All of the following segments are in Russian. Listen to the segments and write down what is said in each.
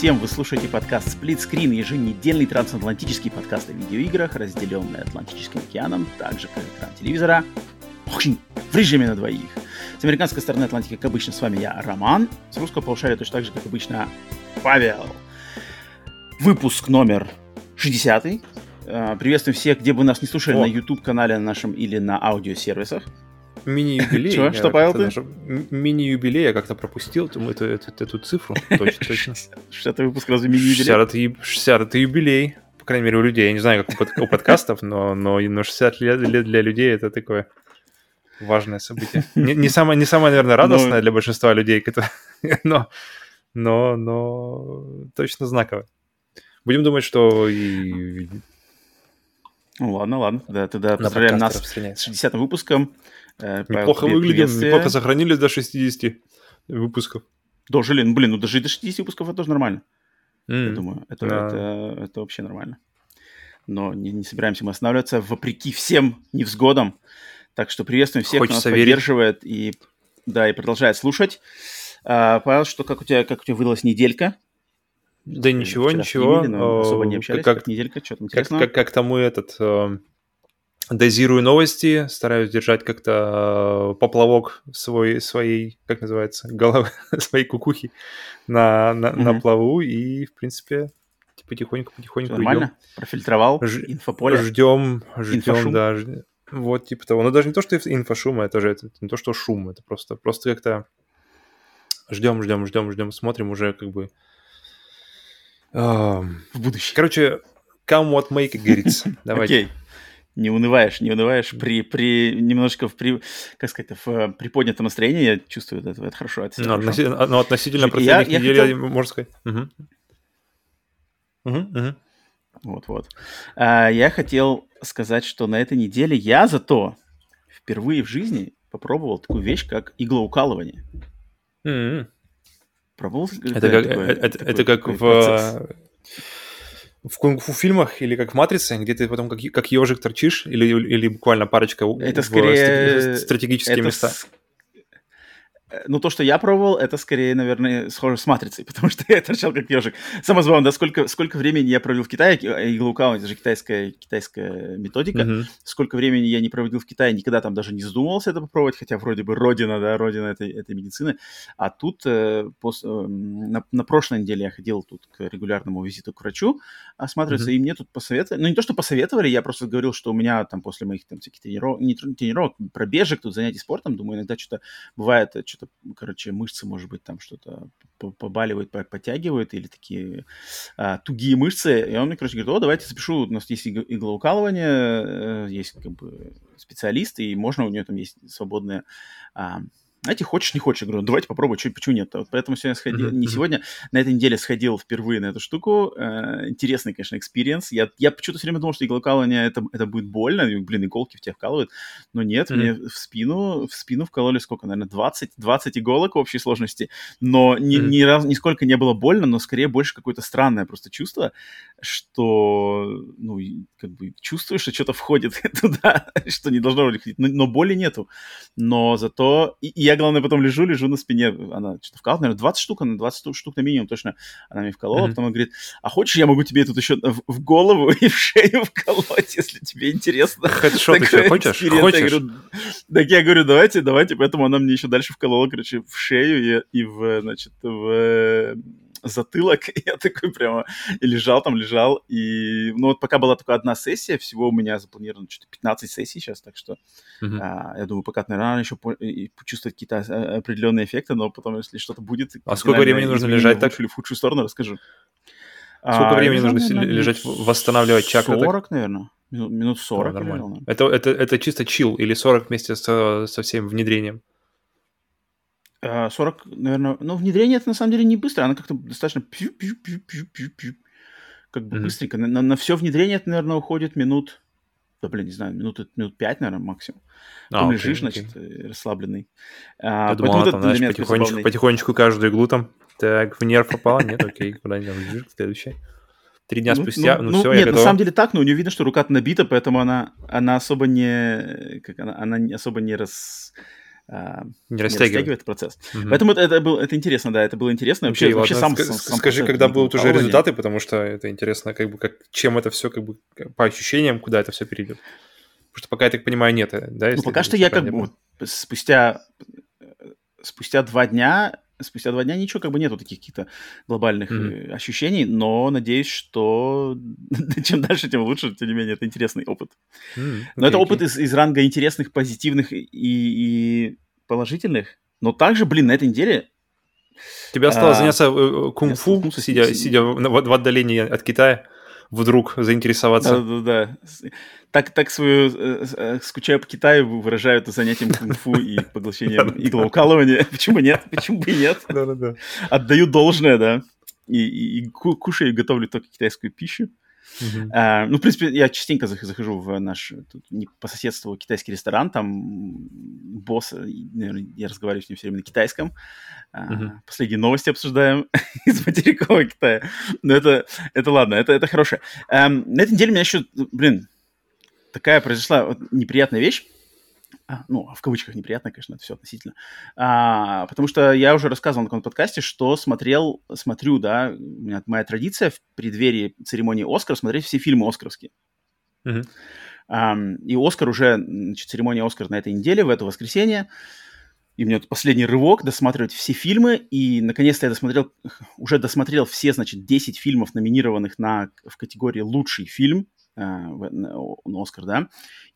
Всем! Вы слушаете подкаст Split Screen, еженедельный трансатлантический подкаст о видеоиграх, разделенный Атлантическим океаном, так же как экран телевизора, в режиме на двоих. С американской стороны Атлантики, как обычно, с вами я, Роман. С русского полушария точно так же, как обычно, Павел. Выпуск номер 60 э, Приветствуем всех, где бы нас не слушали, О. на YouTube-канале нашем или на аудиосервисах. Мини-юбилей. Чего? Что, Павел, ты? Мини-юбилей я как-то пропустил эту, эту, эту цифру. Точно, точно. 60 выпуск разве мини-юбилей? 60 это юбилей. По крайней мере, у людей. Я не знаю, как у подкастов, но, но, но 60 лет, лет для людей это такое важное событие. Не, не, самое, не самое, наверное, радостное но... для большинства людей, но, но, но точно знаковое. Будем думать, что и... Ну ладно, ладно. Да, тогда поздравляем нас с 60 выпуском. Э, неплохо выглядим, неплохо сохранились до 60 выпусков. Дожили, ну блин, ну дожить до 60 выпусков это тоже нормально. Mm. Я думаю, это, да. это, это вообще нормально. Но не, не собираемся мы останавливаться вопреки всем невзгодам. Так что приветствуем всех, Хочется кто нас верить. поддерживает и, да, и продолжает слушать. А, Павел, что, как у тебя, как у тебя выдалась неделька? Да ничего, ничего. Имели, особо не общались, как, как неделька, что там как, как, как тому этот э, дозирую новости, стараюсь держать как-то э, поплавок свой, своей, как называется, головы, своей кукухи на, на, mm-hmm. на плаву, и, в принципе, потихоньку-потихоньку Нормально? Идем. Профильтровал Ж- инфополе? Ждем, ждем, Инфошум? да. Вот, типа того. Но даже не то, что инфошум, это же это не то, что шум, это просто, просто как-то ждем, ждем, ждем, ждем, смотрим уже как бы в будущее. Короче, come what may, как говорится. Давайте. Okay не унываешь, не унываешь при, при немножко в при, как сказать, в приподнятом настроении, я чувствую это, это хорошо. Это ну, относительно, ну, относительно последних я, недель, я хотел... можно сказать. Угу. Угу, угу. Вот-вот. А, я хотел сказать, что на этой неделе я зато впервые в жизни попробовал такую вещь, как иглоукалывание. Mm-hmm. Пробовал? Это, как, такой, это, такой, это как в... Процесс? В кунг-фу фильмах или как в «Матрице», где ты потом как, как ежик торчишь, или, или буквально парочка это в скорее... стратегические это места? Э, ну, то, что я пробовал, это скорее, наверное, схоже с матрицей, потому что я торчал как ежик. Самое забавное, да, сколько, сколько времени я провел в Китае, иглоукаун, это же китайская, китайская методика, uh-huh. сколько времени я не проводил в Китае, никогда там даже не задумывался это попробовать, хотя вроде бы родина, да, родина этой, этой медицины. А тут э, пос, э, на, на прошлой неделе я ходил тут к регулярному визиту к врачу осматриваться, uh-huh. и мне тут посоветовали, ну, не то, что посоветовали, я просто говорил, что у меня там после моих там всяких тренировок, не тренировок, пробежек, тут занятий спортом, думаю, иногда что-то бывает, что что-то, короче, мышцы, может быть, там что-то побаливают, подтягивают, или такие а, тугие мышцы. И он мне, короче, говорит, о, давайте запишу, у нас есть иглоукалывание, э, есть как бы специалист, и можно, у нее там есть свободное а, знаете, хочешь, не хочешь. Я говорю, давайте попробуем, что, почему нет. Вот поэтому сегодня сходил, mm-hmm. не сегодня, на этой неделе сходил впервые на эту штуку. Э, интересный, конечно, experience. Я, я почему-то все время думал, что иглокалывание это, это будет больно, и, блин, иголки в тебя вкалывают. Но нет, mm-hmm. мне в спину, в спину вкололи сколько, наверное, 20, 20 иголок в общей сложности. Но ни, mm-hmm. ни разу, нисколько не было больно, но скорее больше какое-то странное просто чувство, что, ну, как бы чувствуешь, что что-то входит туда, что не должно вроде ходить, но, но боли нету. Но зато... И, и я, главное, потом лежу, лежу на спине, она что-то вкалывает, наверное, 20 штук, она 20 штук на минимум точно она мне вколола, mm-hmm. потом она говорит, а хочешь, я могу тебе тут еще в, в голову и в шею вколоть, если тебе интересно. Еще хочешь? Хочешь? Я говорю, так я говорю, давайте, давайте, поэтому она мне еще дальше вколола, короче, в шею и, и в, значит, в затылок, и я такой прямо и лежал там, лежал, и, ну, вот пока была только одна сессия, всего у меня запланировано что-то 15 сессий сейчас, так что uh-huh. а, я думаю, пока, наверное, еще по- почувствовать какие-то а, определенные эффекты, но потом, если что-то будет... А сколько времени нужно лежать так? Или в худшую сторону расскажу. Сколько а, времени нужно наверное, лежать, восстанавливать чакры? 40, так? наверное. Минут 40. Да, нормально. Наверное. Это, это, это чисто чил или 40 вместе со, со всем внедрением? 40, а, наверное, ну, внедрение это на самом деле не быстро, оно как-то достаточно пью, пью, пью, пью, пью, пью, как бы mm-hmm. быстренько. На, на, на все внедрение это, наверное, уходит минут да, блин, не знаю, минут, минут пять, наверное, максимум. А, Там окей, лежишь, окей. значит, э, расслабленный. Я А, думал, она там, знаешь, потихонечку, забавный- потихонечку каждую иглу там, так, в нерв попала, нет, окей, куда-нибудь там лежишь, следующая. Три дня Ну, спустя, ну, ну, ну, все, я нет, на готов. самом деле так, но у нее видно, что рука набита, поэтому она, она особо не, как она, она особо не раз, Не не растягивает процесс. Мгм. Поэтому это, это, было, это интересно, да, это было интересно. Вообще, Окей, вообще ладно, сам, ска- сам- скажи, когда будут уже результаты, потому что это интересно, как бы, как, чем это все, как бы, по ощущениям, куда это все перейдет. Потому что пока, я так понимаю, нет, э, да? Ну, пока что я как правильно бы спустя, э, спустя два дня, спустя два дня ничего как бы нету таких каких-то глобальных э, ощущений, но надеюсь, что чем дальше, тем лучше, тем не менее, это интересный опыт. М, Но это окей, опыт окей. из, из ранга интересных, позитивных и, и положительных. Но также, блин, на этой неделе Тебе осталось а, заняться э, э, кунг-фу, с сидя, сидя в- в отдалении от Китая, вдруг заинтересоваться. Да-да-да. Так, так свою э, э, скучаю по Китаю выражают занятием кунг-фу и поглощением иглоукалывания. Почему нет? Почему бы и нет? Да-да-да. Отдаю должное, да. И, и- и ку- кушаю и готовлю только китайскую пищу. А, ну, в принципе, я частенько зах- захожу в наш э, тут, не- по соседству китайский ресторан, там босс, э, наверное, я разговариваю с ним все время на китайском. Мгм. Последние новости обсуждаем из материкового Китая. Но это, это ладно, это, это хорошее. Эм, на этой неделе у меня еще, блин, такая произошла вот неприятная вещь. А, ну, в кавычках неприятно, конечно, это все относительно. А, потому что я уже рассказывал на каком-то подкасте, что смотрел, смотрю, да, у меня моя традиция в преддверии церемонии Оскар смотреть все фильмы оскаровские. Мгм. Ам, и Оскар уже, значит, церемония Оскар на этой неделе, в это воскресенье. И у меня последний рывок досматривать все фильмы. И, наконец-то, я досмотрел, уже досмотрел все, значит, 10 фильмов, номинированных на, в категории «Лучший фильм» а, на, на Оскар, да.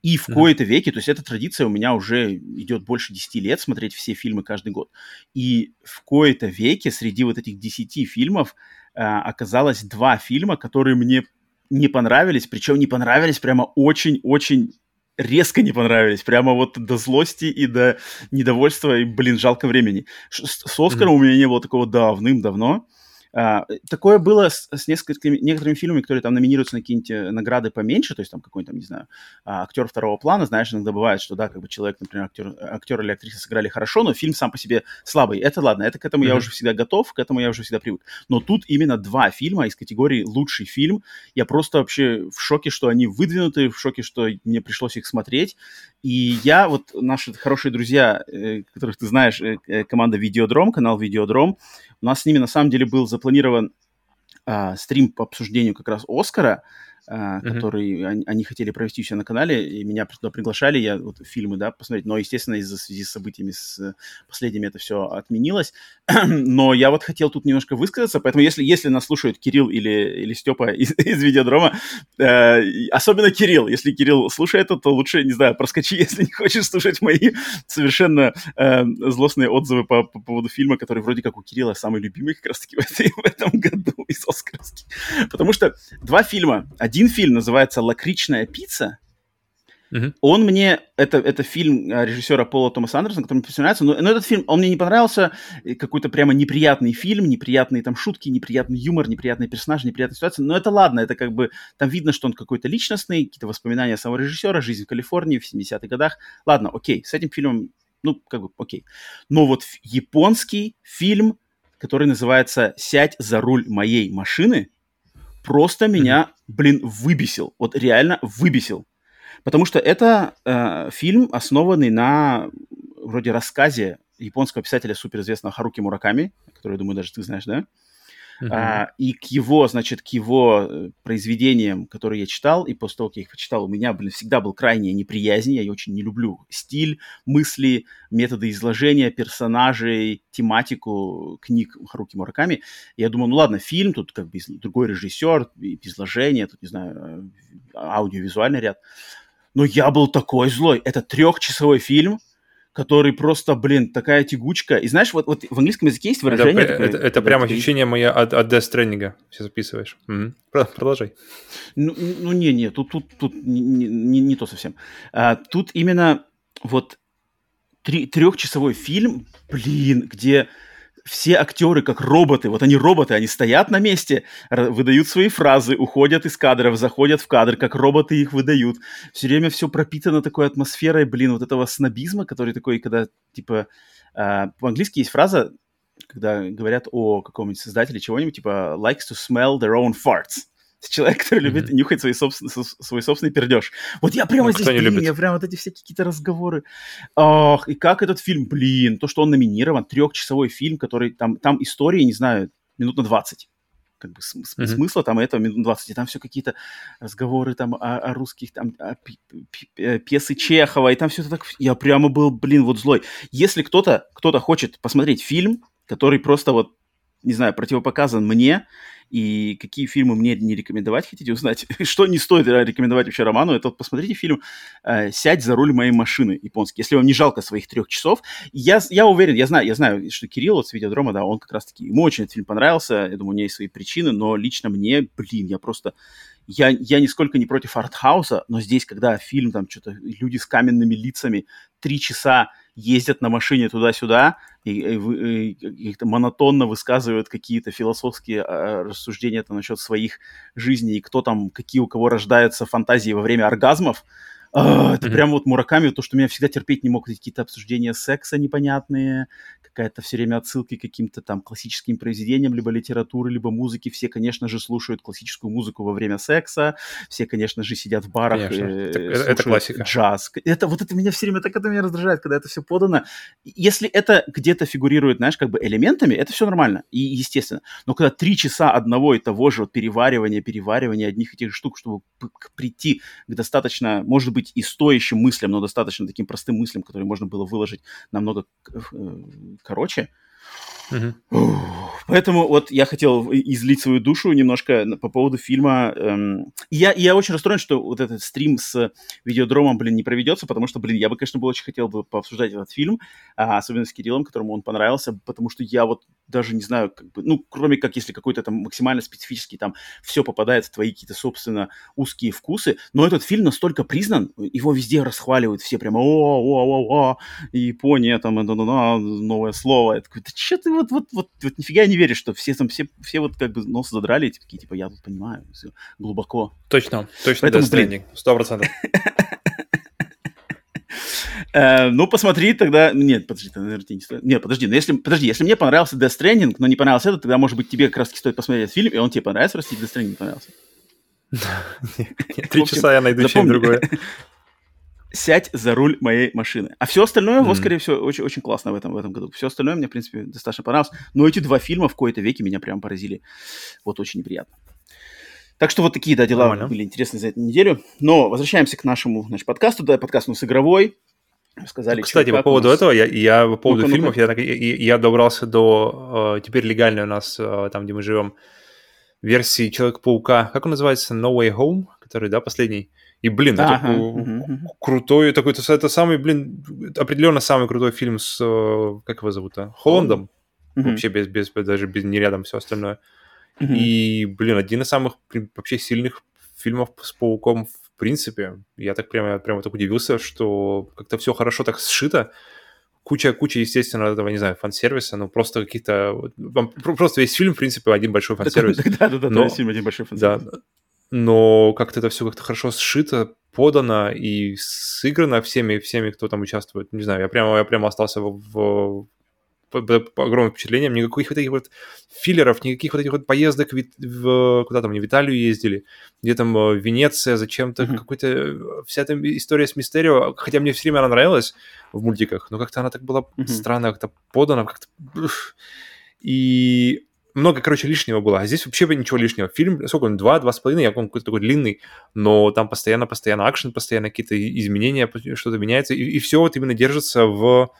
И в Мгм. кои-то веке, то есть эта традиция у меня уже идет больше 10 лет, смотреть все фильмы каждый год. И в кои-то веке среди вот этих 10 фильмов а, оказалось два фильма, которые мне не понравились, причем не понравились прямо очень-очень резко не понравились, прямо вот до злости и до недовольства, и, блин, жалко времени. Ш- С, с Оскаром у меня не было такого давным-давно. А, такое было с, с несколькими, некоторыми фильмами, которые там номинируются на какие-нибудь э, награды поменьше, то есть там какой-нибудь, там, не знаю, а, актер второго плана, знаешь, иногда бывает, что, да, как бы человек, например, актер, актер или актриса сыграли хорошо, но фильм сам по себе слабый. Это ладно, это к этому я Мгм. уже всегда готов, к этому я уже всегда привык. Но тут именно два фильма из категории «Лучший фильм», я просто вообще в шоке, что они выдвинуты, в шоке, что мне пришлось их смотреть. И я, вот наши хорошие друзья, э, которых ты знаешь, э, э, команда Видеодром, канал Видеодром, у нас с ними на самом деле был запланирован а, стрим по обсуждению как раз Оскара, Мгм. который они, они хотели провести себя на канале, и меня туда приглашали, я вот фильмы, да, посмотреть, но, естественно, из-за связи с событиями с последними это все отменилось, но я вот хотел тут немножко высказаться, поэтому если, если нас слушают Кирилл или, или Степа из, из Видеодрома, э, особенно Кирилл, если Кирилл слушает это, то лучше, не знаю, проскочи, если не хочешь слушать мои совершенно э, злостные отзывы по, по поводу фильма, который вроде как у Кирилла самый любимый как раз-таки в, этой- в этом году из Оскаровских. Потому что два фильма. Один фильм называется «Лакричная пицца», Мгм. он мне, это, это фильм а, режиссера Пола Томаса Андерсона, который мне очень нравится, но, но этот фильм, он мне не понравился, э, какой-то прямо неприятный фильм, неприятные там шутки, неприятный юмор, неприятные персонажи, неприятная ситуация, но это ладно, это как бы, там видно, что он какой-то личностный, какие-то воспоминания самого режиссера, жизнь в Калифорнии в 70-х годах, ладно, окей, с этим фильмом, ну, как бы, окей. Но вот японский фильм, который называется «Сядь за руль моей машины», просто меня, блин, выбесил, вот реально выбесил. Потому что это э, фильм, основанный на вроде рассказе японского писателя суперизвестного Харуки Мураками, который, я думаю, даже ты знаешь, да? Мгм. А, и к его, значит, к его э, произведениям, которые я читал, и после того, как я их почитал, у меня, блин, всегда был крайняя неприязнь, я ее очень не люблю. Стиль, мысли, методы изложения персонажей, тематику книг Харуки Мураками. Я думаю, ну ладно, фильм, тут как бы другой режиссер, изложение, тут, не знаю, э, аудиовизуальный ряд. Но я был такой злой. Это трехчасовой фильм, который просто, блин, такая тягучка. И знаешь, вот, вот в английском языке есть Это, выражение... пр- такое, это, это когда прям у тебя есть- ощущение мое от, от Death Stranding. Все записываешь. Про- Продолжай. Ну, ну не, не, тут, тут, тут не, не- не- не то совсем. А, тут именно вот три- трехчасовой фильм, блин, где все актеры как роботы, вот они роботы, они стоят на месте, выдают свои фразы, уходят из кадров, заходят в кадр, как роботы их выдают. Все время все пропитано такой атмосферой, блин, вот этого снобизма, который такой, когда, типа, э, по-английски есть фраза, когда говорят о каком-нибудь создателе чего-нибудь, типа likes to smell their own farts. Человек, который mm-hmm. любит нюхать свои собствен... свой собственный пердеж. Вот я прямо ну, здесь, блин, любит? я прям вот эти все какие-то разговоры. Ах, и как этот фильм, блин, то, что он номинирован, трехчасовой фильм, который там, там истории, не знаю, минут на 20 как бы см- mm-hmm. смысла там этого минут 20, и там все какие-то разговоры там о, о русских, там о пи- пи- э, пьесы Чехова, и там все это так... Я прямо был, блин, вот злой. Если кто-то, кто-то хочет посмотреть фильм, который просто вот, не знаю, противопоказан мне, и какие фильмы мне не рекомендовать, хотите узнать, что не стоит рекомендовать вообще Роману, это вот посмотрите фильм э, «Сядь за руль моей машины» японский, если вам не жалко своих трех часов. Я, я уверен, я знаю, я знаю, что Кирилл вот с Видеодрома, да, он как раз-таки, ему очень этот фильм понравился, я думаю, у него есть свои причины, но лично мне, блин, я просто я, я нисколько не против артхауса, но здесь, когда фильм, там, что-то люди с каменными лицами три часа ездят на машине туда-сюда и, и, и, и монотонно высказывают какие-то философские э, рассуждения там, насчет своих жизней, и кто там, какие у кого рождаются фантазии во время оргазмов, а, это mm-hmm. прям вот Мураками, то, что меня всегда терпеть не мог, какие-то обсуждения секса непонятные, какая-то все время отсылки к каким-то там классическим произведениям, либо литературы, либо музыки. Все, конечно же, слушают классическую музыку во время секса, все, конечно же, сидят в барах конечно. и это, это классика. джаз. Это вот это меня все время так это меня раздражает, когда это все подано. Если это где-то фигурирует, знаешь, как бы элементами, это все нормально и естественно. Но когда три часа одного и того же вот переваривания, переваривания одних и тех же штук, чтобы прийти к достаточно, может быть, и стоящим мыслям, но достаточно таким простым мыслям, которые можно было выложить намного э, короче. Поэтому вот я хотел излить свою душу немножко по поводу фильма. Эм, я, я очень расстроен, что вот этот стрим с видеодромом, блин, не проведется, потому что, блин, я бы, конечно, бы очень хотел бы пообсуждать этот фильм, а, особенно с Кириллом, которому он понравился, потому что я вот даже не знаю, как бы, ну, кроме как если какой-то там максимально специфический, там все попадает в твои какие-то, собственно, узкие вкусы, но этот фильм настолько признан, его везде расхваливают все прямо, о, о, о, о, Япония, там, новое слово, такой, да что ты вот, вот, вот, вот нифига не веришь, что все там, все, все вот как бы нос задрали, эти такие, типа, я тут понимаю, все глубоко. Точно, точно, Поэтому, блин, сто процентов. Э, ну, посмотри тогда... Нет, подожди, наверное, не стоит. Нет, подожди, но если... Подожди, если мне понравился Death Stranding, но не понравился этот, тогда, может быть, тебе как раз стоит посмотреть этот фильм, и он тебе понравится, раз тебе Death Stranding не понравился. Три часа я найду что-нибудь другое. Сядь за руль моей машины. А все остальное, вот, скорее всего, очень, очень классно в этом, в этом году. Все остальное мне, в принципе, достаточно понравилось. Но эти два фильма в кои-то веке меня прям поразили. Вот очень неприятно. Так что вот такие, да, дела Нормально. были интересные за эту неделю. Но возвращаемся к нашему, значит, подкасту. Да, подкаст у нас игровой сказали. Кстати, по поводу нас... этого, я, я по поводу ну фильмов, я, я, я добрался до, э, теперь легальной у нас, э, там, где мы живем, версии Человека-паука, как он называется, No Way Home, который, да, последний. И, блин, ага, это угу, крутой такой, это, самый, блин, определенно самый крутой фильм с, э, как его зовут, а? Холландом. Угу. Вообще без, без, даже без, не рядом все остальное. Угу. И, блин, один из самых вообще сильных фильмов с Пауком в принципе. Я так прямо, прямо так удивился, что как-то все хорошо так сшито. Куча, куча, естественно, этого, не знаю, фан-сервиса, ну, просто каких-то... Просто весь фильм, в принципе, один большой фан-сервис. Да-да-да, весь фильм один большой фан-сервис. Да, но как-то это все как-то хорошо сшито, подано и сыграно всеми, всеми, кто там участвует. Не знаю, я прямо, я прямо остался в, в по огромным впечатлением, никаких вот этих вот филлеров, никаких вот этих вот поездок в, в куда там, не в Италию ездили, где там э, Венеция, зачем-то mm-hmm. какой-то, э, вся эта история с Мистерио, хотя мне все время она нравилась в мультиках, но как-то она так была mm-hmm. странно как-то подана, как-то... И много, короче, лишнего было. А здесь вообще ничего лишнего. Фильм, сколько он, два, два с половиной, я помню, какой-то такой длинный, но там постоянно-постоянно акшен, постоянно какие-то изменения, что-то меняется, и, и все вот именно держится в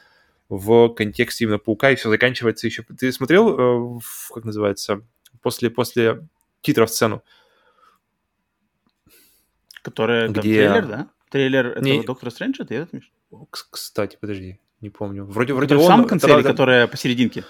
в контексте именно паука, и все заканчивается еще. Ты смотрел, э, как называется, после, после титров сцену? Которая где... трейлер, да? Трейлер этого не... Доктора Стрэнджа, ты этот, Миш? Кстати, подожди, не помню. Вроде, вроде он... В самом конце, когда... которая посерединке?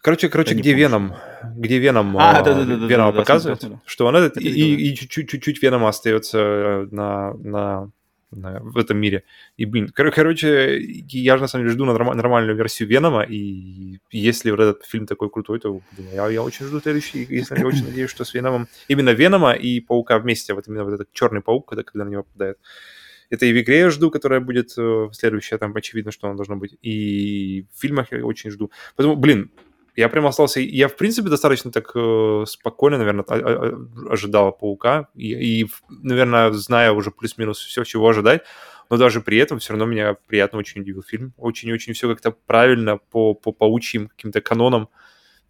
Короче, короче, где Веном, где Веном, а, да, да, да, Венома да, показывает, да, что он этот, и, и, и чуть-чуть, Венома остается на, на на, в этом мире. И, блин, кор- короче, я же на самом деле жду норм- нормальную версию Венома, и если вот этот фильм такой крутой, то блин, я, я очень жду следующий, если я очень надеюсь, что с Веномом, именно Венома и Паука вместе, вот именно вот этот черный паук, когда, когда на него попадает. Это и в игре я жду, которая будет э, следующая, там очевидно, что она должна быть. И в фильмах я очень жду. Поэтому, блин, я прям остался... Я, в принципе, достаточно так э, спокойно, наверное, а, а, ожидал Паука. И, и, наверное, зная уже плюс-минус все, чего ожидать, но даже при этом все равно меня приятно очень удивил фильм. Очень-очень все как-то правильно по, по паучьим каким-то канонам,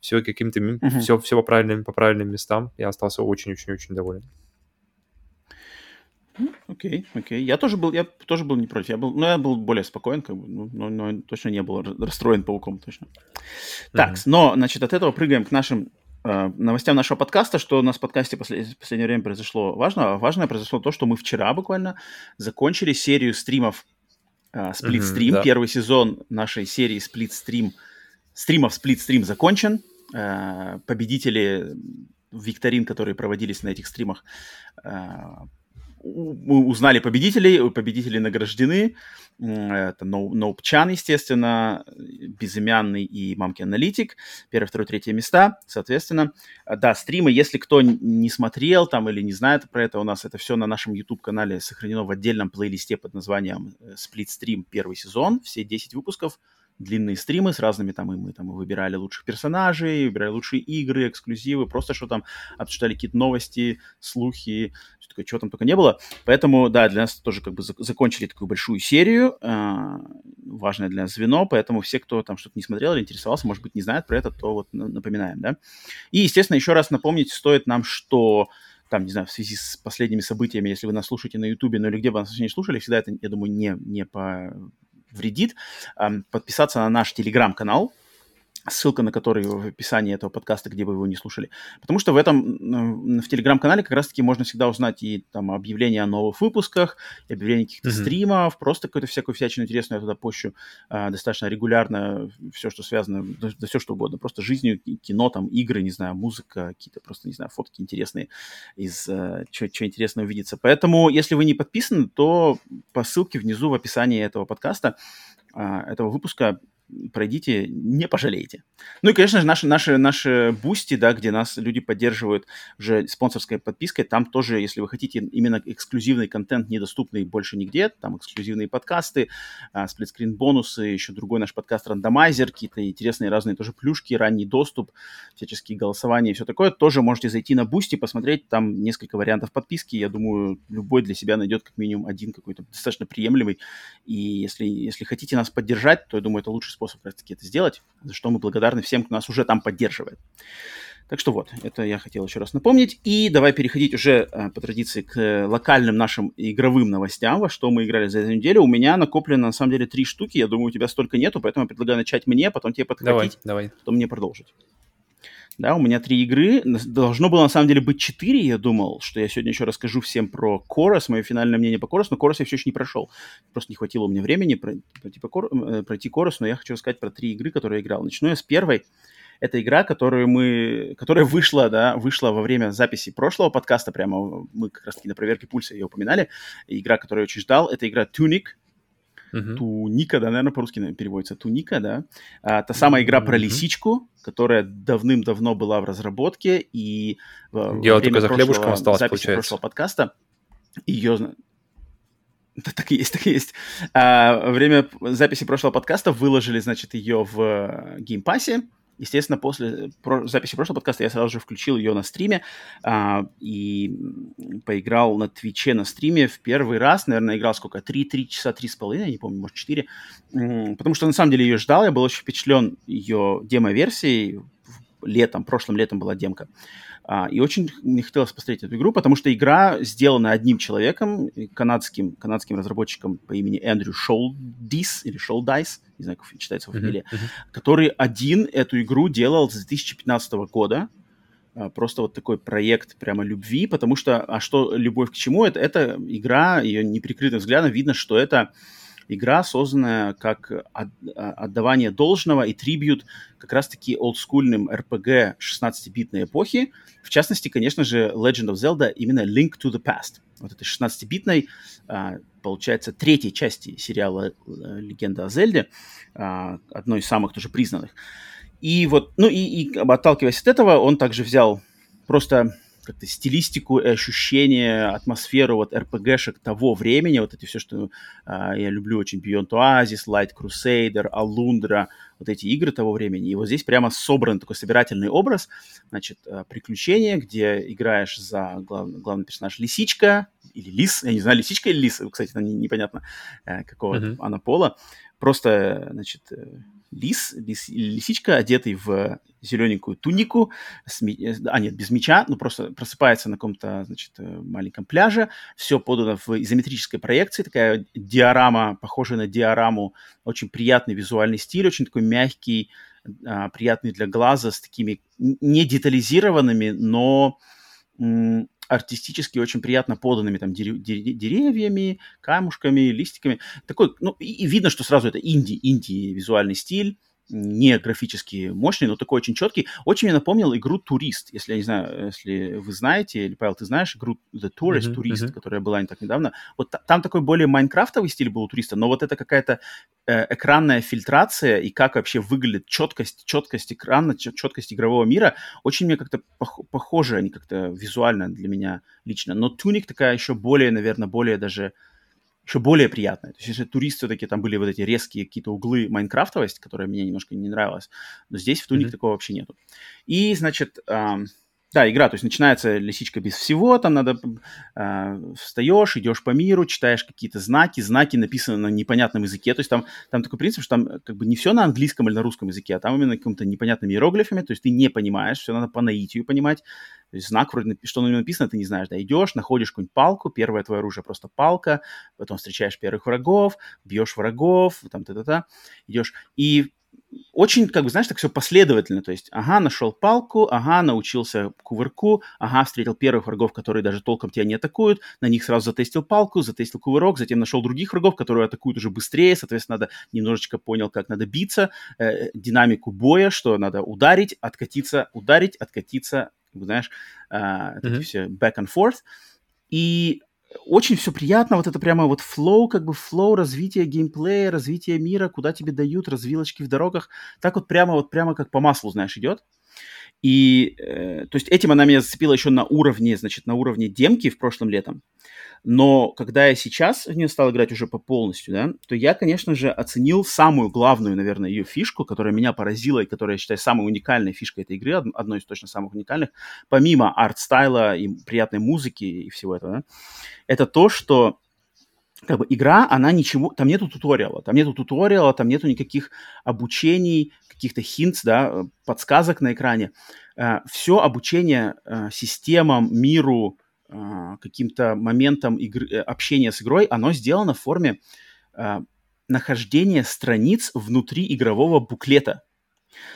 все каким-то... Mm-hmm. Все, все по правильным, по правильным местам. Я остался очень-очень-очень доволен. Окей, okay, окей. Okay. Я тоже был, я тоже был не против. Я был, но я был более спокоен, как бы, ну, но, но точно не был расстроен пауком, точно. Mm-hmm. Так, но, значит, от этого прыгаем к нашим э, новостям нашего подкаста, что у нас в подкасте послед, в последнее время произошло важно. Важное произошло то, что мы вчера буквально закончили серию стримов э, Stream. Mm-hmm, да. Первый сезон нашей серии Stream, стримов Stream закончен. Э, победители викторин, которые проводились на этих стримах, э, мы узнали победителей, победители награждены. Это Ноупчан, естественно, Безымянный и Мамки Аналитик. Первое, второе, третье места, соответственно. Да, стримы, если кто не смотрел там или не знает про это, у нас это все на нашем YouTube-канале сохранено в отдельном плейлисте под названием Split Stream первый сезон. Все 10 выпусков длинные стримы с разными там, и мы там выбирали лучших персонажей, выбирали лучшие игры, эксклюзивы, просто что там обсуждали какие-то новости, слухи, что такое, чего там только не было. Поэтому, да, для нас тоже как бы закончили такую большую серию, э, важное для нас звено, поэтому все, кто там что-то не смотрел или интересовался, может быть, не знает про это, то вот напоминаем, да. И, естественно, еще раз напомнить стоит нам, что там, не знаю, в связи с последними событиями, если вы нас слушаете на Ютубе, ну или где бы нас не слушали, всегда это, я думаю, не, не по вредит, подписаться на наш телеграм-канал, ссылка на который в описании этого подкаста, где вы его не слушали. Потому что в этом, в телеграм-канале как раз-таки можно всегда узнать и там объявления о новых выпусках, и объявления каких-то mm-hmm. стримов, просто какую-то всякую всячину интересную я туда пощу а, достаточно регулярно, все, что связано, да, да все что угодно, просто жизнью, кино, там, игры, не знаю, музыка, какие-то просто, не знаю, фотки интересные из а, чего интересного увидится. Поэтому, если вы не подписаны, то по ссылке внизу в описании этого подкаста, а, этого выпуска пройдите, не пожалеете. Ну и, конечно же, наши, наши, наши Boosty, да, где нас люди поддерживают уже спонсорской подпиской, там тоже, если вы хотите именно эксклюзивный контент, недоступный больше нигде, там эксклюзивные подкасты, а, Splitscreen бонусы, еще другой наш подкаст рандомайзер, какие-то интересные разные тоже плюшки, ранний доступ, всяческие голосования и все такое, тоже можете зайти на Boosty, посмотреть, там несколько вариантов подписки, я думаю, любой для себя найдет как минимум один какой-то достаточно приемлемый, и если, если хотите нас поддержать, то я думаю, это лучший способ как таки это сделать, за что мы благодарны всем, кто нас уже там поддерживает. Так что вот, это я хотел еще раз напомнить. И давай переходить уже э, по традиции к локальным нашим игровым новостям, во что мы играли за эту неделю. У меня накоплено на самом деле три штуки. Я думаю, у тебя столько нету, поэтому я предлагаю начать мне, потом тебе подхватить, давай, давай. потом мне продолжить. Да, у меня три игры. Должно было на самом деле быть четыре, я думал, что я сегодня еще расскажу всем про Корос, мое финальное мнение по Корос, но Корос я все еще не прошел. Просто не хватило у меня времени пройти, по, пройти Корос, но я хочу рассказать про три игры, которые я играл. Начну я с первой. Это игра, которую мы, которая вышла, да, вышла во время записи прошлого подкаста, прямо мы как раз-таки на проверке пульса ее упоминали. Игра, которую я очень ждал, это игра Tunic, Uh-huh. Туника, да, наверное, по-русски переводится. Туника, да. А, та самая игра uh-huh. про лисичку, которая давным-давно была в разработке, и Дело только за хлебушком осталось, записи получается. прошлого подкаста ее... Да, так и есть, так и есть. А, время записи прошлого подкаста выложили, значит, ее в геймпассе, Естественно, после записи прошлого подкаста я сразу же включил ее на стриме а, и поиграл на Твиче на стриме в первый раз. Наверное, играл сколько? Три, три часа, три с половиной, я не помню, может, четыре. Потому что, на самом деле, ее ждал. Я был очень впечатлен ее демо-версией. Летом, прошлым летом была демка. А, и очень не хотелось посмотреть эту игру, потому что игра сделана одним человеком, канадским, канадским разработчиком по имени Эндрю Шолдис, или Шолдайс, не знаю, как читается его фамилия, uh-huh, uh-huh. который один эту игру делал с 2015 года. А, просто вот такой проект прямо любви, потому что, а что любовь к чему? Это, это игра, ее неприкрытым взглядом видно, что это игра, созданная как от, отдавание должного и трибют как раз-таки олдскульным RPG 16-битной эпохи. В частности, конечно же, Legend of Zelda именно Link to the Past. Вот этой 16-битной, а, получается, третьей части сериала «Легенда о Зельде», а, одной из самых тоже признанных. И вот, ну и, и отталкиваясь от этого, он также взял просто как-то стилистику и ощущение, атмосферу вот RPG-шек того времени, вот эти все, что а, я люблю очень, Beyond Oasis, Light Crusader, Alundra, вот эти игры того времени. И вот здесь прямо собран такой собирательный образ, значит, а, приключения, где играешь за глав, главный персонаж Лисичка, или Лис, я не знаю, Лисичка или Лис, кстати, непонятно, э, какого mm-hmm. она пола. Просто, значит, э, лис, лис лисичка, одетый в зелененькую тунику, с, а нет, без меча, ну просто просыпается на каком-то, значит, э, маленьком пляже, все подано в изометрической проекции, такая диорама, похожая на диораму, очень приятный визуальный стиль, очень такой мягкий, а, приятный для глаза, с такими не детализированными, но артистически очень приятно поданными там деревьями, камушками, листиками. Такой, ну, и, и видно, что сразу это инди, инди визуальный стиль, не графически мощный, но такой очень четкий. Очень мне напомнил игру «Турист», если, я не знаю, если вы знаете, или, Павел, ты знаешь игру «The Tourist», mm-hmm, «Турист», mm-hmm. которая была не так недавно. Вот там такой более майнкрафтовый стиль был у «Туриста», но вот это какая-то э, экранная фильтрация и как вообще выглядит четкость, четкость экрана, четкость игрового мира, очень мне как-то пох- похожи они как-то визуально для меня лично. Но «Туник» такая еще более, наверное, более даже еще более приятное. То есть если туристы все-таки там были вот эти резкие какие-то углы майнкрафтовость, которая мне немножко не нравилась, но здесь в Туник mm-hmm. такого вообще нету. И, значит, эм, да, игра, то есть начинается лисичка без всего, там надо, э, встаешь, идешь по миру, читаешь какие-то знаки, знаки написаны на непонятном языке, то есть там, там такой принцип, что там как бы не все на английском или на русском языке, а там именно какими-то непонятными иероглифами, то есть ты не понимаешь, все надо по наитию понимать, знак вроде, что на нем написано, ты не знаешь, да, идешь, находишь какую-нибудь палку, первое твое оружие просто палка, потом встречаешь первых врагов, бьешь врагов, там, та-та-та, идешь, и очень, как бы, знаешь, так все последовательно. То есть, ага, нашел палку, ага, научился кувырку, ага, встретил первых врагов, которые даже толком тебя не атакуют, на них сразу затестил палку, затестил кувырок, затем нашел других врагов, которые атакуют уже быстрее, соответственно, надо немножечко понял, как надо биться, э, динамику боя, что надо ударить, откатиться, ударить, откатиться, знаешь, э, mm-hmm. все back and forth. И очень все приятно, вот это прямо вот flow, как бы flow развития геймплея, развития мира, куда тебе дают развилочки в дорогах, так вот прямо вот прямо как по маслу, знаешь, идет. И, э, то есть этим она меня зацепила еще на уровне, значит, на уровне демки в прошлом летом. Но когда я сейчас в нее стал играть уже по полностью, да, то я, конечно же, оценил самую главную, наверное, ее фишку, которая меня поразила и которая, я считаю, самой уникальной фишкой этой игры, одной из точно самых уникальных, помимо art style а и приятной музыки и всего этого, да, это то, что как бы игра, она ничего, там нету туториала, там нету туториала, там нету никаких обучений, каких-то hints, да, подсказок на экране. Э, Все обучение э, системам, миру, э, каким-то моментам игры, общения с игрой, оно сделано в форме нахождения страниц внутри игрового буклета.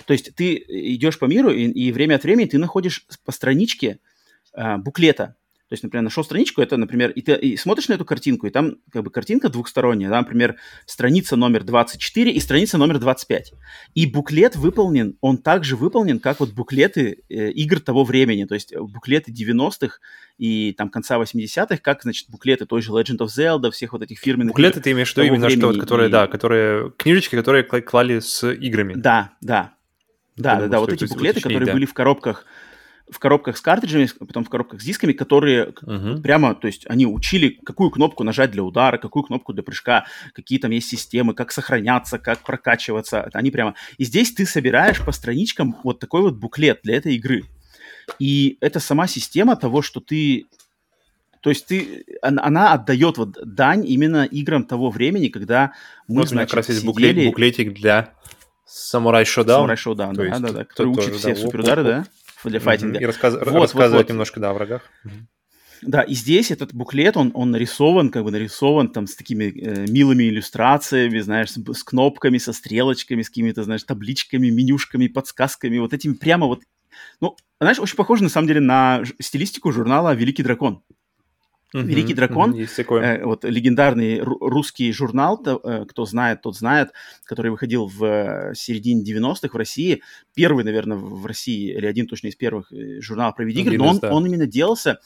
То есть ты идешь по миру, и, и время от времени ты находишь по страничке буклета, то есть, например, нашел страничку, это, например, и ты и смотришь на эту картинку, и там как бы картинка двухсторонняя, да, например, страница номер 24 и страница номер 25. И буклет выполнен, он также выполнен, как вот буклеты э, игр того времени, то есть буклеты 90-х и там конца 80-х, как, значит, буклеты той же Legend of Zelda, всех вот этих фирменных Буклеты ты имеешь в виду именно что, вот, которые, и... да, которые, книжечки, которые клали с играми. Да, да. Да, да, да, вот эти буклеты, которые да. были в коробках в коробках с картриджами, потом в коробках с дисками, которые uh-huh. прямо, то есть они учили, какую кнопку нажать для удара, какую кнопку для прыжка, какие там есть системы, как сохраняться, как прокачиваться. Они прямо... И здесь ты собираешь по страничкам вот такой вот буклет для этой игры. И это сама система того, что ты то есть ты, она, отдает вот дань именно играм того времени, когда мы, вот значит, у меня как раз есть буклет, буклетик для Samurai Shodown. Samurai Shodown, да, да, да, который учит все да, суперудары, да? Для файтинга. И рассказ... вот, рассказывать вот, вот. немножко, да, о врагах. Да, и здесь этот буклет, он, он нарисован, как бы нарисован там с такими э, милыми иллюстрациями, знаешь, с, с кнопками, со стрелочками, с какими-то, знаешь, табличками, менюшками, подсказками, вот этими прямо вот... Ну, знаешь, очень похоже, на самом деле, на стилистику журнала «Великий дракон». Великий дракон. Э, вот легендарный русский журнал, то, э, кто знает, тот знает, который выходил в э, середине 90-х в России, первый, наверное, в России, или один точно из первых э, журналов про видеоигры, но он, да. он именно делался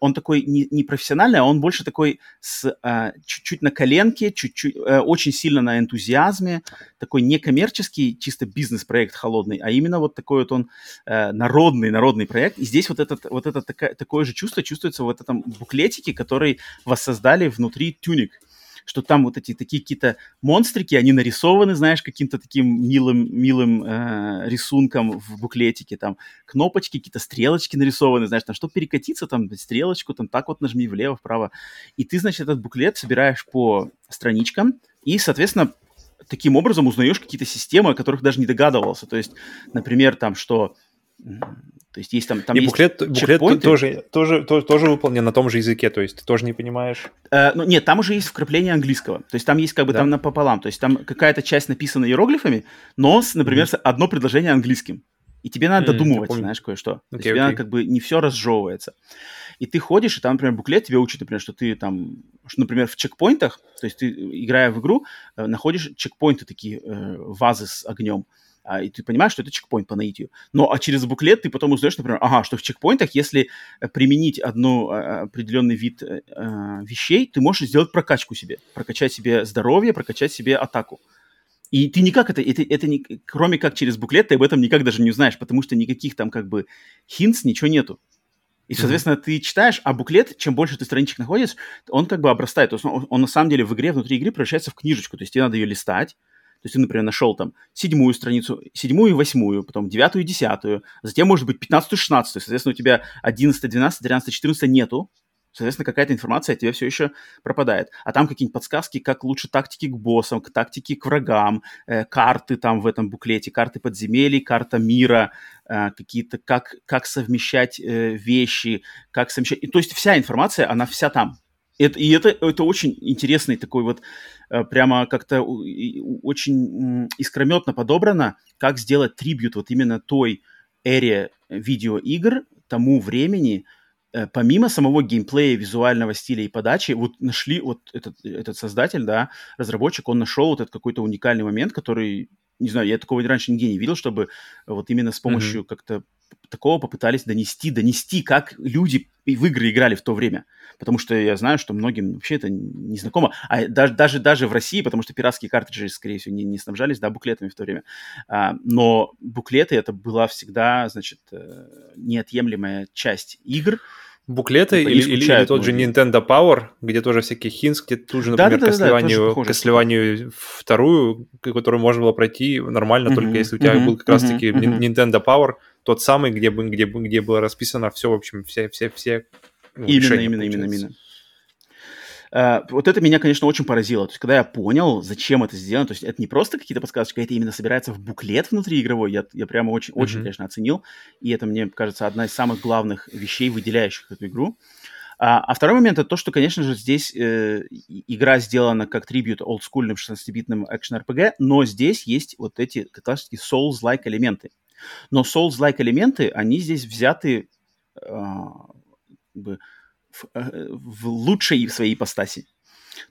он такой не, не профессиональный, а он больше такой с а, чуть-чуть на коленке, чуть-чуть, а, очень сильно на энтузиазме, такой не коммерческий, чисто бизнес-проект холодный, а именно вот такой вот он а, народный, народный проект. И здесь вот, этот, вот это такое, такое же чувство чувствуется в этом буклетике, который воссоздали внутри Тюник что там вот эти такие какие-то монстрики, они нарисованы, знаешь, каким-то таким милым, милым э, рисунком в буклетике, там кнопочки, какие-то стрелочки нарисованы, знаешь, там что перекатиться, там стрелочку, там так вот нажми влево, вправо. И ты, значит, этот буклет собираешь по страничкам, и, соответственно, таким образом узнаешь какие-то системы, о которых даже не догадывался. То есть, например, там, что то есть есть там, там и есть буклет, буклет тоже, тоже, тоже, тоже выполнен на том же языке, то есть ты тоже не понимаешь? Э, ну, нет, там уже есть вкрапление английского. То есть там есть как бы да? там напополам. То есть там какая-то часть написана иероглифами, но, с, например, mm-hmm. одно предложение английским. И тебе надо mm, додумывать, знаешь, кое-что. Okay, тебе okay. надо как бы не все разжевывается. И ты ходишь, и там, например, буклет тебе учит, например, что ты там, что, например, в чекпоинтах, то есть ты, играя в игру, э, находишь чекпоинты такие, э, вазы с огнем а, и ты понимаешь, что это чекпоинт по наитию. Но а через буклет ты потом узнаешь, например, ага, что в чекпоинтах, если э, применить одну а, определенный вид а, вещей, ты можешь сделать прокачку себе, прокачать себе здоровье, прокачать себе атаку. И ты никак это, это, это не, кроме как через буклет, ты об этом никак даже не узнаешь, потому что никаких там как бы хинтс, ничего нету. И, соответственно, mm-hmm. ты читаешь, а буклет, чем больше ты страничек находишь, он как бы обрастает. То есть он, он на самом деле в игре, внутри игры превращается в книжечку. То есть тебе надо ее листать, есть ты, например, нашел там седьмую страницу, седьмую и восьмую, потом девятую и десятую, затем, может быть, пятнадцатую шестнадцатую. Соответственно, у тебя одиннадцатая, двенадцатая, тринадцатая, четырнадцатая нету. Соответственно, какая-то информация от тебя все еще пропадает. А там какие-нибудь подсказки, как лучше тактики к боссам, к тактике к врагам, э, карты там в этом буклете, карты подземелий, карта мира, э, какие-то, как, как совмещать э, вещи, как совмещать... И, то есть вся информация, она вся там. Это, и это, это очень интересный такой вот, э, прямо как-то очень искрометно подобрано, как сделать трибют вот именно той эре видеоигр, тому времени, э, помимо самого геймплея, визуального стиля и подачи, вот нашли вот этот, этот создатель, да, разработчик, он нашел вот этот какой-то уникальный момент, который, не знаю, я такого раньше нигде не видел, чтобы вот именно с помощью mm-hmm. как-то такого попытались донести, донести, как люди в игры играли в то время. Потому что я знаю, что многим вообще это не знакомо. А даже, даже, даже в России, потому что пиратские картриджи, скорее всего, не, не снабжались, да, буклетами в то время. А, но буклеты это была всегда, значит, э, неотъемлемая часть игр. Буклеты или, или, или тот же Nintendo Power, где тоже всякие хинts, где тут же, например, да, да, Castlevania, да, Castlevania вторую, которую можно было пройти нормально, mm-hmm, только если у тебя mm-hmm, был как раз-таки mm-hmm. Nintendo Power, тот самый, где, где, где было расписано все, в общем, все, все, все ну, именно, именно, именно, именно. Uh, вот это меня, конечно, очень поразило. То есть, когда я понял, зачем это сделано, то есть это не просто какие-то подсказки, это именно собирается в буклет внутри игровой, я, я прямо очень, mm-hmm. очень, конечно, оценил. И это, мне кажется, одна из самых главных вещей, выделяющих эту игру. А, а второй момент это то, что, конечно же, здесь э, игра сделана как трибют олдскульным 16-битным экшен-РПГ, но здесь есть вот эти как таки Souls-like элементы. Но Souls-like элементы, они здесь взяты э, в, э, в лучшей своей ипостаси.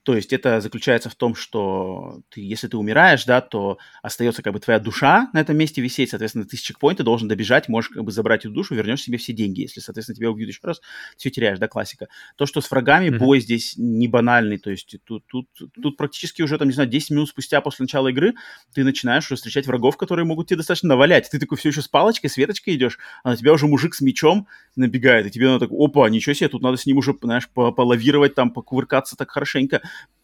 То есть это заключается в том, что ты, если ты умираешь, да, то остается как бы твоя душа на этом месте висеть, соответственно, ты с чекпоинта должен добежать, можешь как бы забрать эту душу, вернешь себе все деньги. Если, соответственно, тебя убьют еще раз, все теряешь, да, классика. То, что с врагами mm-hmm. бой здесь не банальный, то есть тут, тут, тут практически уже, там, не знаю, 10 минут спустя после начала игры ты начинаешь уже встречать врагов, которые могут тебе достаточно навалять. Ты такой все еще с палочкой, с веточкой идешь, а на тебя уже мужик с мечом набегает, и тебе надо так, опа, ничего себе, тут надо с ним уже, знаешь, полавировать, там, покувыркаться так хорошенько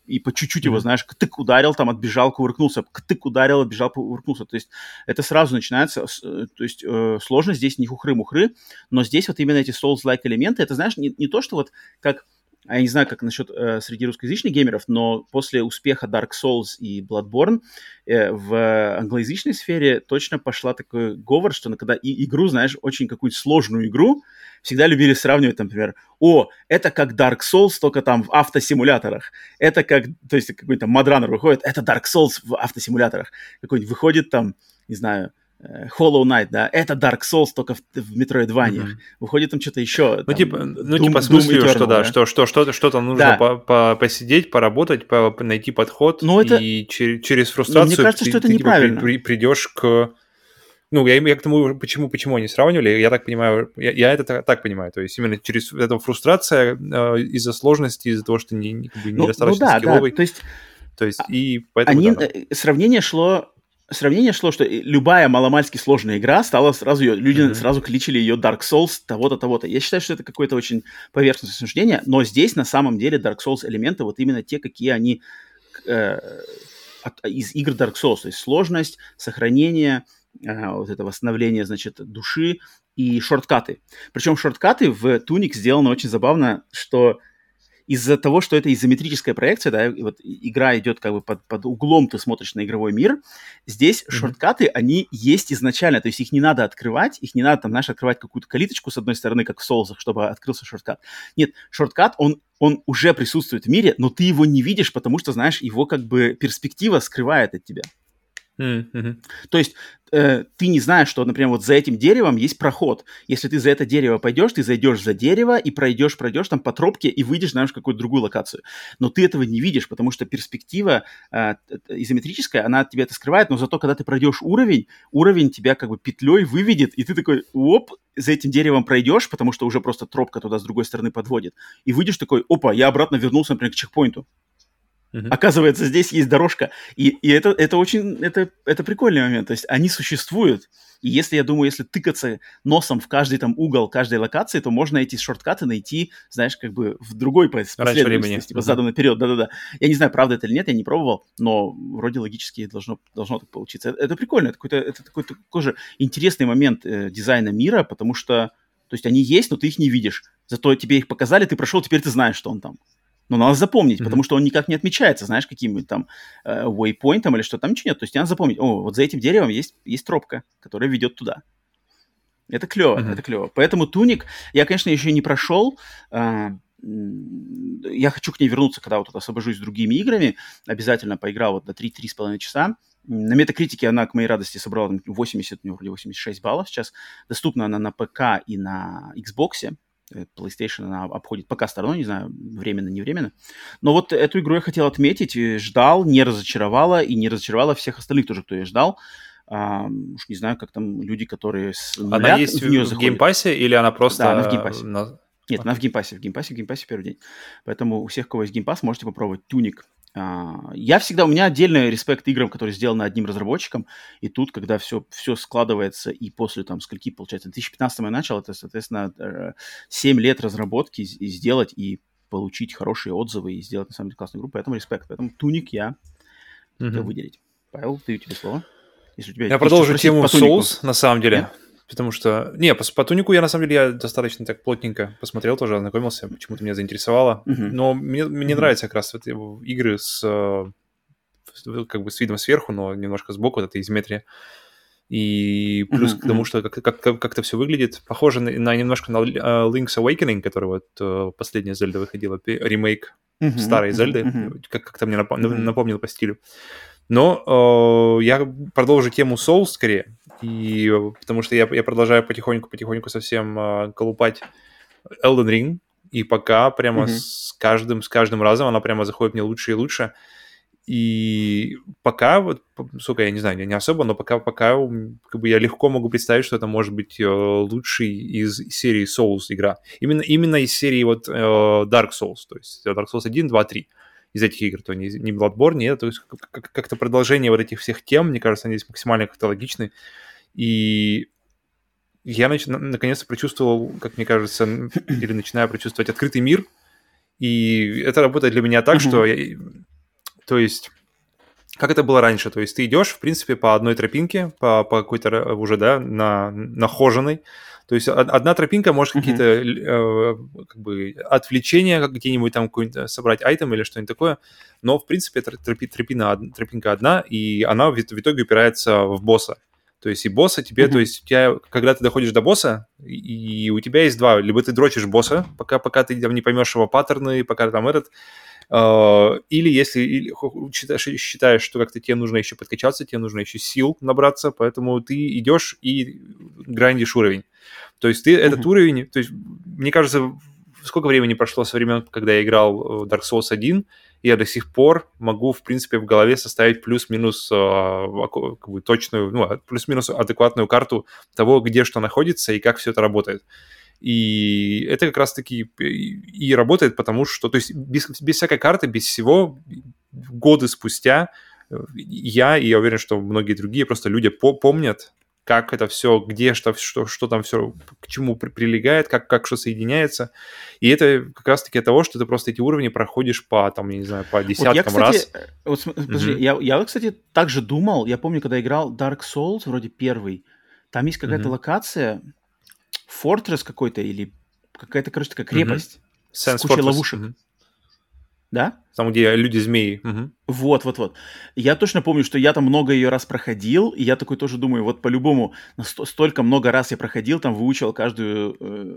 и по чуть-чуть его, знаешь, тык ударил, там отбежал, кувыркнулся, тык ударил, отбежал, кувыркнулся. То есть это сразу начинается, э, то есть э, сложность здесь не хухры-мухры, но здесь вот именно эти Souls-like элементы, это, знаешь, не, не то, что вот как а я не знаю, как насчет э, среди русскоязычных геймеров, но после успеха Dark Souls и Bloodborne э, в англоязычной сфере точно пошла такой говор, что когда и, игру, знаешь, очень какую-то сложную игру, всегда любили сравнивать, например, о, это как Dark Souls, только там в автосимуляторах. Это как, то есть какой-то Мадранер выходит, это Dark Souls в автосимуляторах. Какой-нибудь выходит там, не знаю, Hollow Knight, да, это Dark Souls только в, в Metroidvania. Mm-hmm. Выходит там что-то еще. Ну, там, типа, ну, Doom, типа с мыслью, что да, да, что, что, что-то, что-то нужно да. по, по, посидеть, поработать, по, найти подход, Но это... и через, через фрустрацию Но мне кажется, ты, что это ты, неправильно. Типа, при, при, придешь к ну, я, я к тому, почему, почему они сравнивали, я так понимаю, я, я это так, так понимаю, то есть именно через эту фрустрация э, из-за сложности, из-за того, что не, как бы, ну, недостаточно ну, да, скилловый. Да, то есть, то есть и поэтому... Они, да, да. Сравнение шло сравнение шло, что любая маломальски сложная игра стала сразу ее, люди mm-hmm. сразу кличили ее Dark Souls того-то, того-то. Я считаю, что это какое-то очень поверхностное суждение, но здесь на самом деле Dark Souls элементы вот именно те, какие они э, от, из игр Dark Souls, то есть сложность, сохранение, вот это восстановление, значит, души и шорткаты. Причем шорткаты в Туник сделаны очень забавно, что из-за того, что это изометрическая проекция, да, вот игра идет как бы под, под углом, ты смотришь на игровой мир, здесь mm-hmm. шорткаты, они есть изначально, то есть их не надо открывать, их не надо там, знаешь, открывать какую-то калиточку с одной стороны, как в соусах, чтобы открылся шорткат. Нет, шорткат, он, он уже присутствует в мире, но ты его не видишь, потому что, знаешь, его как бы перспектива скрывает от тебя. То есть э, ты не знаешь, что, например, вот за этим деревом есть проход. Если ты за это дерево пойдешь, ты зайдешь за дерево и пройдешь, пройдешь там по тропке и выйдешь, знаешь, в какую-то другую локацию. Но ты этого не видишь, потому что перспектива э, изометрическая, она от тебя это скрывает, но зато, когда ты пройдешь уровень, уровень тебя как бы петлей выведет, и ты такой, оп, за этим деревом пройдешь, потому что уже просто тропка туда с другой стороны подводит, и выйдешь такой, опа, я обратно вернулся, например, к чекпоинту. Uh-huh. Оказывается, здесь есть дорожка. И, и это, это очень это, это прикольный момент. То есть они существуют. И если, я думаю, если тыкаться носом в каждый там угол каждой локации, то можно эти шорткаты найти, знаешь, как бы в другой последовательности, типа uh-huh. задом наперед. Да-да-да. Я не знаю, правда это или нет, я не пробовал, но вроде логически должно, должно так получиться. Это, это прикольно, это, какой-то, это такой, такой же интересный момент э, дизайна мира, потому что, то есть они есть, но ты их не видишь. Зато тебе их показали, ты прошел, теперь ты знаешь, что он там. Но надо запомнить, mm-hmm. потому что он никак не отмечается, знаешь, каким-нибудь там э, waypoint или что там, ничего нет. То есть надо запомнить, о, вот за этим деревом есть, есть тропка, которая ведет туда. Это клево, mm-hmm. это клево. Поэтому туник я, конечно, еще не прошел. Э, я хочу к ней вернуться, когда вот освобожусь с другими играми. Обязательно поиграл вот до 3-3,5 часа. На метакритике она, к моей радости, собрала 80, у нее вроде 86 баллов сейчас. Доступна она на ПК и на Xbox. Э, PlayStation она обходит пока стороной, не знаю, временно, не временно. Но вот эту игру я хотел отметить, э, ждал, не разочаровала, и не разочаровала всех остальных тоже, кто ее ждал. А, уж не знаю, как там люди, которые с Она есть в, нее в геймпассе или она просто... Да, она в геймпассе. На... Нет, она в геймпассе, в геймпассе, в геймпассе первый день. Поэтому у всех, у кого есть геймпасс, можете попробовать. Tunic а, я всегда, у меня отдельный респект играм, которые сделаны одним разработчиком, и тут, когда все, все складывается, и после, там, скольки, получается, 2015 я начал, это, соответственно, 7 э, лет разработки и сделать, и получить хорошие отзывы, и сделать, на самом деле, классную игру, поэтому респект. Поэтому туник я хотел mm-hmm. выделить. Павел, ты у тебя слово. Если у тебя я продолжу тему Souls, на самом деле. Нет? Потому что... Не, по, по тунику я, на самом деле, я достаточно так плотненько посмотрел тоже, ознакомился, почему-то меня заинтересовало. Uh-huh. Но мне, мне uh-huh. нравится как раз вот игры с как бы с видом сверху, но немножко сбоку, вот эта изометрия. И плюс uh-huh, к тому, что как, как, как, это все выглядит, похоже на, на немножко на uh, Link's Awakening, который вот uh, последняя Зельда выходила, ремейк uh-huh, старой Зельды, uh-huh. как- как-то мне напом- uh-huh. напомнил по стилю. Но э, я продолжу тему Souls скорее, и, потому что я, я продолжаю потихоньку-потихоньку совсем э, колупать Elden Ring, и пока прямо mm-hmm. с каждым, с каждым разом она прямо заходит мне лучше и лучше. И пока, вот, сука, я не знаю, не особо, но пока, пока как бы я легко могу представить, что это может быть э, лучший из серии Souls игра. Именно, именно из серии вот э, Dark Souls, то есть Dark Souls 1, 2, 3 из этих игр, то не, не Bloodborne, нет, то есть как-то продолжение вот этих всех тем, мне кажется, они здесь максимально как-то логичны. И я нач- наконец-то прочувствовал, как мне кажется, или начинаю прочувствовать открытый мир, и это работает для меня так, mm-hmm. что я, то есть как это было раньше, то есть ты идешь, в принципе, по одной тропинке, по, по какой-то уже, да, на, нахоженной, то есть одна тропинка может какие-то э, как бы отвлечения, где-нибудь там какой-нибудь собрать айтем или что-нибудь такое, но в принципе тропи, тропина, тропинка одна, и она в, в итоге упирается в босса. То есть и босса тебе, mm-hmm. то есть у тебя, когда ты доходишь до босса, и, и у тебя есть два, либо ты дрочишь босса, пока, пока ты там не поймешь его паттерны, пока там этот, Э, или если или считаешь, считаешь, что как-то тебе нужно еще подкачаться, тебе нужно еще сил набраться, поэтому ты идешь и грандишь уровень. То есть ты mm-hmm. этот уровень, то есть мне кажется, сколько времени прошло со времен, когда я играл Dark Souls 1, я до сих пор могу, в принципе, в голове составить плюс-минус э, как точную, ну, плюс-минус адекватную карту того, где что находится и как все это работает. И это как раз-таки и работает, потому что, то есть без, без всякой карты, без всего, годы спустя э, я, и я уверен, что многие другие просто люди по помнят как это все, где что, что, что там все, к чему при, прилегает, как, как что соединяется. И это как раз-таки от того, что ты просто эти уровни проходишь по, там, я не знаю, по десяткам вот я, кстати, раз. Э, вот, подожди, mm-hmm. я, я, кстати, также думал, я помню, когда играл Dark Souls, вроде первый, там есть какая-то mm-hmm. локация, Fortress какой-то или какая-то, короче, такая крепость mm-hmm. с кучей Fortress. ловушек. Mm-hmm. Да? Там, где люди-змеи. Угу. Вот, вот, вот. Я точно помню, что я там много ее раз проходил, и я такой тоже думаю, вот по-любому, столько много раз я проходил, там выучил каждую э,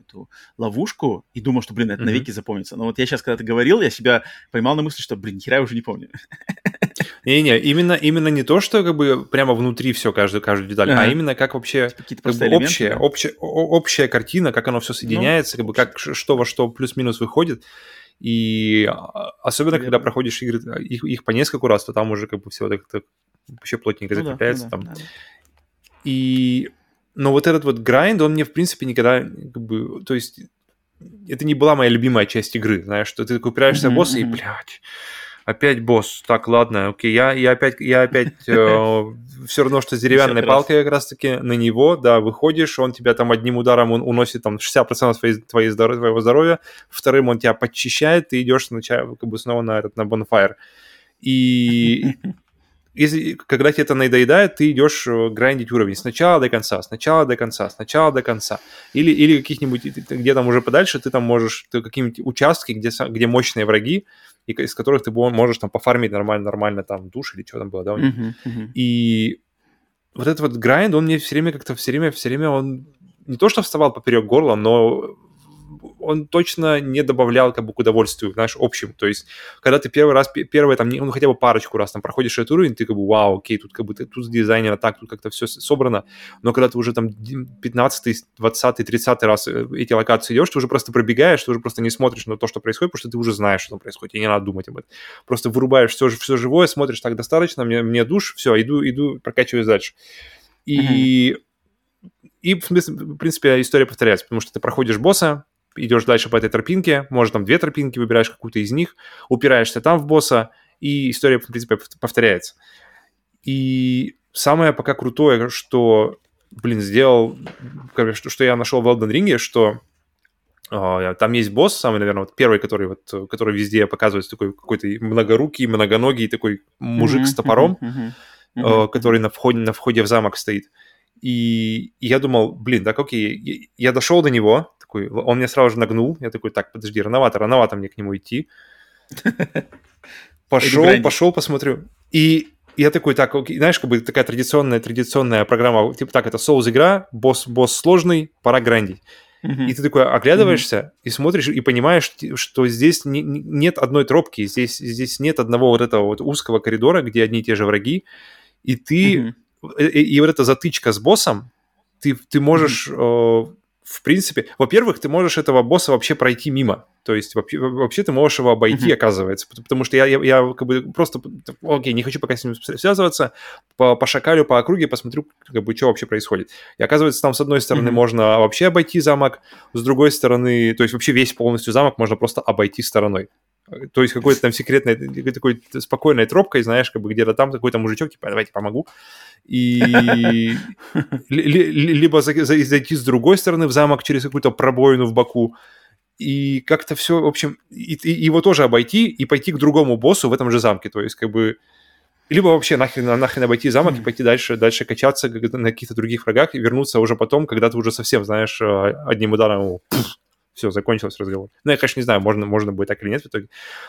эту ловушку, и думал, что, блин, это mm-hmm. навеки запомнится. Но вот я сейчас, когда ты говорил, я себя поймал на мысли, что, блин, хера я уже не помню. Не-не, именно, именно не то, что как бы прямо внутри все, каждую, каждую деталь, а именно как вообще типа как бы общая, да? общая, общая картина, как оно все ну. соединяется, ну, как бы как что во что плюс-минус выходит. И а, особенно, когда проходишь игры, а, их, их по нескольку раз, то там уже как бы все так, так вообще плотненько ну закрепляется. Да, ну да, там. Да. И... Но вот этот вот грайнд, он мне, в принципе, никогда как бы... То есть это не была моя любимая часть игры, знаешь, что ты такой упираешься mm-hmm, босса mm-hmm. и, блядь, опять босс. Так, ладно, окей, я, я опять, я опять э, все равно, что с деревянной палкой как раз-таки на него, да, выходишь, он тебя там одним ударом он уносит там 60% твоей, твоей здоровья, твоего здоровья, вторым он тебя подчищает, ты идешь сначала, как бы снова на этот, на bonfire. И если, когда тебе это надоедает, ты идешь э, грандить уровень сначала до конца, сначала до конца, сначала до конца. Или, или каких-нибудь, где там уже подальше, ты там можешь, ты какие-нибудь участки, где, где мощные враги, и из которых ты можешь там пофармить нормально, нормально там душ или что там было, да, у них. Uh-huh, uh-huh. И вот этот вот грайнд, он мне все время как-то все время, все время он не то что вставал поперек горла, но он точно не добавлял как бы к удовольствию, знаешь, общему. То есть, когда ты первый раз, первый там, ну, хотя бы парочку раз там проходишь этот уровень, ты как бы, вау, окей, тут как бы, тут дизайнера так, тут как-то все собрано, но когда ты уже там 15 20 30 раз э, эти локации идешь, ты уже просто пробегаешь, ты уже просто не смотришь на то, что происходит, потому что ты уже знаешь, что там происходит, и не надо думать об этом. Просто вырубаешь все, все живое, смотришь, так достаточно, мне, мне душ, все, иду, иду, прокачиваюсь дальше. И mm-hmm. И, в принципе, история повторяется, потому что ты проходишь босса, идешь дальше по этой тропинке, может, там две тропинки, выбираешь какую-то из них, упираешься там в босса, и история, в принципе, повторяется. И самое пока крутое, что, блин, сделал, что, я нашел в Elden Ring, что Uh, там есть босс, самый, наверное, вот первый, который вот, который везде показывается, такой какой-то многорукий, многоногий, такой мужик mm-hmm, с топором, mm-hmm, mm-hmm, который на входе, на входе в замок стоит. И, и я думал, блин, так окей, я дошел до него, такой, он меня сразу же нагнул, я такой, так, подожди, рановато, рановато мне к нему идти. Пошел, пошел, посмотрю. И я такой, так, окей, знаешь, как бы такая традиционная, традиционная программа, типа так, это соус-игра, босс, босс сложный, пора грандить. И ты такой оглядываешься mm-hmm. и смотришь и понимаешь, что здесь не, нет одной тропки, здесь, здесь нет одного вот этого вот узкого коридора, где одни и те же враги, и ты mm-hmm. и, и вот эта затычка с боссом, ты, ты можешь mm-hmm в принципе, во-первых, ты можешь этого босса вообще пройти мимо. То есть вообще, вообще ты можешь его обойти, mm-hmm. оказывается. Потому что я, я, я как бы просто, окей, не хочу пока с ним связываться, по, пошакалю по округе, посмотрю, как бы, что вообще происходит. И оказывается, там с одной стороны mm-hmm. можно вообще обойти замок, с другой стороны, то есть вообще весь полностью замок можно просто обойти стороной. То есть какой-то там секретной, такой спокойной тропкой, знаешь, как бы где-то там какой-то мужичок, типа, давайте помогу. И либо зайти с другой стороны в замок через какую-то пробоину в боку, и как-то все, в общем, и, и его тоже обойти и пойти к другому боссу в этом же замке. То есть, как бы, либо вообще нахрен, нахрен обойти замок и пойти дальше, дальше качаться на каких-то других врагах и вернуться уже потом, когда ты уже совсем, знаешь, одним ударом Все, закончился разговор. Ну, я, конечно, не знаю, можно, можно будет так или нет в итоге.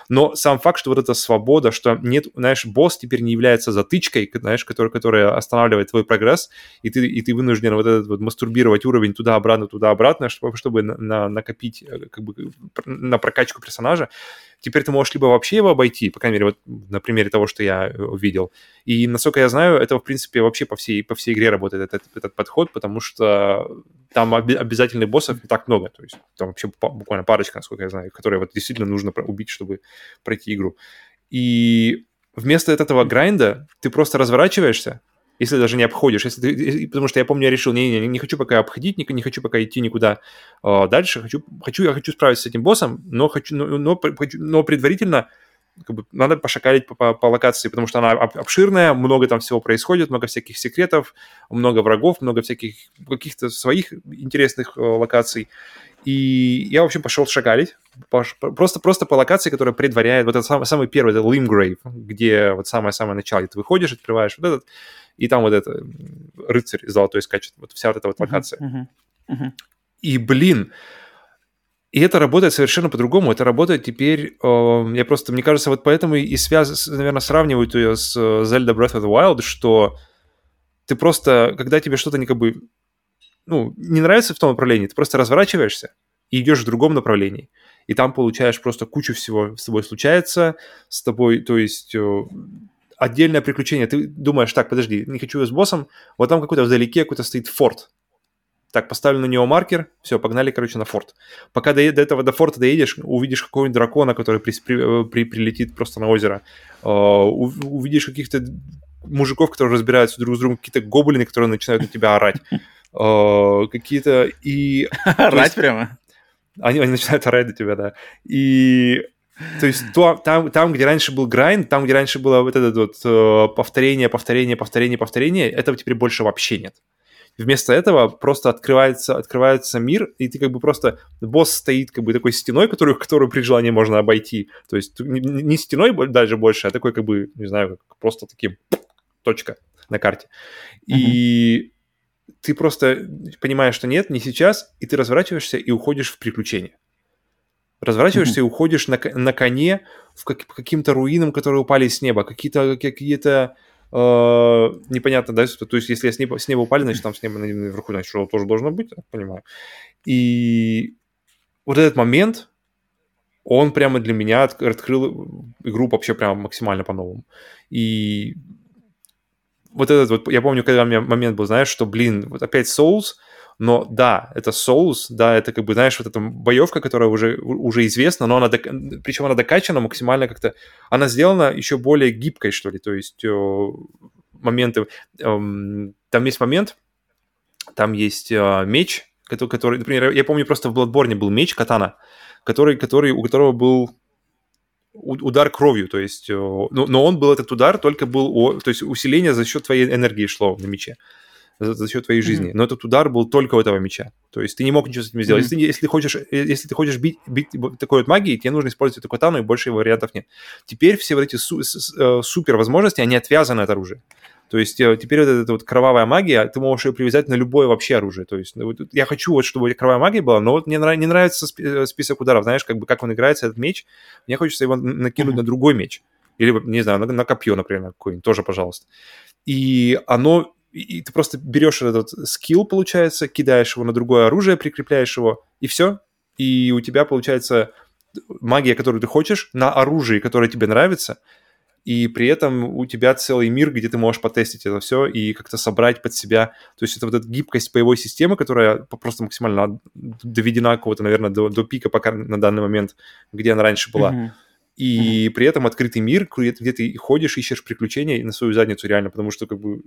Но сам факт, что вот эта свобода, что нет, знаешь, босс теперь не является затычкой, знаешь, которая, которая останавливает твой прогресс, и ты, и ты вынужден вот этот вот мастурбировать уровень туда-обратно, туда-обратно, чтобы, чтобы на, на, накопить, э, как бы, на прокачку персонажа. Теперь ты можешь либо вообще его обойти, по крайней мере, вот на примере того, что я э, видел. И, насколько я знаю, это, в принципе, вообще по всей, по всей игре работает этот, этот подход, потому что там обязательных боссов не так много. То есть там вообще буквально парочка, насколько я знаю, которые вот действительно нужно убить, чтобы пройти игру. И вместо этого грайнда ты просто разворачиваешься, если даже не обходишь, если ты, потому что я помню, я решил, не, не, не хочу пока обходить, не, не хочу пока идти никуда э, дальше, хочу, хочу, я хочу справиться с этим боссом, но хочу, но, но, но предварительно как бы, надо пошакалить по, по, по локации, потому что она обширная, много там всего происходит, много всяких секретов, много врагов, много всяких каких-то своих интересных э, локаций. И я, в общем, пошел шакалить, просто, просто по локации, которая предваряет, вот это самый, самый первый, это Limgrave, где вот самое-самое начало, ты выходишь, открываешь вот этот, и там вот это рыцарь золотой скачет, вот вся вот эта вот локация. Uh-huh, uh-huh, uh-huh. И, блин, и это работает совершенно по-другому. Это работает теперь, э, я просто, мне кажется, вот поэтому и связ, наверное, сравнивают ее с э, Zelda Breath of the Wild, что ты просто, когда тебе что-то не как бы, ну, не нравится в том направлении, ты просто разворачиваешься и идешь в другом направлении. И там получаешь просто кучу всего с тобой случается, с тобой, то есть э, отдельное приключение. Ты думаешь, так, подожди, не хочу с боссом, вот там какой-то вдалеке какой-то стоит форт. Так, поставлю на него маркер, все, погнали, короче, на форт. Пока до, до этого, до форта доедешь, увидишь какого-нибудь дракона, который при, при, при, прилетит просто на озеро. Uh, увидишь каких-то мужиков, которые разбираются друг с другом, какие-то гоблины, которые начинают на тебя орать. Uh, какие-то и... Орать прямо? Они, они начинают орать до тебя, да. И то есть то, там, там, где раньше был грайн, там, где раньше было вот это вот э, повторение, повторение, повторение, повторение, этого теперь больше вообще нет. Вместо этого просто открывается, открывается мир, и ты как бы просто... Босс стоит как бы такой стеной, которую, которую при желании можно обойти. То есть не, не стеной даже больше, а такой как бы, не знаю, как просто таким точка на карте. И ты просто понимаешь, что нет, не сейчас, и ты разворачиваешься и уходишь в приключения разворачиваешься mm-hmm. и уходишь на, на коне в как, каким-то руинам, которые упали с неба, какие-то какие-то э, непонятно, да, то есть если с неба, с неба упали, значит там с неба наверху, значит, что тоже должно быть, я понимаю. И вот этот момент, он прямо для меня открыл игру вообще прямо максимально по-новому. И вот этот вот, я помню, когда у меня момент был, знаешь, что, блин, вот опять Souls, но да, это Souls, да, это как бы, знаешь, вот эта боевка, которая уже, уже известна, но она, док... причем она докачана максимально как-то, она сделана еще более гибкой, что ли, то есть э, моменты, э, там есть момент, там есть э, меч, который, например, я помню просто в Bloodborne был меч катана, который, который, у которого был удар кровью, то есть, но, но он был этот удар только был, то есть усиление за счет твоей энергии шло на мече за, за счет твоей жизни. Mm-hmm. Но этот удар был только у этого меча. То есть ты не мог ничего с этим сделать. Mm-hmm. Если, если, ты хочешь, э, если ты хочешь бить, бить такой вот магией, тебе нужно использовать эту катану, и больше вариантов нет. Теперь все вот эти су- э, супер возможности, они отвязаны от оружия. То есть э, теперь вот эта вот кровавая магия, ты можешь ее привязать на любое вообще оружие. То есть ну, вот, я хочу вот, чтобы кровавая магия была, но вот мне нрав- не нравится список ударов. Знаешь, как бы как он играется, этот меч, мне хочется его накинуть mm-hmm. на другой меч. Или, не знаю, на, на копье, например, какое-нибудь, тоже, пожалуйста. И оно и ты просто берешь этот скилл, получается, кидаешь его на другое оружие, прикрепляешь его, и все. И у тебя получается магия, которую ты хочешь, на оружии, которое тебе нравится, и при этом у тебя целый мир, где ты можешь потестить это все и как-то собрать под себя. То есть это вот эта гибкость боевой системы, которая просто максимально доведена какого-то, наверное, до, до пика пока на данный момент, где она раньше была. Mm-hmm и mm-hmm. при этом открытый мир, где ты ходишь, ищешь приключения на свою задницу реально, потому что как бы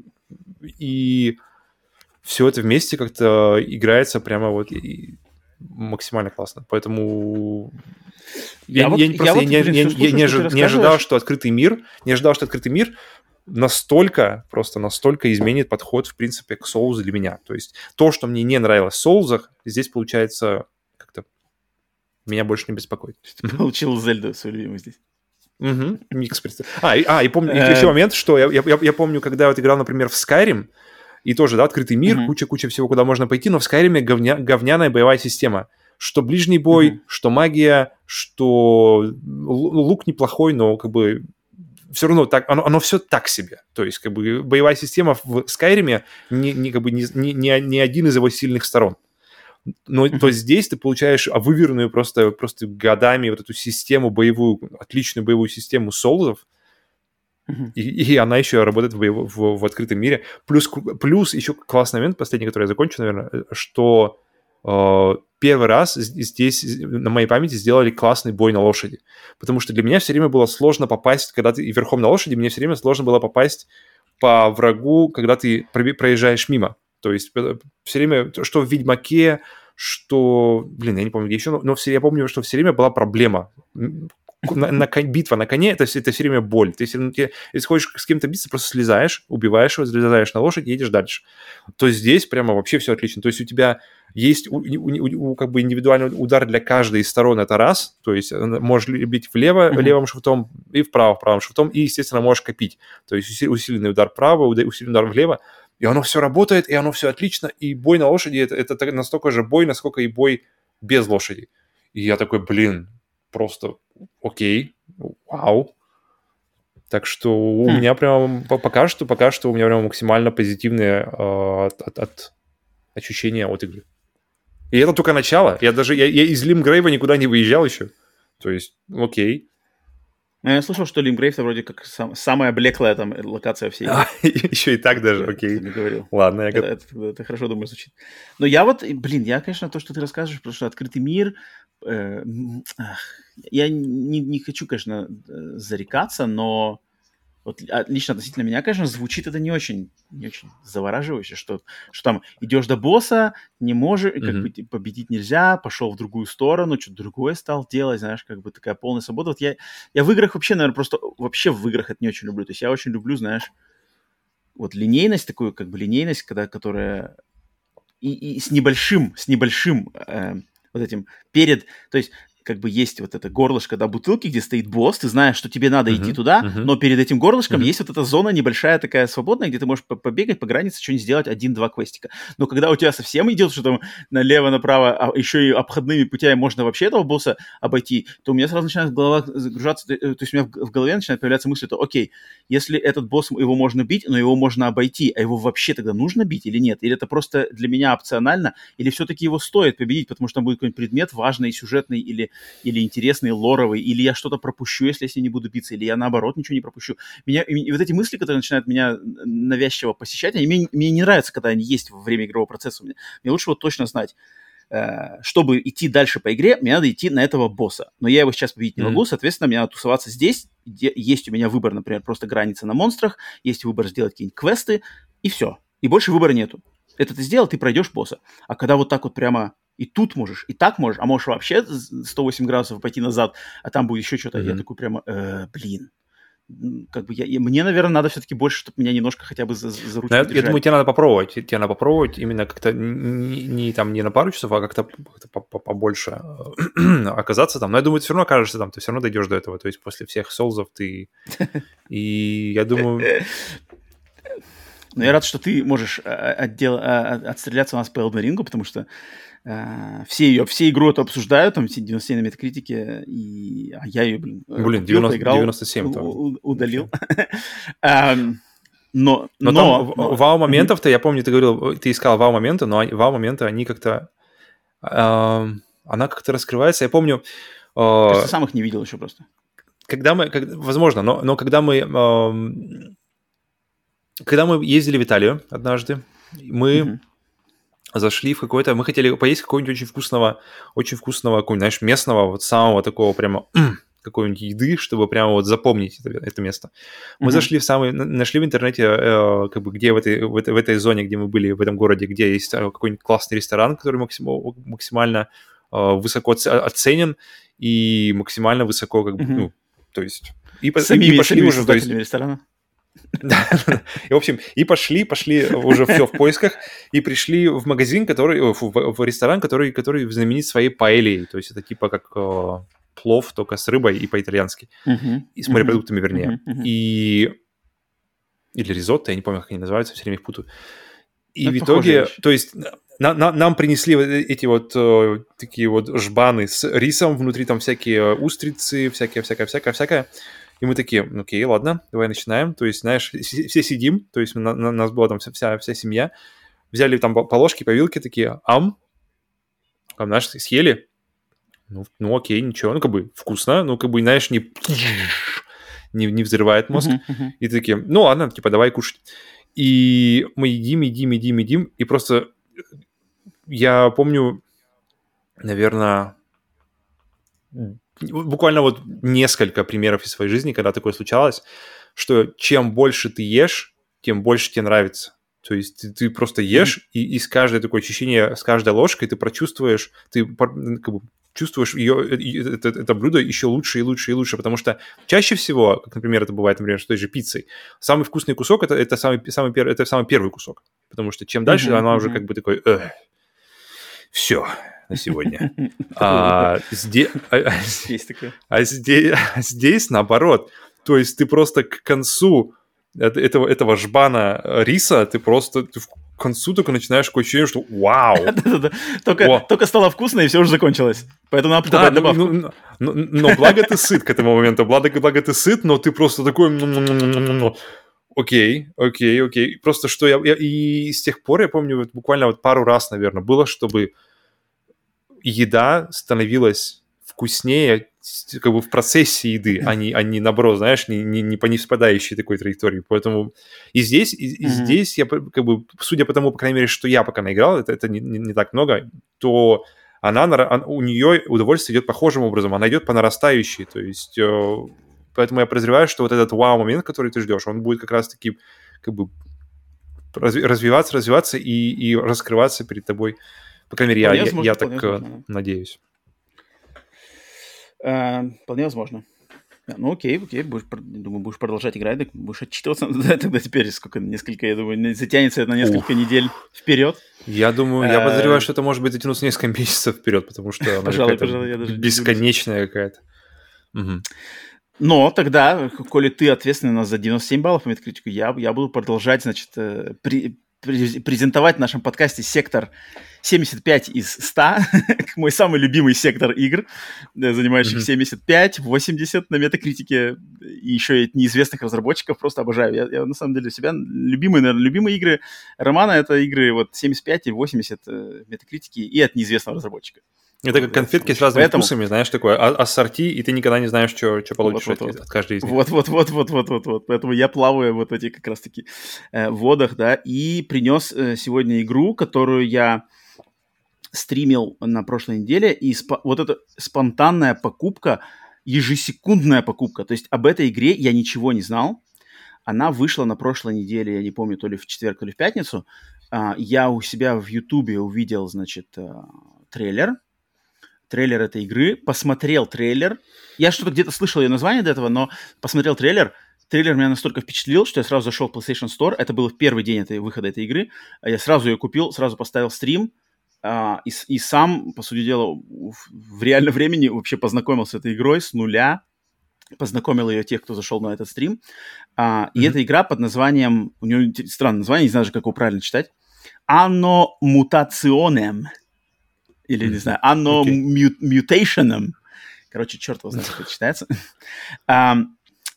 и все это вместе как-то играется прямо вот и максимально классно. Поэтому я, я, вот, я, просто, я, я, я, я, я не, ожи, не ожидал, что открытый мир, не ожидал, что открытый мир настолько, просто настолько изменит подход, в принципе, к Souls для меня. То есть то, что мне не нравилось в Souls, здесь получается меня больше не беспокоит. Ты получил Зельду свою любимую здесь. Угу, микс А, и, а, и помню, еще момент, что я, я, я помню, когда вот играл, например, в Skyrim, и тоже, да, открытый мир, куча-куча всего, куда можно пойти, но в Skyrim говня, говняная боевая система. что ближний бой, mm-hmm. что магия, что лук неплохой, но как бы все равно так, оно, оно все так себе. То есть, как бы, боевая система в Скайриме не, не, как бы, не, не, не один из его сильных сторон. Но mm-hmm. то здесь ты получаешь выверенную просто, просто годами вот эту систему боевую, отличную боевую систему солзов, и, и она еще работает в, в, в открытом мире. Плюс, плюс еще классный момент, последний, который я закончу, наверное, что э, первый раз здесь на моей памяти сделали классный бой на лошади. Потому что для меня все время было сложно попасть, когда ты верхом на лошади, мне все время сложно было попасть по врагу, когда ты проезжаешь мимо. То есть э, все время, что в «Ведьмаке», что... Блин, я не помню, где еще, но все, я помню, что все время была проблема. На, на, битва на коне это, это все время боль. Ты, если, если хочешь с кем-то биться, просто слезаешь, убиваешь его, залезаешь на лошадь, едешь дальше. То здесь прямо вообще все отлично. То есть у тебя есть у, у, у, как бы индивидуальный удар для каждой из сторон, это раз. То есть можешь бить влево mm-hmm. левым шифтом и вправо правым шифтом, и, естественно, можешь копить. То есть усиленный удар вправо, усиленный удар влево и оно все работает, и оно все отлично, и бой на лошади это, это настолько же бой, насколько и бой без лошади. И я такой, блин, просто окей, вау. Так что у хм. меня прям пока что, пока что у меня прям максимально позитивные э, от, от, от ощущения от игры. И это только начало. Я даже я, я из Лимгрейва никуда не выезжал еще. То есть, окей. Ну, я слышал, что Лимгрейв это вроде как сам, самая блеклая там локация всей. А, еще и так даже, окей. Не говорил. Ладно, я это, это, это хорошо, думаю, звучит. Но я вот, блин, я, конечно, то, что ты рассказываешь, потому что открытый мир, э, я не, не хочу, конечно, э, зарекаться, но вот а, лично относительно меня, конечно, звучит это не очень, не очень завораживающе, что, что там идешь до босса, не можешь, mm-hmm. как бы победить нельзя, пошел в другую сторону, что-то другое стал делать, знаешь, как бы такая полная свобода. Вот я, я в играх вообще, наверное, просто вообще в играх это не очень люблю. То есть я очень люблю, знаешь, вот линейность, такую как бы линейность, когда, которая и, и с небольшим, с небольшим э, вот этим перед, то есть как бы есть вот это горлышко до бутылки, где стоит босс, ты знаешь, что тебе надо uh-huh, идти туда, uh-huh. но перед этим горлышком uh-huh. есть вот эта зона небольшая такая свободная, где ты можешь побегать по границе, что-нибудь сделать, один-два квестика. Но когда у тебя совсем идет, что там налево-направо, а еще и обходными путями можно вообще этого босса обойти, то у меня сразу начинает голова загружаться, э, то есть у меня в голове начинает появляться мысль, что окей, если этот босс, его можно бить, но его можно обойти, а его вообще тогда нужно бить или нет? Или это просто для меня опционально, или все-таки его стоит победить, потому что там будет какой-нибудь предмет важный, сюжетный или или интересный, лоровый, или я что-то пропущу, если я с ней не буду биться, или я наоборот ничего не пропущу. Меня, и вот эти мысли, которые начинают меня навязчиво посещать, они мне, мне не нравятся, когда они есть во время игрового процесса. Мне, мне лучше вот точно знать, э, чтобы идти дальше по игре, мне надо идти на этого босса. Но я его сейчас победить не могу, соответственно, мне надо тусоваться здесь. Где есть у меня выбор, например, просто граница на монстрах, есть выбор сделать какие-нибудь квесты, и все. И больше выбора нету. Это ты сделал, ты пройдешь босса. А когда вот так вот прямо и тут можешь, и так можешь, а можешь вообще 108 градусов пойти назад, а там будет еще что-то. Mm-hmm. Я такой прямо, э, блин. Как бы я, я, мне, наверное, надо все-таки больше, чтобы меня немножко хотя бы за, за ручку я, я думаю, тебе надо попробовать. Тебе надо попробовать именно как-то не, не, там не на пару часов, а как-то побольше э, оказаться там. Но я думаю, ты все равно окажешься там, ты все равно дойдешь до этого. То есть после всех солзов ты... И я думаю... Но я рад, что ты можешь э, отдел, отстреляться у нас по Elden Ring, потому что Uh, все ее, все игру эту обсуждают, там все 97 на метакритике, и а я ее, блин, блин 90, играл, 97 у, у, удалил. um, но, но, но, но вау-моментов-то, я помню, ты говорил, ты искал вау-моменты, но вау-моменты, они как-то... Uh, она как-то раскрывается. Я помню... Uh, ты самых не видел еще просто. Когда мы... Как, возможно, но, но когда мы... Uh, когда мы ездили в Италию однажды, мы... Зашли в какой-то... Мы хотели поесть какого-нибудь очень вкусного, очень вкусного, какого-нибудь, знаешь, местного, вот самого такого прямо какой-нибудь еды, чтобы прямо вот запомнить это, это место. Мы mm-hmm. зашли в самый, нашли в интернете, э, как бы где в этой, в, этой, в этой зоне, где мы были, в этом городе, где есть э, какой-нибудь классный ресторан, который максим, максимально э, высоко оценен и максимально высоко, как бы, mm-hmm. ну, то есть... И, Самими, и пошли уже, то есть... ресторана? Да, и, в общем, и пошли, пошли уже все в поисках, и пришли в магазин, который, в, в ресторан, который, который знаменит своей паэлией, то есть это типа как э, плов, только с рыбой и по-итальянски, и с морепродуктами, вернее. И... Или ризотто, я не помню, как они называются, все время их путаю. И в итоге, то есть на, на, нам принесли вот эти вот э, такие вот жбаны с рисом, внутри там всякие устрицы, всякие, всякое, всякое, всякое. И мы такие, «Ну, окей, ладно, давай начинаем. То есть, знаешь, все сидим, то есть на, на, нас была там вся, вся семья, взяли там по ложке, по вилке, такие, ам, там, знаешь, съели, ну, ну окей, ничего, ну как бы вкусно, ну как бы, знаешь, не, не, не взрывает мозг. Uh-huh, uh-huh. И такие, ну ладно, типа давай кушать. И мы едим, едим, едим, едим, и просто я помню, наверное, буквально вот несколько примеров из своей жизни, когда такое случалось, что чем больше ты ешь, тем больше тебе нравится. То есть ты, ты просто ешь, mm-hmm. и, и с каждой такое ощущение, с каждой ложкой ты прочувствуешь, ты как бы чувствуешь ее, это, это блюдо еще лучше и лучше и лучше, потому что чаще всего, как, например, это бывает, например, с той же пиццей, самый вкусный кусок это, это, самый, самый, первый, это самый первый кусок, потому что чем дальше, mm-hmm. она уже как бы такой, все на сегодня. А, здесь, а, а, а здесь наоборот, то есть ты просто к концу этого, этого жбана риса, ты просто ты к концу только начинаешь такое ощущение, что вау! только, только стало вкусно, и все уже закончилось. Поэтому надо да, добавку. Ну, ну, но, но благо ты сыт к этому моменту, благо, благо ты сыт, но ты просто такой... Окей, окей, окей. Просто что я, я... И с тех пор, я помню, вот буквально вот пару раз, наверное, было, чтобы еда становилась вкуснее как бы в процессе еды, а не, а не наоборот, знаешь, не, не, не по неспадающей такой траектории. Поэтому и здесь, и, и mm-hmm. здесь я как бы, судя по тому, по крайней мере, что я пока наиграл, это, это не, не, не так много, то она, у нее удовольствие идет похожим образом, она идет по нарастающей, то есть э, поэтому я подозреваю, что вот этот вау-момент, который ты ждешь, он будет как раз-таки как бы развиваться, развиваться и, и раскрываться перед тобой. По крайней мере, я, я, я так возможно. надеюсь. Э, вполне возможно. Ну окей, окей, будешь, думаю, будешь продолжать играть, так будешь отчитываться да, тогда теперь сколько, несколько, я думаю, затянется это на несколько Ух. недель вперед. Я думаю, я подозреваю, э, что это может быть затянуться несколько месяцев вперед, потому что она пожалуй, пожалуй, я даже бесконечная какая-то. Угу. Но тогда, коли ты ответственный у нас за 97 баллов по метакритику, я, я буду продолжать, значит, э, при, презентовать в нашем подкасте сектор 75 из 100, мой самый любимый сектор игр, занимающих mm-hmm. 75, 80 на метакритике, и еще и неизвестных разработчиков, просто обожаю. Я, я на самом деле себя любимые, наверное, любимые игры Романа это игры вот 75 и 80 э, метакритики и от неизвестного разработчика. Это как конфетки с разными Поэтому... вкусами, знаешь, такое а, ассорти, и ты никогда не знаешь, что, что получишь вот, вот, от, от каждой из них. Вот, вот, вот, вот, вот, вот, вот. Поэтому я плаваю вот в этих как раз-таки э, водах, да, и принес э, сегодня игру, которую я стримил на прошлой неделе, и спо- вот эта спонтанная покупка, ежесекундная покупка, то есть об этой игре я ничего не знал, она вышла на прошлой неделе, я не помню, то ли в четверг, то ли в пятницу, а, я у себя в Ютубе увидел, значит, а, трейлер, трейлер этой игры, посмотрел трейлер. Я что-то где-то слышал ее название до этого, но посмотрел трейлер. Трейлер меня настолько впечатлил, что я сразу зашел в PlayStation Store. Это был первый день этой, выхода этой игры. Я сразу ее купил, сразу поставил стрим. А, и, и сам, по сути дела, в реальном времени вообще познакомился с этой игрой с нуля. Познакомил ее тех, кто зашел на этот стрим. А, mm-hmm. И эта игра под названием... У нее странное название, не знаю даже, как его правильно читать. Anno Mutationem или, не знаю, anno okay. mutationem. Короче, черт его знает, как это читается. um,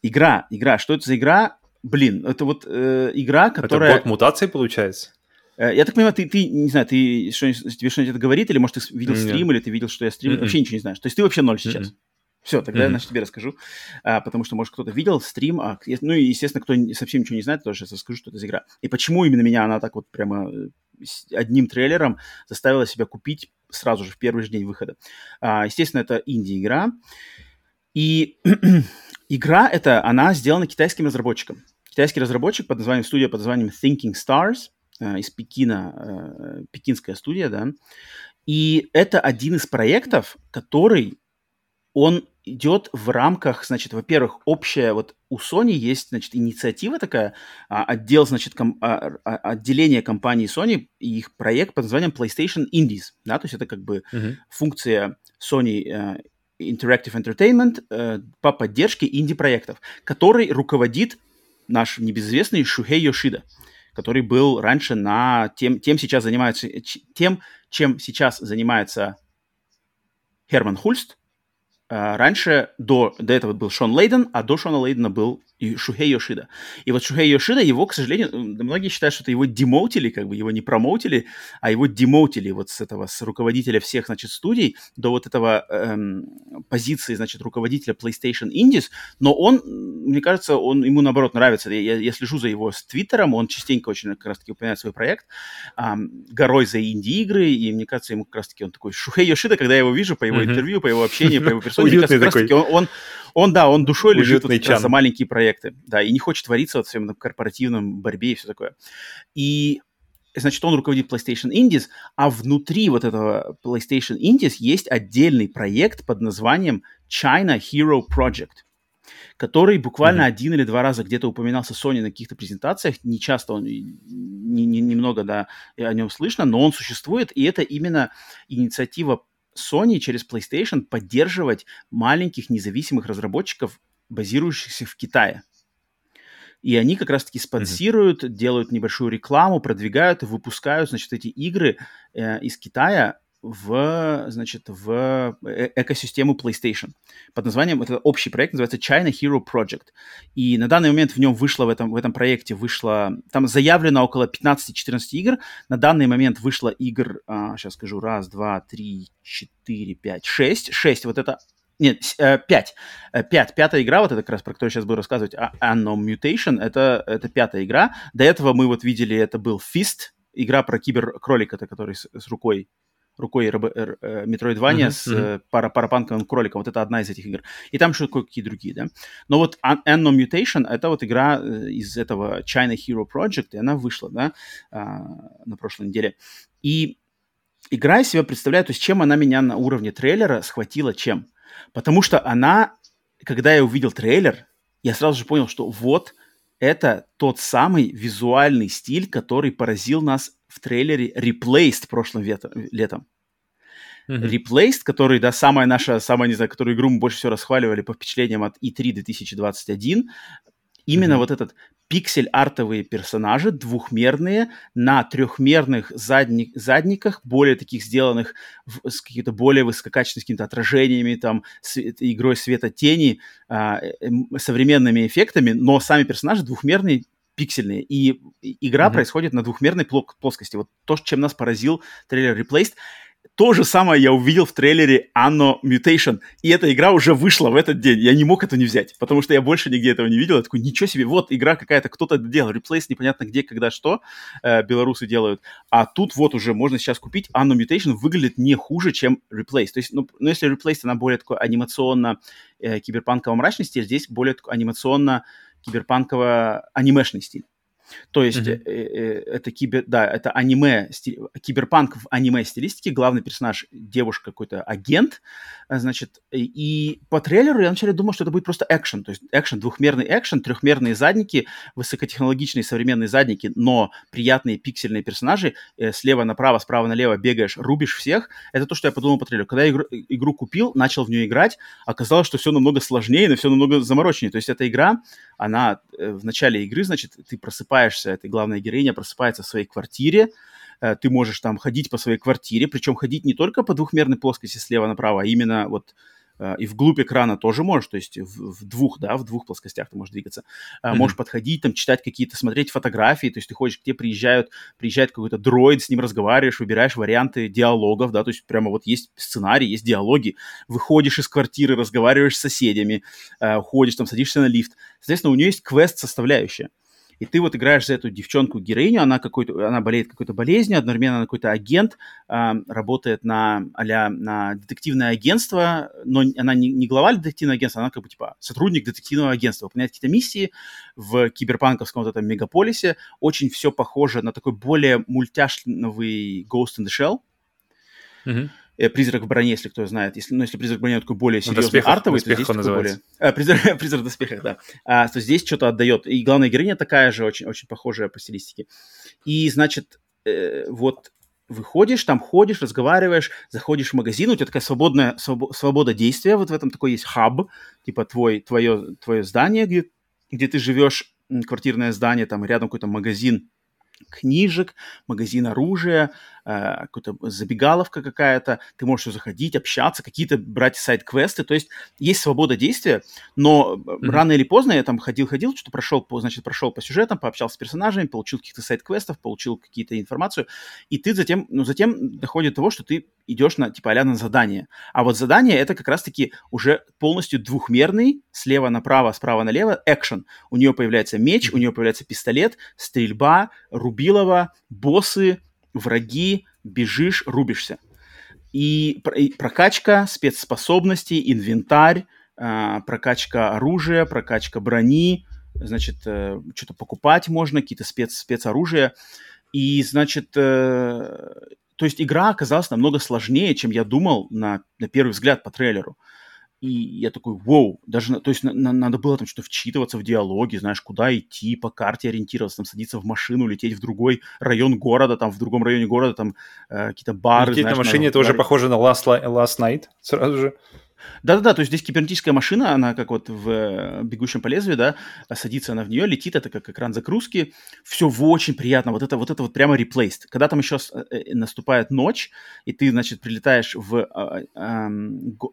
игра, игра. Что это за игра? Блин, это вот э, игра, которая... Это бот мутации, получается? Э, я так понимаю, ты, ты не знаю, ты что, тебе что-нибудь это говорит, или, может, ты видел стрим, или ты видел, что я стримил, mm-hmm. вообще ничего не знаешь. То есть ты вообще ноль сейчас. Mm-hmm. Все, тогда mm-hmm. я, значит, тебе расскажу, а, потому что, может, кто-то видел стрим, а, ну и, естественно, кто совсем ничего не знает, тоже сейчас расскажу, что это за игра. И почему именно меня она так вот прямо э, одним трейлером заставила себя купить сразу же в первый же день выхода. А, естественно, это инди-игра. И игра эта, она сделана китайским разработчиком. Китайский разработчик под названием, студия под названием Thinking Stars э, из Пекина, э, пекинская студия, да. И это один из проектов, который он идет в рамках, значит, во-первых, общая, вот у Sony есть, значит, инициатива такая, а, отдел, значит, ком, а, а, отделение компании Sony и их проект под названием PlayStation Indies, да, то есть это как бы uh-huh. функция Sony uh, Interactive Entertainment uh, по поддержке инди-проектов, который руководит наш небезызвестный Шухей Йошида который был раньше на тем, тем сейчас занимается, тем, чем сейчас занимается Херман Хульст, раньше, до, до этого был Шон Лейден, а до Шона Лейдена был и Шухей Йошида. И вот Шухей Йошида, его, к сожалению, многие считают, что это его демоутили, как бы его не промоутили, а его демоутили вот с этого, с руководителя всех, значит, студий до вот этого эм, позиции, значит, руководителя PlayStation Indies, но он, мне кажется, он, ему наоборот нравится. Я, я слежу за его с Твиттером, он частенько очень как раз-таки упоминает свой проект, эм, горой за инди-игры, и мне кажется, ему как раз-таки он такой Шухей Йошида, когда я его вижу по его интервью, по его общению, по его персоне, он, он он, да, он душой лежит вот за маленькие проекты, да, и не хочет твориться вот в своем корпоративном борьбе и все такое. И значит, он руководит PlayStation Indies, а внутри вот этого PlayStation Indies есть отдельный проект под названием China Hero Project, который буквально mm-hmm. один или два раза где-то упоминался Sony на каких-то презентациях. Не часто он, не, не, немного, да, о нем слышно, но он существует, и это именно инициатива Sony через PlayStation поддерживать маленьких независимых разработчиков, базирующихся в Китае. И они как раз-таки спонсируют, mm-hmm. делают небольшую рекламу, продвигают и выпускают, значит, эти игры э, из Китая в, значит, в э, экосистему PlayStation. Под названием, это общий проект, называется China Hero Project. И на данный момент в нем вышло, в этом, в этом проекте вышло, там заявлено около 15-14 игр. На данный момент вышло игр, а, сейчас скажу, раз, два, три, четыре, пять, шесть. Шесть, вот это нет, э, пять. Э, пять. Пятая игра, вот это как раз, про которую сейчас буду рассказывать, Unknown Mutation, это, это пятая игра. До этого мы вот видели, это был Fist, игра про киберкролика, который с, с рукой рукой Метроидвания uh-huh, с uh-huh. Пара, парапанковым кроликом. Вот это одна из этих игр. И там еще кое-какие другие, да. Но вот Anno Mutation — это вот игра э, из этого China Hero Project, и она вышла, да, а, на прошлой неделе. И игра из себя представляет, то есть чем она меня на уровне трейлера схватила, чем? Потому что она, когда я увидел трейлер, я сразу же понял, что вот это тот самый визуальный стиль, который поразил нас в трейлере Replaced прошлым летом. Mm-hmm. Replaced, который, да, самая наша, самая, не знаю, которую игру мы больше всего расхваливали по впечатлениям от E3 2021, именно mm-hmm. вот этот пиксель-артовые персонажи, двухмерные, на трехмерных задник, задниках, более таких сделанных в, с какими-то более высококачественными какими-то отражениями, там, с, игрой света тени, а, э, современными эффектами, но сами персонажи двухмерные, пиксельные. И игра mm-hmm. происходит на двухмерной плоскости. Вот то, чем нас поразил трейлер Replaced. То же самое я увидел в трейлере Anno Mutation. И эта игра уже вышла в этот день. Я не мог это не взять, потому что я больше нигде этого не видел. Я такой, ничего себе, вот игра какая-то, кто-то делал. Replace непонятно где, когда, что э, белорусы делают. А тут вот уже можно сейчас купить. Anno Mutation выглядит не хуже, чем Replace. То есть, ну, ну если Replace, она более такой анимационно э, киберпанково-мрачный стиль, здесь более такой анимационно киберпанково-анимешный стиль. То есть mm-hmm. это кибер, да, это аниме, стиль, киберпанк в аниме стилистике. Главный персонаж девушка какой-то агент, э, значит. И по трейлеру я вначале думал, что это будет просто экшен, то есть экшен, двухмерный экшен, трехмерные задники, высокотехнологичные современные задники, но приятные пиксельные персонажи. Слева направо, справа налево бегаешь, рубишь всех. Это то, что я подумал по трейлеру. Когда я игру, игру купил, начал в нее играть, оказалось, что все намного сложнее, но все намного заморочнее. То есть эта игра, она в начале игры, значит, ты просыпаешь просыпаешься, эта главная героиня просыпается в своей квартире, э, ты можешь там ходить по своей квартире, причем ходить не только по двухмерной плоскости слева направо, а именно вот э, и вглубь экрана тоже можешь, то есть в, в двух, да, в двух плоскостях ты можешь двигаться. Mm-hmm. Можешь подходить, там, читать какие-то, смотреть фотографии, то есть ты ходишь, где приезжают, приезжает какой-то дроид, с ним разговариваешь, выбираешь варианты диалогов, да, то есть прямо вот есть сценарий, есть диалоги, выходишь из квартиры, разговариваешь с соседями, ходишь там, садишься на лифт. Соответственно, у нее есть квест-составляющая и ты вот играешь за эту девчонку-героиню, она, какой-то, она болеет какой-то болезнью, одновременно она какой-то агент, э, работает на, а на детективное агентство, но она не, не глава детективного агентства, она как бы типа сотрудник детективного агентства, выполняет какие-то миссии в киберпанковском вот этом мегаполисе. Очень все похоже на такой более мультяшный Ghost in the Shell. Mm-hmm. Э, «Призрак в броне», если кто знает. Если, ну, если «Призрак в броне» такой более серьезный, доспехах, артовый, то здесь такой более... А, «Призрак, «Призрак в доспехах», да. А, то здесь что-то отдает. И главная героиня такая же, очень, очень похожая по стилистике. И, значит, э, вот выходишь, там ходишь, разговариваешь, заходишь в магазин, у тебя такая свободная своб, свобода действия, вот в этом такой есть хаб, типа твой, твое, твое здание, где, где ты живешь, квартирное здание, там рядом какой-то магазин, книжек, магазин оружия, э, какая-то забегаловка какая-то, ты можешь заходить, общаться, какие-то брать сайт-квесты, то есть есть свобода действия, но mm-hmm. рано или поздно я там ходил-ходил, что прошел, по, значит, прошел по сюжетам, пообщался с персонажами, получил каких-то сайт-квестов, получил какие-то информацию, и ты затем, ну, затем доходит до того, что ты идешь на, типа, а на задание. А вот задание это как раз-таки уже полностью двухмерный, слева направо, справа налево, экшен. У нее появляется меч, у нее появляется пистолет, стрельба, рубилова, боссы, враги, бежишь, рубишься. И, прокачка спецспособностей, инвентарь, э, прокачка оружия, прокачка брони, значит, э, что-то покупать можно, какие-то спец, спецоружия. И, значит, э, то есть игра оказалась намного сложнее, чем я думал на, на первый взгляд по трейлеру. И я такой, вау, даже, то есть на, на, надо было там что-то вчитываться в диалоги, знаешь, куда идти, по карте ориентироваться, там садиться в машину, лететь в другой район города, там в другом районе города, там э, какие-то бары. Лететь знаешь, на машине, это уже похоже на Last, Last Night сразу же. Да-да-да, то есть здесь кибернетическая машина, она как вот в э, «Бегущем по лезвию», да, садится она в нее, летит, это как экран загрузки, все очень приятно, вот это вот, это вот прямо replaced. Когда там еще э, э, наступает ночь, и ты, значит, прилетаешь в а, а,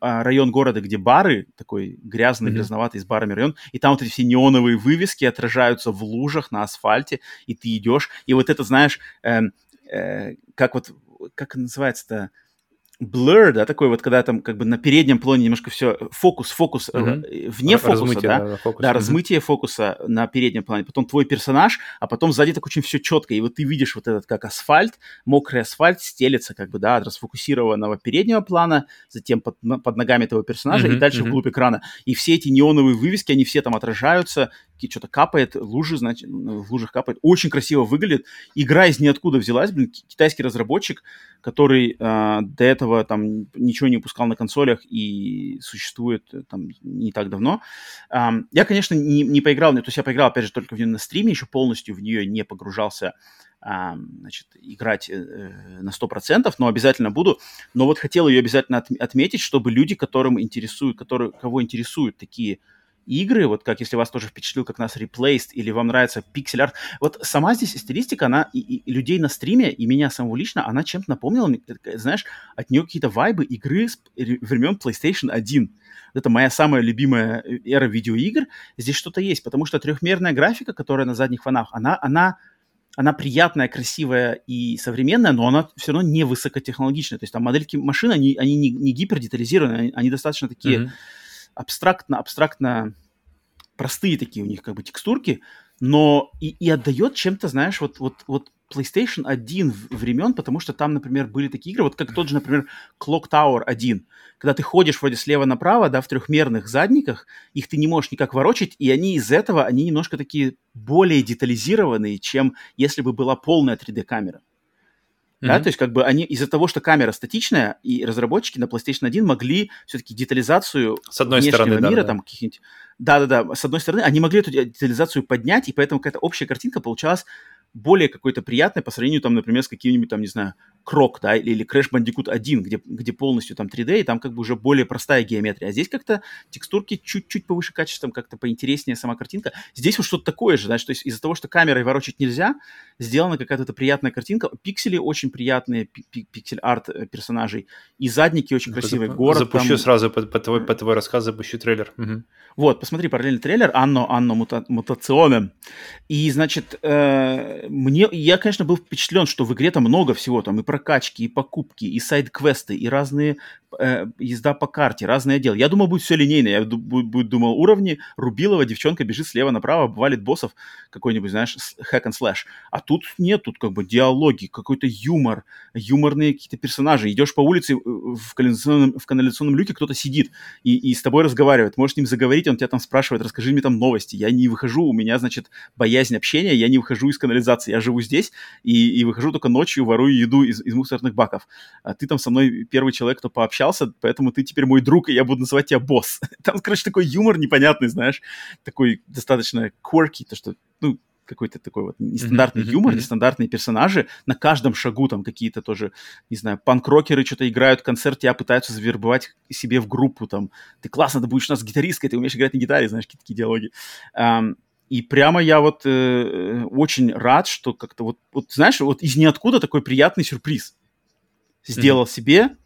а, район города, где бары, такой грязный, mm-hmm. грязноватый с барами район, и там вот эти все неоновые вывески отражаются в лужах на асфальте, и ты идешь, и вот это, знаешь, э, э, как вот, как называется-то, blur, да, такой вот, когда там как бы на переднем плане немножко все, фокус, фокус, uh-huh. вне фокуса, размытие, да, да, фокус. да uh-huh. размытие фокуса на переднем плане, потом твой персонаж, а потом сзади так очень все четко, и вот ты видишь вот этот как асфальт, мокрый асфальт стелется как бы, да, от расфокусированного переднего плана, затем под, под ногами этого персонажа uh-huh, и дальше uh-huh. вглубь экрана, и все эти неоновые вывески, они все там отражаются, что-то капает, лужи, значит, в лужах капает. Очень красиво выглядит. Игра из ниоткуда взялась, блин, китайский разработчик, который э, до этого там ничего не выпускал на консолях и существует э, там не так давно. Э, я, конечно, не, не поиграл, то есть я поиграл, опять же, только в нее на стриме, еще полностью в нее не погружался значит, играть э, на 100%, но обязательно буду. Но вот хотел ее обязательно от, отметить, чтобы люди, которым интересуют, которые, кого интересуют такие игры, вот как если вас тоже впечатлил, как нас Replaced, или вам нравится пиксель-арт. Вот сама здесь стилистика, она и, и людей на стриме, и меня самого лично, она чем-то напомнила, знаешь, от нее какие-то вайбы игры с времен PlayStation 1. Это моя самая любимая э, эра видеоигр. Здесь что-то есть, потому что трехмерная графика, которая на задних фонах, она, она она приятная, красивая и современная, но она все равно не высокотехнологичная. То есть там модельки машин, они, они не, не гипerdетализированы, они, они достаточно такие mm-hmm абстрактно, абстрактно простые такие у них как бы текстурки, но и, и отдает чем-то, знаешь, вот, вот, вот PlayStation 1 времен, потому что там, например, были такие игры, вот как тот же, например, Clock Tower 1, когда ты ходишь вроде слева направо, да, в трехмерных задниках, их ты не можешь никак ворочать, и они из этого, они немножко такие более детализированные, чем если бы была полная 3D-камера. Mm-hmm. Да, то есть как бы они из-за того, что камера статичная, и разработчики на PlayStation 1 могли все-таки детализацию с одной стороны, мира, да, да. там каких-нибудь... Да-да-да, с одной стороны, они могли эту детализацию поднять, и поэтому какая-то общая картинка получалась более какой-то приятной по сравнению, там, например, с каким-нибудь, там, не знаю, Крок, да, или, Crash Bandicoot 1, где, где полностью там 3D, и там как бы уже более простая геометрия. А здесь как-то текстурки чуть-чуть повыше качеством, как-то поинтереснее сама картинка. Здесь вот что-то такое же, знаешь, то есть из-за того, что камерой ворочать нельзя, сделана какая-то приятная картинка. Пиксели очень приятные, пиксель-арт э, персонажей, и задники очень красивые. Город Запущу там... сразу по, по, твой, по твой рассказ, запущу трейлер. Угу. Вот, посмотри, параллельный трейлер Анно, Анно мута, Мутационе. И, значит, э, мне, я, конечно, был впечатлен, что в игре там много всего, там и прокачки, и покупки, и сайд-квесты, и разные э, езда по карте, разные отделы. Я думал, будет все линейно. Я будет, думал, уровни Рубилова, девчонка бежит слева направо, валит боссов какой-нибудь, знаешь, hack and slash. А тут нет, тут как бы диалоги, какой-то юмор, юморные какие-то персонажи. Идешь по улице, э, в канализационном, в канализационном люке кто-то сидит и, и с тобой разговаривает. Можешь с ним заговорить, он тебя там спрашивает, расскажи мне там новости. Я не выхожу, у меня, значит, боязнь общения, я не выхожу из канализации. Я живу здесь и, и выхожу только ночью, ворую еду из, из мусорных баков. А ты там со мной первый человек, кто пообщался, поэтому ты теперь мой друг, и я буду называть тебя босс. Там, короче, такой юмор непонятный, знаешь, такой достаточно quirky, то, что, ну, какой-то такой вот нестандартный mm-hmm, юмор, mm-hmm. нестандартные персонажи. На каждом шагу там какие-то тоже, не знаю, панк-рокеры что-то играют, концерт тебя пытаются завербовать себе в группу, там, ты классно, ты будешь у нас гитаристкой, ты умеешь играть на гитаре, знаешь, какие-то такие диалоги. Um, И прямо я вот э, очень рад, что как-то вот, вот, знаешь, вот из ниоткуда такой приятный сюрприз сделал mm-hmm. себе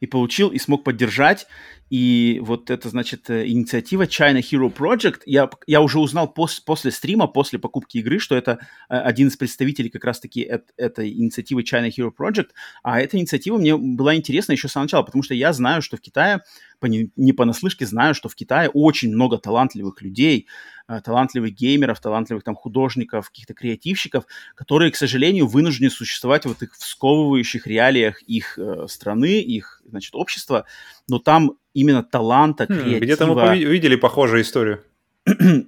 и получил, и смог поддержать. И вот это, значит, э, инициатива China Hero Project. Я, я уже узнал пос, после стрима, после покупки игры, что это э, один из представителей как раз-таки эт, этой инициативы China Hero Project. А эта инициатива мне была интересна еще с самого начала, потому что я знаю, что в Китае, по, не понаслышке знаю, что в Китае очень много талантливых людей, э, талантливых геймеров, талантливых там художников, каких-то креативщиков, которые, к сожалению, вынуждены существовать в этих сковывающих реалиях их э, страны, их, значит, общества. Но там именно таланта, креатива... Где-то мы видели похожую историю.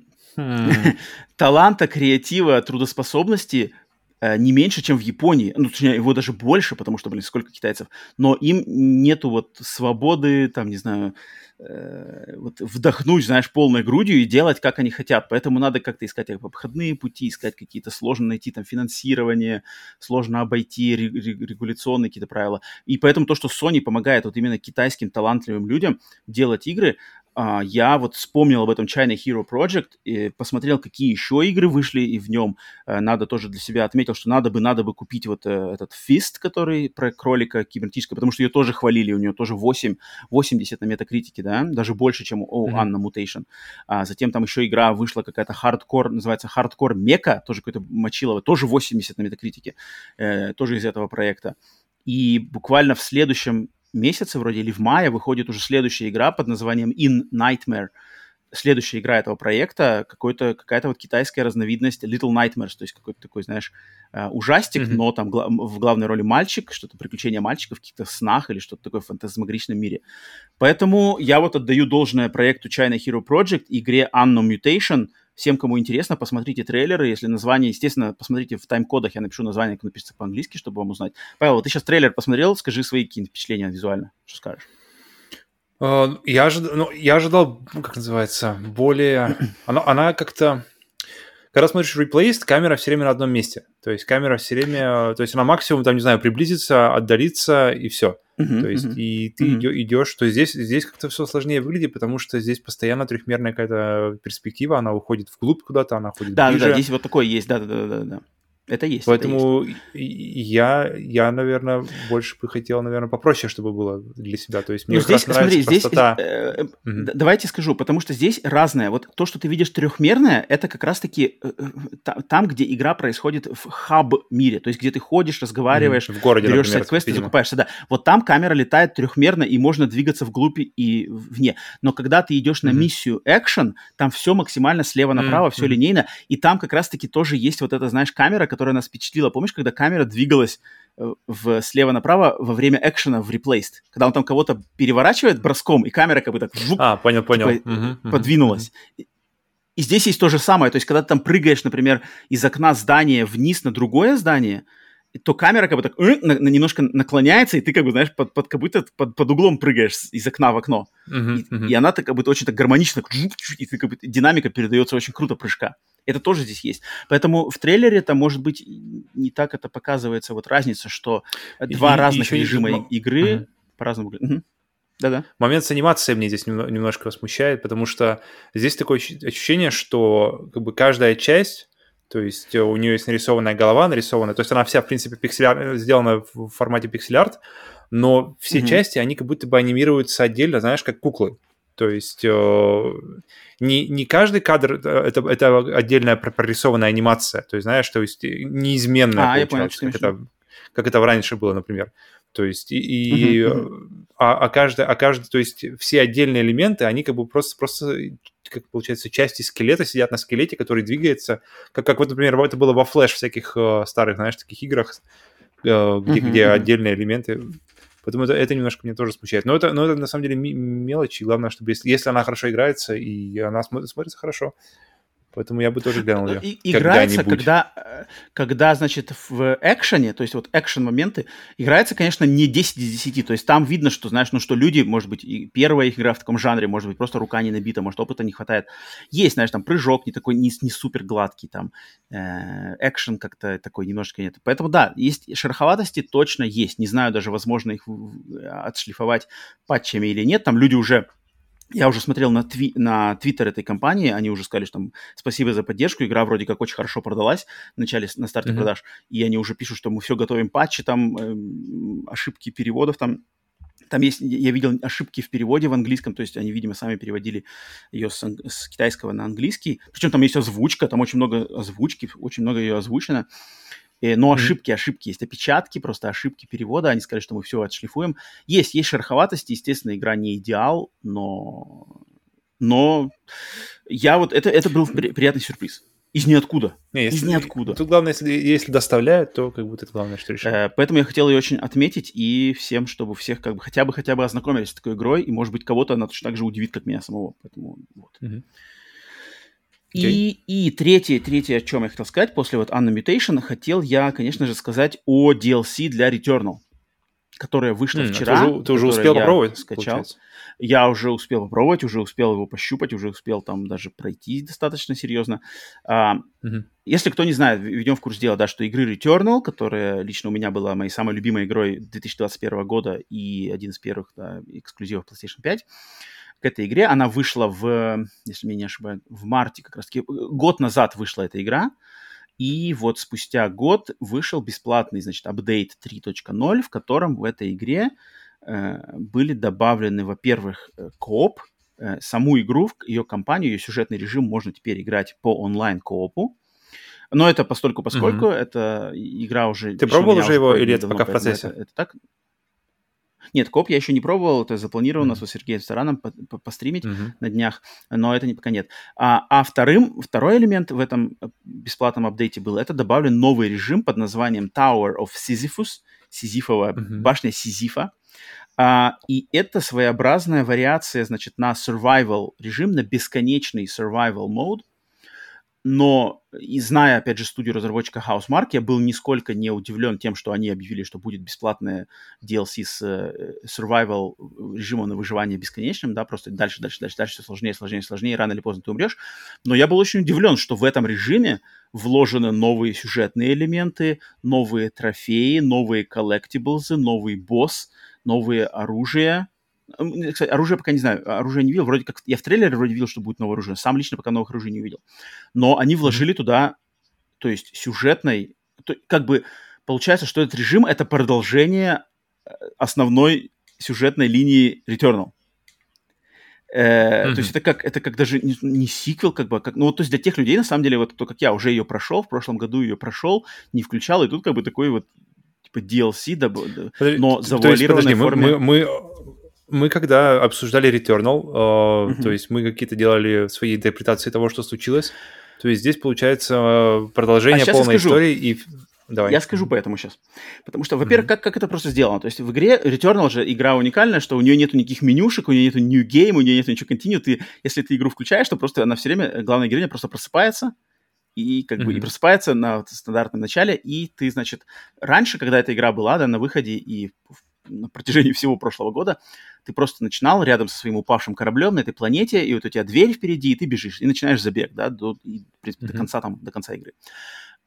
таланта, креатива, трудоспособности э, не меньше, чем в Японии. Ну, точнее, его даже больше, потому что, блин, сколько китайцев. Но им нету вот свободы, там, не знаю, Э, вот вдохнуть, знаешь, полной грудью и делать, как они хотят. Поэтому надо как-то искать обходные пути, искать какие-то сложно найти там финансирование, сложно обойти регуляционные какие-то правила. И поэтому то, что Sony помогает вот именно китайским талантливым людям делать игры, а, я вот вспомнил об этом China Hero Project, и посмотрел, какие еще игры вышли, и в нем э, надо тоже для себя отметил, что надо бы, надо бы купить вот э, этот Fist, который про кролика кибернетического, потому что ее тоже хвалили, у нее тоже 8, 80 на метакритике, да, даже больше, чем у mm-hmm. Anno Mutationem. А затем там еще игра вышла какая-то хардкор, называется Hardcore Mecha, тоже какой-то мочилово, тоже 80 на метакритике, э, тоже из этого проекта. И буквально в следующем месяце вроде или в мае выходит уже следующая игра под названием In Nightmare. Следующая игра этого проекта какой-то, какая-то вот китайская разновидность Little Nightmares, то есть какой-то такой, знаешь, э, ужастик, mm-hmm. но там гла- в главной роли мальчик, что-то приключения мальчика в каких-то снах или что-то такое в фантазмагоричном мире. Поэтому я вот отдаю должное проекту China Hero Project, игре Anno Mutation – Всем, кому интересно, посмотрите трейлеры. Если название, естественно, посмотрите в тайм-кодах, я напишу название, как напишется по-английски, чтобы вам узнать. Павел, ты сейчас трейлер посмотрел, скажи свои какие-то впечатления визуально. Что скажешь? А, я ожидал, ну, я ожидал, как называется, более... Она, она как-то... Когда смотришь replaced, камера все время на одном месте. То есть камера все время... То есть она максимум, там, не знаю, приблизиться, отдалиться и все. Uh-huh, то есть, uh-huh. и ты uh-huh. идешь, что здесь, здесь как-то все сложнее выглядит, потому что здесь постоянно трехмерная какая-то перспектива, она уходит вглубь куда-то, она уходит да, ближе. Да, да, здесь вот такое есть, да-да-да. Это есть. Поэтому это есть. я, я, наверное, больше бы хотел, наверное, попроще, чтобы было для себя. То есть мне ну, здесь, смотри, здесь, простота. Э, mm давайте скажу, потому что здесь разное. Вот то, что ты видишь трехмерное, это как раз-таки э, э там, где игра происходит в хаб-мире, то есть где ты ходишь, разговариваешь, mm в городе, берешь сайт-квесты, закупаешься. Да. Вот там камера летает трехмерно, и можно двигаться вглубь и вне. Но когда ты идешь на mm миссию экшен, там все максимально слева направо, mm все линейно, и там как раз-таки тоже есть вот эта, знаешь, камера, которая нас впечатлила. Помнишь, когда камера двигалась э, в, слева направо во время экшена в Replaced? Когда он там кого-то переворачивает броском, и камера как бы так жук, а, понял, понял. Типа, угу, подвинулась. Угу. И здесь есть то же самое. То есть, когда ты там прыгаешь, например, из окна здания вниз на другое здание, то камера как бы так э, на, немножко наклоняется, и ты как бы, знаешь, под, под, как будто под, под углом прыгаешь из окна в окно. Uh-huh, и, uh-huh. и она так как будто очень так гармонично, и ты, как бы, динамика передается очень круто прыжка. Это тоже здесь есть. Поэтому в трейлере это может быть не так это показывается вот разница, что два и, разных и режима еще... игры uh-huh. по-разному. Угу. Да-да. Момент с анимацией мне здесь немножко смущает, потому что здесь такое ощущение, что как бы каждая часть то есть у нее есть нарисованная голова, нарисованная, то есть она вся, в принципе, пиксель сделана в формате пиксель-арт, но все mm-hmm. части, они как будто бы анимируются отдельно, знаешь, как куклы. То есть э, не, не каждый кадр э, это, это отдельная прорисованная анимация. То есть, знаешь, то есть неизменная а, получается, понял, как, это, как это раньше было, например. То есть и, и uh-huh. а, а каждый, а каждый, то есть все отдельные элементы, они как бы просто, просто как получается части скелета сидят на скелете, который двигается, как, как вот, например, это было во флеш всяких э, старых, знаешь, таких играх, э, где, uh-huh, где uh-huh. отдельные элементы Поэтому это, это немножко меня тоже смущает. Но это, но это на самом деле мелочи. Главное, чтобы если, если она хорошо играется и она смотрится хорошо, Поэтому я бы тоже глянул ее. И, играется, когда, э, когда, значит, в экшене, то есть вот экшен-моменты, играется, конечно, не 10 из 10. То есть там видно, что, знаешь, ну что люди, может быть, и первая их игра в таком жанре, может быть, просто рука не набита, может, опыта не хватает. Есть, знаешь, там прыжок не такой, не, не супер гладкий, там э, экшен как-то такой немножечко нет. Поэтому, да, есть шероховатости точно есть. Не знаю даже, возможно их отшлифовать патчами или нет. Там люди уже я уже смотрел на, тви- на твиттер этой компании, они уже сказали, что там спасибо за поддержку, игра вроде как очень хорошо продалась в начале, на старте mm-hmm. продаж, и они уже пишут, что мы все готовим патчи, там э, ошибки переводов, там там есть, я видел ошибки в переводе в английском, то есть они, видимо, сами переводили ее с, с китайского на английский. Причем там есть озвучка, там очень много озвучки, очень много ее озвучено. И, но ошибки, ошибки есть, опечатки, просто ошибки перевода. Они сказали, что мы все отшлифуем. Есть, есть шероховатости, естественно, игра не идеал, но, но я вот это это был при, приятный сюрприз. Из ниоткуда. Не, если, Из ниоткуда. Тут главное, если, если доставляют, то как бы это главное, что решили. Э, поэтому я хотел ее очень отметить и всем, чтобы всех как бы хотя бы хотя бы ознакомились с такой игрой, и может быть кого-то она точно так же удивит, как меня самого. Поэтому вот. И, и третье, третье, о чем я хотел сказать, после вот Anna Mutation, хотел я, конечно же, сказать о DLC для Returnal, которая вышла mm, вчера. Ты уже, ты уже успел попробовать? Скачал. Получается. Я уже успел попробовать, уже успел его пощупать, уже успел там даже пройти достаточно серьезно. А, mm-hmm. Если кто не знает, введем в курс дела, да, что игры Returnal, которая лично у меня была моей самой любимой игрой 2021 года и один из первых да, эксклюзивов PlayStation 5, к этой игре. Она вышла в, если меня не ошибаюсь, в марте как раз-таки. Год назад вышла эта игра. И вот спустя год вышел бесплатный, значит, апдейт 3.0, в котором в этой игре э, были добавлены, во-первых, э, кооп, э, саму игру, ее компанию, ее сюжетный режим можно теперь играть по онлайн-коопу. Но это постольку поскольку, mm-hmm. это игра уже... Ты пробовал уже его или это пока в процессе? Это, это так? Нет, коп я еще не пробовал, это запланировано mm-hmm. с Сергеем Стараном постримить mm-hmm. на днях, но это не, пока нет. А, а вторым, второй элемент в этом э, бесплатном апдейте был, это добавлен новый режим под названием Tower of Sisyphus, Сизифова, mm-hmm. башня Сизифа. А, и это своеобразная вариация, значит, на survival режим, на бесконечный survival mode, но и зная, опять же, студию разработчика Housemark, я был нисколько не удивлен тем, что они объявили, что будет бесплатное DLC с э, survival режимом на выживание бесконечным, да, просто дальше, дальше, дальше, дальше все сложнее, сложнее, сложнее, рано или поздно ты умрешь. Но я был очень удивлен, что в этом режиме вложены новые сюжетные элементы, новые трофеи, новые коллектиблзы, новый босс, новые оружия, кстати, оружие пока не знаю, оружие не видел. Вроде как я в трейлере вроде видел, что будет новое оружие. Сам лично пока новых оружий не увидел. Но они вложили туда, то есть сюжетной, то, как бы получается, что этот режим это продолжение э, основной сюжетной линии Returnal. Э, mm-hmm. То есть это как, это как даже не, не сиквел, как бы, а как, ну вот, то есть для тех людей, на самом деле, вот кто как я, уже ее прошел, в прошлом году ее прошел, не включал, и тут как бы такой вот типа DLC, да, но завуалированной форме. Мы, мы, мы когда обсуждали Returnal, э, mm-hmm. то есть мы какие-то делали свои интерпретации того, что случилось, то есть здесь получается э, продолжение а полной истории и Давай. Я скажу поэтому сейчас. Потому что, во-первых, mm-hmm. как, как это просто сделано? То есть в игре Returnal же игра уникальная, что у нее нету никаких менюшек, у нее нету new game, у нее нету ничего continue. Ты, если ты игру включаешь, то просто она все время, главная героиня просто просыпается, и как mm-hmm. бы и просыпается на стандартном начале, и ты, значит, раньше, когда эта игра была, да, на выходе и на протяжении всего прошлого года, ты просто начинал рядом со своим упавшим кораблем на этой планете, и вот у тебя дверь впереди, и ты бежишь, и начинаешь забег, да, до, и, в принципе, mm-hmm. до конца там, до конца игры.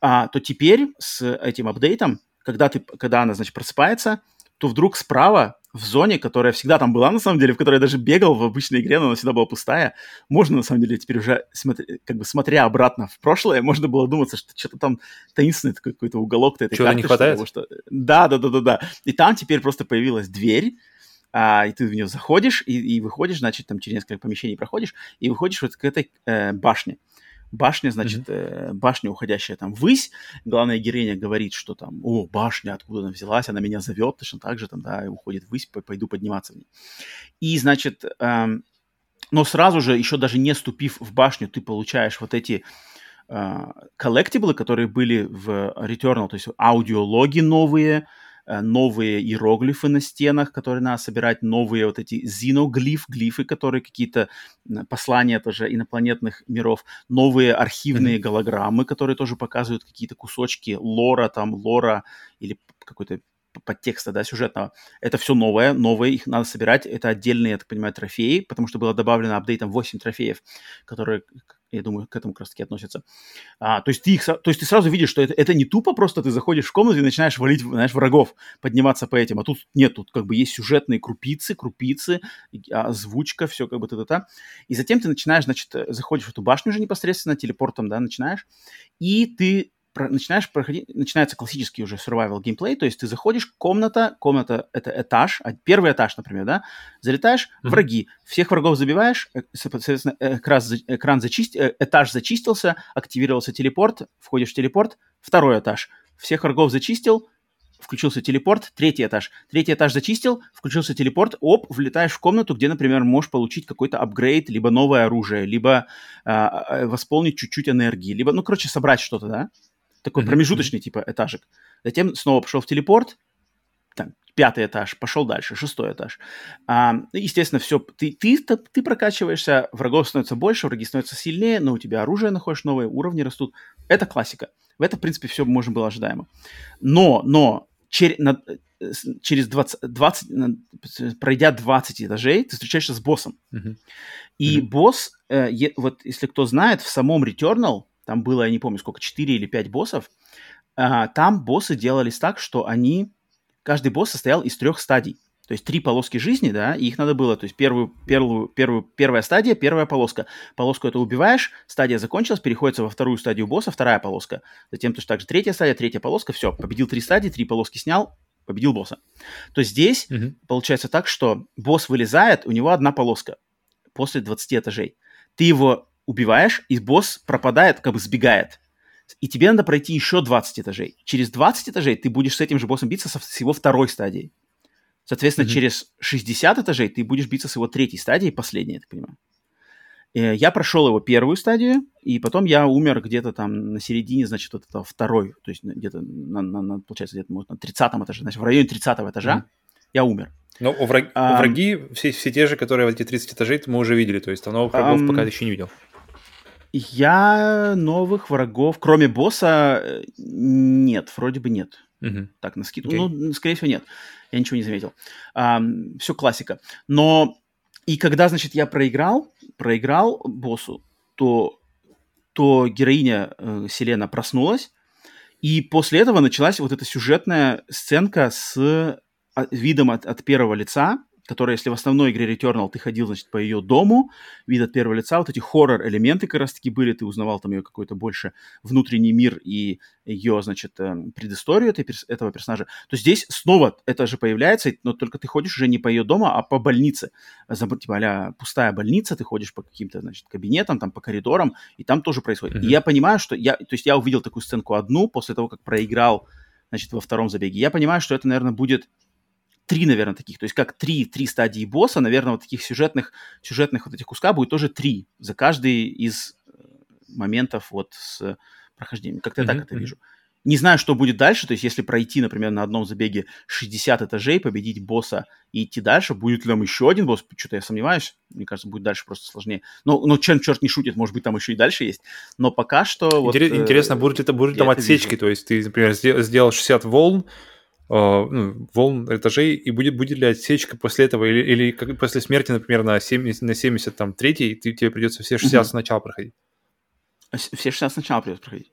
А, то теперь с этим апдейтом, когда ты, когда она, значит, просыпается, то вдруг справа в зоне, которая всегда там была, на самом деле, в которой я даже бегал в обычной игре, но она всегда была пустая, можно, на самом деле, теперь уже, смотри, как бы смотря обратно в прошлое, можно было думаться, что что-то там таинственный такой какой-то уголок этой Чего-то не хватает? Что... Да, да, да, да, да. И там теперь просто появилась дверь, а, и ты в нее заходишь и, и выходишь, значит, там через несколько помещений проходишь, и выходишь вот к этой э, башне. Башня, значит, mm-hmm. э, башня, уходящая там ввысь. Главная героиня говорит, что там, о, башня, откуда она взялась, она меня зовет, точно так же там, да, и уходит ввысь, пойду подниматься в ней. И, значит, э, но сразу же, еще даже не ступив в башню, ты получаешь вот эти коллектиблы, uh, которые были в Returnal, то есть аудиологи новые, Э, новые иероглифы на стенах, которые надо собирать, новые вот эти зиноглиф, глифы, которые какие-то послания тоже инопланетных миров, новые архивные mm-hmm. голограммы, которые тоже показывают какие-то кусочки лора, там, лора или какой-то подтекста, да, сюжетного. Это все новое, новое, их надо собирать. Это отдельные, я так понимаю, трофеи, потому что было добавлено апдейтом 8 трофеев, которые я думаю, к этому как раз таки относятся. А, то, есть ты их, то есть ты сразу видишь, что это, это не тупо просто ты заходишь в комнату и начинаешь валить, знаешь, врагов, подниматься по этим. А тут нет, тут как бы есть сюжетные крупицы, крупицы, озвучка, все как бы та-та-та. И затем ты начинаешь, значит, заходишь в эту башню уже непосредственно, телепортом, да, начинаешь, и ты про, начинаешь проходить, начинается классический уже survival геймплей, то есть ты заходишь, комната, комната это этаж, а первый этаж, например, да, залетаешь, mm-hmm. враги, всех врагов забиваешь, э, соответственно, экран, экран зачист, э, этаж зачистился, активировался телепорт, входишь в телепорт, второй этаж, всех врагов зачистил, включился телепорт, третий этаж. Третий этаж зачистил, включился телепорт, оп, влетаешь в комнату, где, например, можешь получить какой-то апгрейд, либо новое оружие, либо э, восполнить чуть-чуть энергии, либо, ну, короче, собрать что-то, да? Такой mm-hmm. промежуточный типа этажик. Затем снова пошел в телепорт, там, пятый этаж, пошел дальше, шестой этаж. А, ну, естественно, все, ты, ты, ты, прокачиваешься, врагов становится больше, враги становятся сильнее, но у тебя оружие находишь новое, уровни растут. Это классика. В этом, в принципе, все можно было ожидаемо. Но, но чер, на, через 20, 20, пройдя 20 этажей, ты встречаешься с боссом. Mm-hmm. И mm-hmm. босс, э, е, вот если кто знает, в самом Returnal там было, я не помню сколько, 4 или 5 боссов, а, там боссы делались так, что они, каждый босс состоял из трех стадий. То есть три полоски жизни, да, и их надо было, то есть первую, первую, первую, первая стадия, первая полоска. Полоску это убиваешь, стадия закончилась, переходится во вторую стадию босса, вторая полоска. Затем точно так же третья стадия, третья полоска, все, победил три стадии, три полоски снял, победил босса. То здесь mm-hmm. получается так, что босс вылезает, у него одна полоска после 20 этажей. Ты его убиваешь, и босс пропадает, как бы сбегает. И тебе надо пройти еще 20 этажей. Через 20 этажей ты будешь с этим же боссом биться со, с его второй стадией. Соответственно, mm-hmm. через 60 этажей ты будешь биться с его третьей стадией, последней, я так понимаю. Э, я прошел его первую стадию, и потом я умер где-то там на середине, значит, вот этого второй, то есть где-то, на, на, на, получается, где-то может, на 30 этаже, значит, в районе 30 этажа mm-hmm. я умер. Но у, враг... а, враги все, все те же, которые в эти 30 этажей мы уже видели, то есть новых врагов а, пока еще не видел. Я новых врагов, кроме босса, э, нет, вроде бы нет. Угу. Так, на скидку. Okay. Ну, скорее всего, нет. Я ничего не заметил. А, все классика. Но и когда, значит, я проиграл, проиграл боссу, то, то героиня э, Селена проснулась, и после этого началась вот эта сюжетная сценка с а, видом от, от первого лица, которая, если в основной игре Returnal ты ходил, значит, по ее дому, вид от первого лица, вот эти хоррор-элементы как раз-таки были, ты узнавал там ее какой-то больше внутренний мир и ее, значит, эм, предысторию этой, этого персонажа, то здесь снова это же появляется, но только ты ходишь уже не по ее дому, а по больнице. Типа а пустая больница, ты ходишь по каким-то, значит, кабинетам, там, по коридорам, и там тоже происходит. Mm-hmm. И я понимаю, что я, то есть я увидел такую сценку одну после того, как проиграл, значит, во втором забеге. Я понимаю, что это, наверное, будет три, наверное, таких. То есть как три, три стадии босса, наверное, вот таких сюжетных, сюжетных вот этих куска будет тоже три за каждый из э, моментов вот с прохождением. Как-то mm-hmm. так это вижу. Не знаю, что будет дальше, то есть если пройти, например, на одном забеге 60 этажей, победить босса и идти дальше, будет ли там еще один босс, что-то я сомневаюсь, мне кажется, будет дальше просто сложнее. Но, но чем черт не шутит, может быть, там еще и дальше есть. Но пока что... Интерес, вот, интересно, будут ли, будут ли там отсечки, вижу. то есть ты, например, сделал 60 волн, ну, волн этажей, и будет, будет ли отсечка после этого, или, или как, после смерти, например, на 70, на 70 там, третий, ты, тебе придется все 60 угу. сначала проходить. Все 60 сначала придется проходить.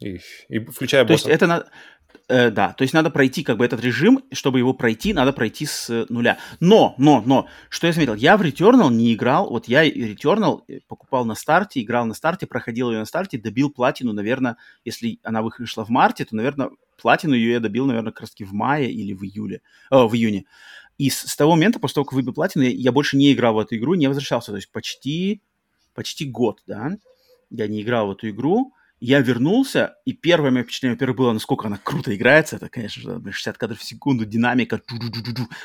И, и включая То есть это. Э, да, то есть надо пройти как бы этот режим, чтобы его пройти, надо пройти с нуля. Но, но, но, что я заметил, я в Returnal не играл, вот я Returnal э, покупал на старте, играл на старте, проходил ее на старте, добил платину, наверное, если она вышла в марте, то, наверное, платину ее я добил, наверное, как раз в мае или в июле, о, в июне. И с, с того момента, после того, как выбил платину, я, я больше не играл в эту игру, не возвращался, то есть почти, почти год, да, я не играл в эту игру, я вернулся, и первое мое впечатление, во-первых, было, насколько она круто играется. Это, конечно же, 60 кадров в секунду, динамика,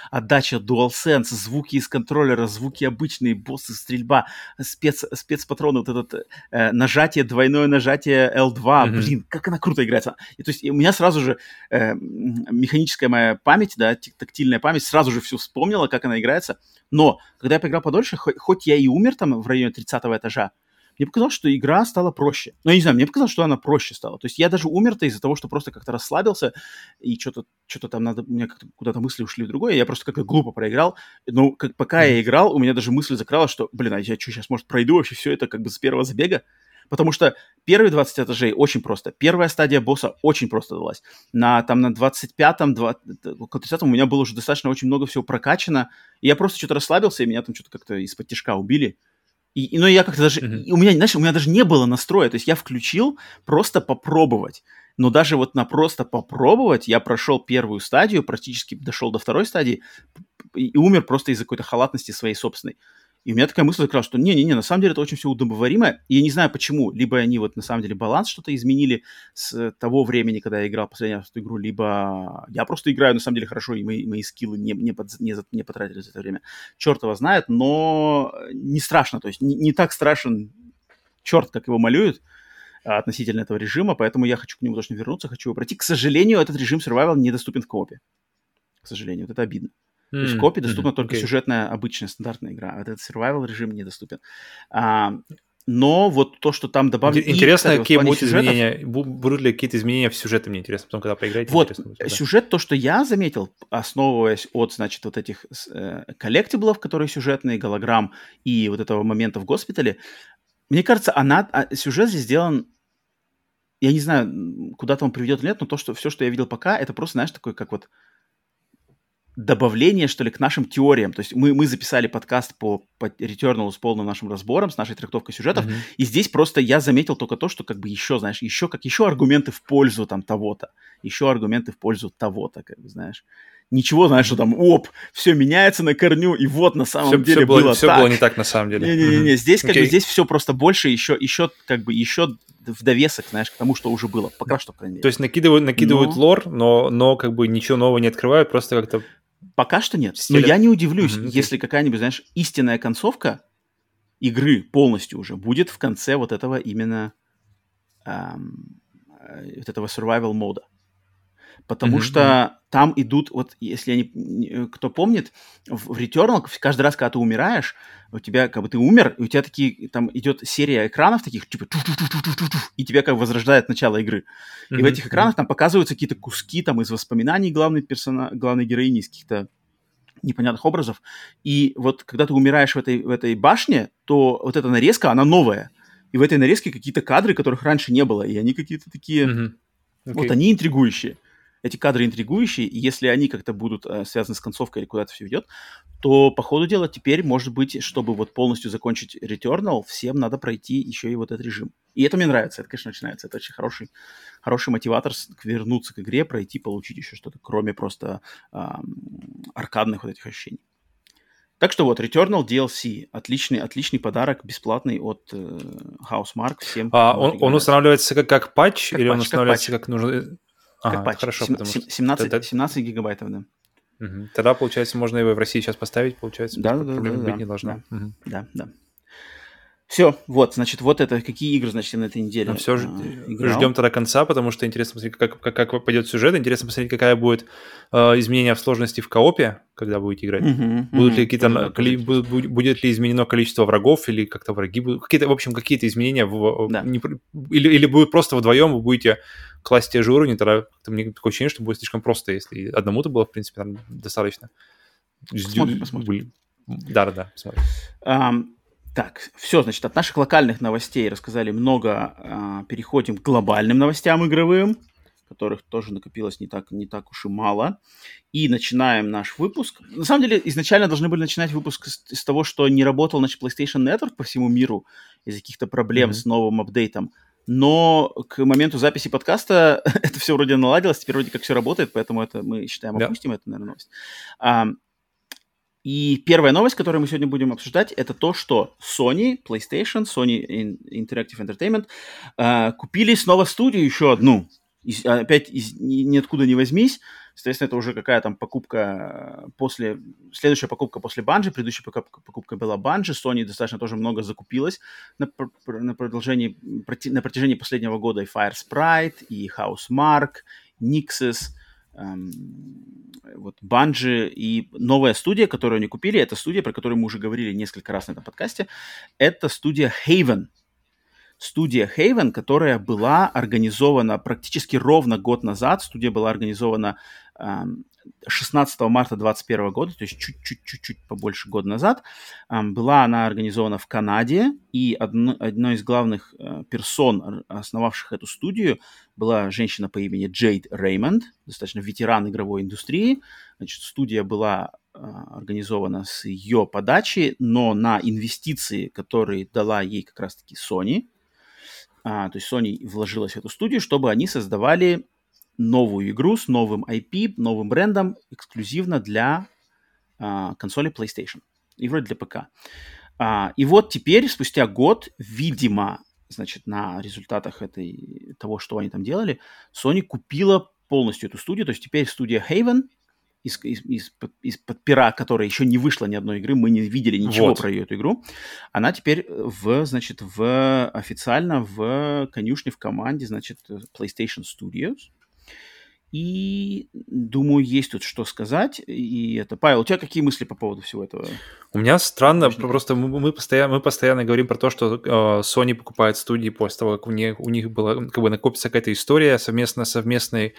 отдача DualSense, звуки из контроллера, звуки обычные, боссы, стрельба, спец, спецпатроны, вот это э, нажатие, двойное нажатие L2. Mm-hmm. Блин, как она круто играется. И, то есть у меня сразу же э, механическая моя память, да, тактильная память сразу же все вспомнила, как она играется. Но когда я поиграл подольше, хоть, хоть я и умер там в районе 30 этажа, мне показалось, что игра стала проще. Ну, я не знаю, мне показалось, что она проще стала. То есть я даже умер-то из-за того, что просто как-то расслабился, и что-то что там надо, у меня как-то куда-то мысли ушли в другое, я просто как-то глупо проиграл. Но как, пока я играл, у меня даже мысль закралась, что, блин, а я что, сейчас, может, пройду вообще все это как бы с первого забега? Потому что первые 20 этажей очень просто. Первая стадия босса очень просто далась. На, там, на 25-м, 20, около 30-м у меня было уже достаточно очень много всего прокачано. И я просто что-то расслабился, и меня там что-то как-то из-под тяжка убили. И, но я как-то даже... Mm-hmm. У меня, знаешь, у меня даже не было настроя. То есть я включил просто попробовать. Но даже вот на просто попробовать я прошел первую стадию, практически дошел до второй стадии и умер просто из-за какой-то халатности своей собственной. И у меня такая мысль закралась, что не-не-не, на самом деле это очень все удобоваримо. И я не знаю почему. Либо они вот на самом деле баланс что-то изменили с того времени, когда я играл последнюю эту игру, либо я просто играю на самом деле хорошо, и мои, мои скиллы не, не, под, не, не потратили за это время. Черт его знает, но не страшно. То есть не, не так страшен черт, как его малюют а, относительно этого режима, поэтому я хочу к нему точно вернуться, хочу его пройти. К сожалению, этот режим survival недоступен в коопе. К сожалению, вот это обидно. То есть в копе доступна mm-hmm. только okay. сюжетная, обычная, стандартная игра, а этот survival режим недоступен. А, но вот то, что там добавлено... Интересно, и, кстати, какие будут сюжетов, изменения, будут ли какие-то изменения в сюжете, мне интересно, потом, когда поиграете. Вот, сюжет, то, что я заметил, основываясь от, значит, вот этих э, коллектиблов, которые сюжетные, голограмм и вот этого момента в госпитале, мне кажется, она, а, сюжет здесь сделан я не знаю, куда-то он приведет или нет, но то, что все, что я видел пока, это просто, знаешь, такой, как вот добавление, что ли, к нашим теориям. То есть мы, мы записали подкаст по, по Returnal с полным нашим разбором, с нашей трактовкой сюжетов, mm-hmm. и здесь просто я заметил только то, что как бы еще, знаешь, еще как еще аргументы в пользу там того-то, еще аргументы в пользу того-то, как бы, знаешь. Ничего, знаешь, что там, оп, все меняется на корню, и вот на самом все, деле все было, было все так. было не так на самом деле. Не-не-не, mm-hmm. здесь как okay. бы здесь все просто больше, еще, еще как бы еще в довесок, знаешь, к тому, что уже было. Пока что, по крайней мере. То есть накидывают, накидывают но... лор, но, но как бы ничего нового не открывают, просто как-то Пока что нет. Но я не удивлюсь, mm-hmm. если какая-нибудь, знаешь, истинная концовка игры полностью уже будет в конце вот этого именно эм, вот этого survival мода. Потому mm-hmm. что там идут, вот если они, кто помнит, в Returnal каждый раз, когда ты умираешь, у тебя как бы ты умер, и у тебя такие, там идет серия экранов таких, типа, и тебя как бы возрождает начало игры. Mm-hmm. И в этих экранах там показываются какие-то куски там из воспоминаний главной, персона... главной героини, из каких-то непонятных образов. И вот когда ты умираешь в этой, в этой башне, то вот эта нарезка, она новая. И в этой нарезке какие-то кадры, которых раньше не было, и они какие-то такие... Mm-hmm. Okay. Вот они интригующие эти кадры интригующие, и если они как-то будут э, связаны с концовкой или куда-то все ведет, то, по ходу дела, теперь, может быть, чтобы вот полностью закончить Returnal, всем надо пройти еще и вот этот режим. И это мне нравится, это, конечно, начинается. Это очень хороший, хороший мотиватор вернуться к игре, пройти, получить еще что-то, кроме просто э, аркадных вот этих ощущений. Так что вот, Returnal DLC. Отличный, отличный подарок, бесплатный от э, Housemark всем. А он, он устанавливается как, как патч как или патч, он устанавливается как, как нужно? Ага, патч. Хорошо, 17, тогда... 17 гигабайтов, да. Угу. Тогда, получается, можно его в России сейчас поставить, получается, да, да, проблем да, быть да, не должно. Да, угу. да, да. Все, вот, значит, вот это, какие игры, значит, на этой неделе ну, все, а, ждем тогда конца, потому что интересно посмотреть, как, как, как пойдет сюжет, интересно посмотреть, какая будет э, изменение в сложности в коопе, когда будете играть. Uh-huh, будут uh-huh, ли какие-то, коли, будет, будет ли изменено количество врагов, или как-то враги будут, какие-то, в общем, какие-то изменения, в, да. не, или, или будет просто вдвоем вы будете класть те же уровни, тогда мне такое ощущение, что будет слишком просто, если одному-то было, в принципе, достаточно. Посмотрим, посмотрим. Да-да-да, посмотрим. Um, так, все, значит, от наших локальных новостей рассказали много. А, переходим к глобальным новостям игровым, которых тоже накопилось не так, не так уж и мало. И начинаем наш выпуск. На самом деле, изначально должны были начинать выпуск с, с того, что не работал наш PlayStation Network по всему миру из-за каких-то проблем mm-hmm. с новым апдейтом. Но к моменту записи подкаста это все вроде наладилось, теперь вроде как все работает, поэтому это мы считаем опустим, yeah. это, наверное, новость. А, и первая новость, которую мы сегодня будем обсуждать, это то, что Sony, PlayStation, Sony Interactive Entertainment э, купили снова студию, еще одну. Из, опять из, ниоткуда не возьмись. Соответственно, это уже какая там покупка после... Следующая покупка после Банжи. Предыдущая покупка, покупка была Банжи. Sony достаточно тоже много закупилась на, на, продолжении, на протяжении последнего года. И Fire Sprite, и Housemark, Nixes – эм, вот Банжи и новая студия, которую они купили, это студия, про которую мы уже говорили несколько раз на этом подкасте, это студия Haven. студия Haven, которая была организована практически ровно год назад. Студия была организована 16 марта 2021 года, то есть чуть-чуть-чуть побольше года назад. Была она организована в Канаде, и одно, одной из главных э, персон, основавших эту студию, была женщина по имени Джейд Реймонд, достаточно ветеран игровой индустрии. Значит, студия была э, организована с ее подачи, но на инвестиции, которые дала ей как раз-таки Sony, а, то есть Sony вложилась в эту студию, чтобы они создавали новую игру с новым IP, новым брендом, эксклюзивно для а, консоли PlayStation и вроде для ПК. А, и вот теперь, спустя год, видимо, значит, на результатах этой, того, что они там делали, Sony купила полностью эту студию, то есть теперь студия Haven из, из, из, из-под пера, которая еще не вышла ни одной игры, мы не видели ничего вот. про ее эту игру, она теперь в, значит, в официально в конюшне, в команде, значит, PlayStation Studios. И думаю, есть тут что сказать. И это, Павел, у тебя какие мысли по поводу всего этого? У меня странно, Точнее. просто мы, мы, постоянно, мы постоянно говорим про то, что э, Sony покупает студии после того, как у них, у них была, как бы накопится какая-то история совместно совместной,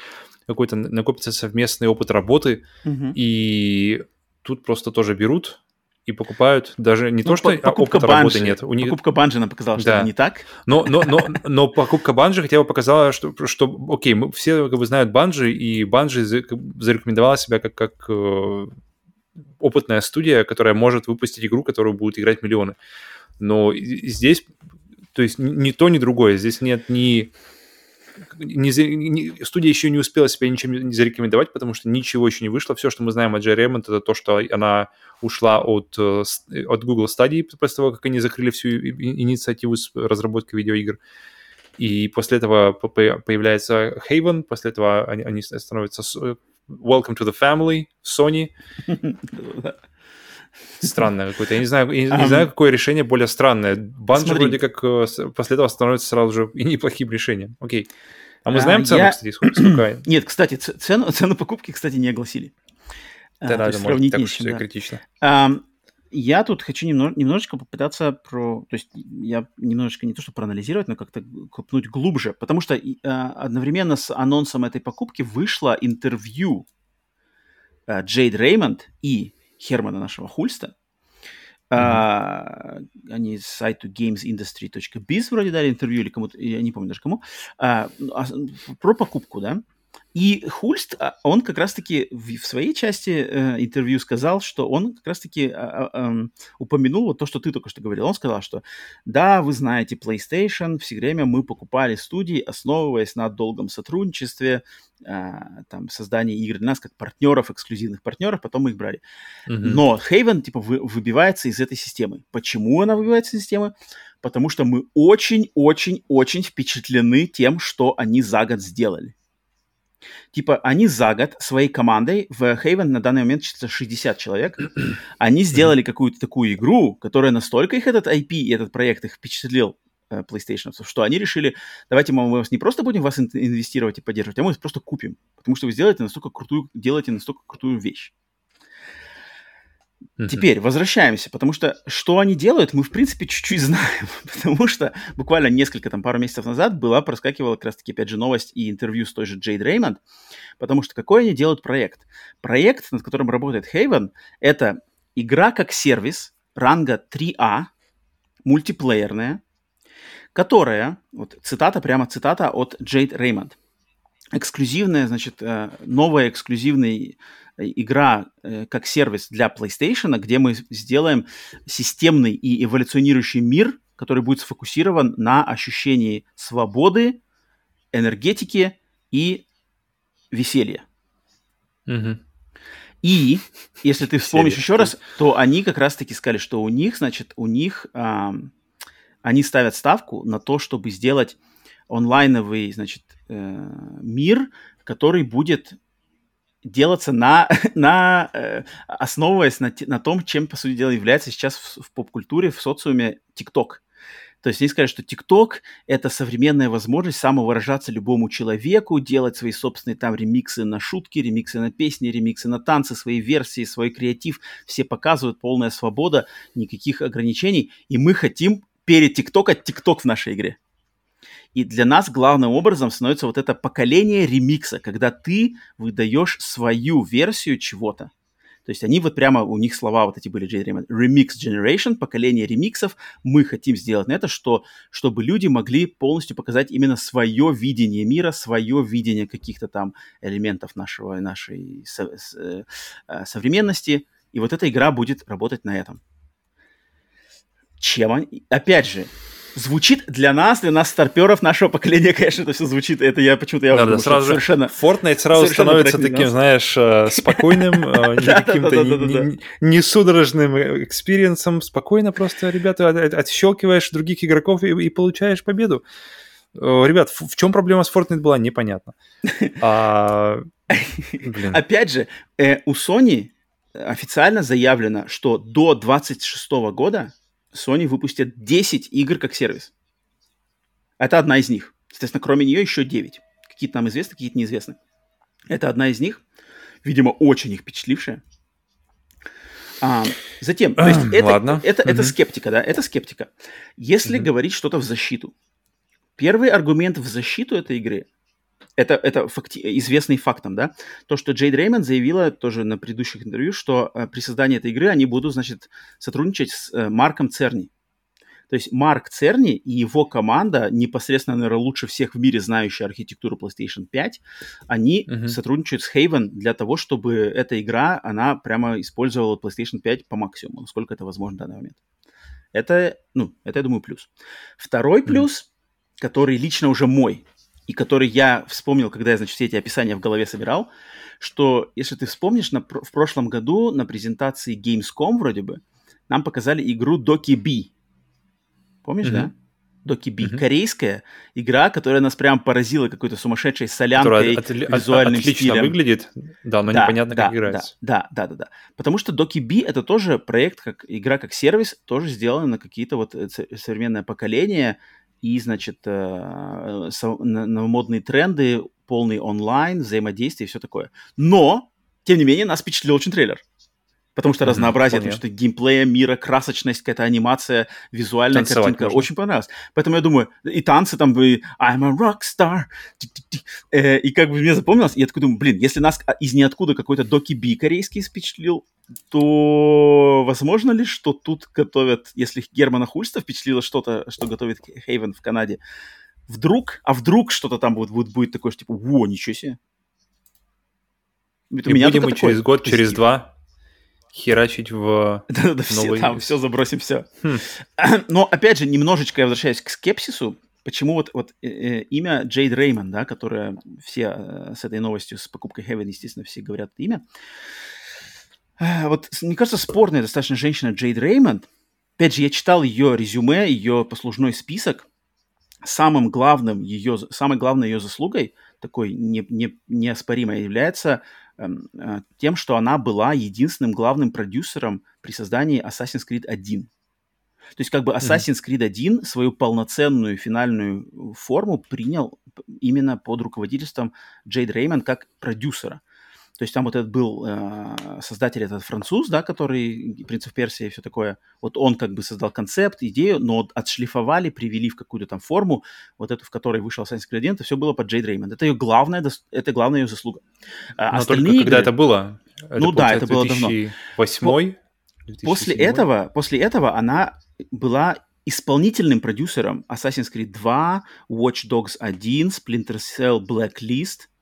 какой-то накопится совместный опыт работы, угу. и тут просто тоже берут и покупают даже не ну, то, что покупка опыта банжи, работы нет. У них... Покупка банжи нам показала, что да. это не так. Но, но, но, но покупка банжи хотя бы показала, что, что окей, мы все как бы знают банжи, и банжи зарекомендовала себя как, как э, опытная студия, которая может выпустить игру, которую будут играть миллионы. Но здесь, то есть ни то, ни другое. Здесь нет ни не, не, студия еще не успела себя ничем не зарекомендовать, потому что ничего еще не вышло. Все, что мы знаем о Джей Ремонт, это то, что она ушла от, э, от Google Stadia после того, как они закрыли всю инициативу с разработкой видеоигр. И после этого появляется Haven, после этого они, они становятся э, Welcome to the Family, Sony. Странное какое-то. Я не знаю, я не, не знаю, какое решение более странное. Банжи вроде как э, после этого становится сразу же и неплохим решением. Окей. А мы знаем цену, я... кстати, сколько? Нет, кстати, цену, цену покупки, кстати, не огласили. Да, да, это может так все да. критично. Я тут хочу немного, немножечко попытаться про... То есть я немножечко не то, что проанализировать, но как-то копнуть глубже. Потому что а, одновременно с анонсом этой покупки вышло интервью а, Джейд Реймонд и Хермана нашего Хульста. Mm-hmm. А, они с сайту gamesindustry.biz вроде дали интервью или кому-то, я не помню даже кому, а, а, про покупку, да. И Хульст, а, он как раз-таки в, в своей части э, интервью сказал, что он как раз-таки э, э, упомянул вот то, что ты только что говорил. Он сказал, что да, вы знаете PlayStation, все время мы покупали студии, основываясь на долгом сотрудничестве, э, там, создании игр для нас как партнеров, эксклюзивных партнеров, потом мы их брали. Mm-hmm. Но Haven, типа, вы, выбивается из этой системы. Почему она выбивается из системы? Потому что мы очень-очень-очень впечатлены тем, что они за год сделали. Типа, они за год своей командой, в Haven на данный момент числится 60 человек, они сделали какую-то такую игру, которая настолько их этот IP и этот проект их впечатлил, э, PlayStation, что они решили, давайте мы вас не просто будем вас инвестировать и поддерживать, а мы вас просто купим, потому что вы сделаете настолько крутую, делаете настолько крутую вещь. Теперь возвращаемся, потому что что они делают, мы в принципе чуть-чуть знаем, потому что буквально несколько, там, пару месяцев назад была, проскакивала как раз-таки, опять же, новость и интервью с той же Джейд Реймонд, потому что какой они делают проект? Проект, над которым работает Haven, это игра как сервис ранга 3А, мультиплеерная, которая, вот цитата, прямо цитата от Джейд Реймонд, эксклюзивная, значит, э, новая эксклюзивная игра э, как сервис для PlayStation, где мы сделаем системный и эволюционирующий мир, который будет сфокусирован на ощущении свободы, энергетики и веселья. Угу. И если ты вспомнишь еще раз, то они как раз-таки сказали, что у них, значит, у них а, они ставят ставку на то, чтобы сделать онлайновый, значит, э, мир, который будет делаться на, на э, основываясь на, на том, чем, по сути дела, является сейчас в, в поп-культуре, в социуме TikTok. То есть они сказали, что TikTok — это современная возможность самовыражаться любому человеку, делать свои собственные там ремиксы на шутки, ремиксы на песни, ремиксы на танцы, свои версии, свой креатив. Все показывают, полная свобода, никаких ограничений. И мы хотим перед TikTok от TikTok в нашей игре. И для нас главным образом становится вот это поколение ремикса, когда ты выдаешь свою версию чего-то. То есть они вот прямо, у них слова вот эти были, Remix Generation, поколение ремиксов. Мы хотим сделать на это, что, чтобы люди могли полностью показать именно свое видение мира, свое видение каких-то там элементов нашего, нашей со, с, э, современности. И вот эта игра будет работать на этом. Чем они? Опять же, звучит для нас, для нас старперов нашего поколения, конечно, это все звучит. Это я почему-то я да, думаю, да, сразу совершенно Fortnite сразу становится таким, знаешь, э, спокойным, э, каким-то не судорожным experience ом. Спокойно просто, ребята, отщелкиваешь других игроков и получаешь победу. Ребят, в чем проблема с Fortnite была, непонятно. А, Опять же, э, у Sony официально заявлено, что до 26 года Sony выпустит 10 игр как сервис. Это одна из них. Естественно, кроме нее еще 9. Какие-то нам известны, какие-то неизвестны. Это одна из них, видимо, очень их впечатлившая. А, затем, то есть это, Ладно. это, это, угу. скептика, да, это скептика. Если угу. говорить что-то в защиту, первый аргумент в защиту этой игры это, это факти- известный фактом, да, то, что Джейд Реймонд заявила тоже на предыдущих интервью, что э, при создании этой игры они будут, значит, сотрудничать с э, Марком Церни. То есть Марк Церни и его команда, непосредственно, наверное, лучше всех в мире знающая архитектуру PlayStation 5, они uh-huh. сотрудничают с Haven для того, чтобы эта игра, она прямо использовала PlayStation 5 по максимуму, насколько это возможно в данный момент. Это, ну, это, я думаю, плюс. Второй плюс, uh-huh. который лично уже мой, и который я вспомнил, когда я, значит, все эти описания в голове собирал, что, если ты вспомнишь, на, в прошлом году на презентации Gamescom вроде бы нам показали игру Doki B. Помнишь, mm-hmm. да? Doki B. Mm-hmm. Корейская игра, которая нас прям поразила какой-то сумасшедшей солянкой, от, визуальным отлично стилем. выглядит, да, но да, непонятно, да, как играется. Да, да, да, да, да. Потому что Doki B это тоже проект, как игра как сервис, тоже сделан на какие-то вот э, современное поколение, и, значит, э, новомодные тренды, полный онлайн, взаимодействие и все такое. Но, тем не менее, нас впечатлил очень трейлер. Потому что разнообразие, потому что геймплея, мира, красочность, какая-то анимация, визуальная Танцевать картинка можно. очень понравилась. Поэтому я думаю, и танцы там бы I'm a rockstar. Э, и как бы мне запомнилось, я такой думаю, блин, если нас из ниоткуда какой-то Доки Би корейский впечатлил, то возможно ли, что тут готовят, если Германа Хульста впечатлило что-то, что готовит Хейвен в Канаде, вдруг, а вдруг что-то там будет, будет, будет такое, что типа, во, ничего себе. Это и будем мы через год, позитив. через два херачить в да, да, новый... там все забросим, все. Хм. Но, опять же, немножечко я возвращаюсь к скепсису, почему вот, вот э, э, имя Джейд Реймон, да, которое все э, с этой новостью, с покупкой Heaven, естественно, все говорят имя, Э, вот, мне кажется, спорная достаточно женщина Джейд Реймонд. Опять же, я читал ее резюме, ее послужной список. Самым главным ее, самой главной ее заслугой, такой не, не, неоспоримой, является тем, что она была единственным главным продюсером при создании Assassin's Creed 1. То есть как бы Assassin's Creed 1 свою полноценную финальную форму принял именно под руководительством Джейд Реймонд как продюсера. То есть там вот этот был э, создатель, этот француз, да, который «Принц Персии» и все такое. Вот он как бы создал концепт, идею, но отшлифовали, привели в какую-то там форму, вот эту, в которой вышел Assassin's Creed 1, это все было под Джейд Реймонд. Это ее главная, это главная ее заслуга. А но Остальные только когда игры... это было? Это, ну да, это было давно. 2008 После этого, после этого она была исполнительным продюсером Assassin's Creed 2, Watch Dogs 1, Splinter Cell Blacklist –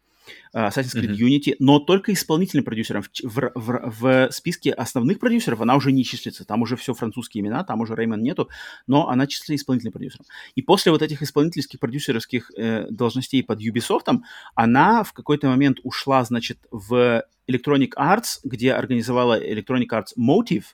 Assassin's Creed mm-hmm. Unity, но только исполнительным продюсером. В, в, в, в списке основных продюсеров она уже не числится. Там уже все французские имена, там уже Реймон нету, но она числится исполнительным продюсером. И после вот этих исполнительских продюсерских э, должностей под Ubisoft, она в какой-то момент ушла, значит, в Electronic Arts, где организовала Electronic Arts Motive,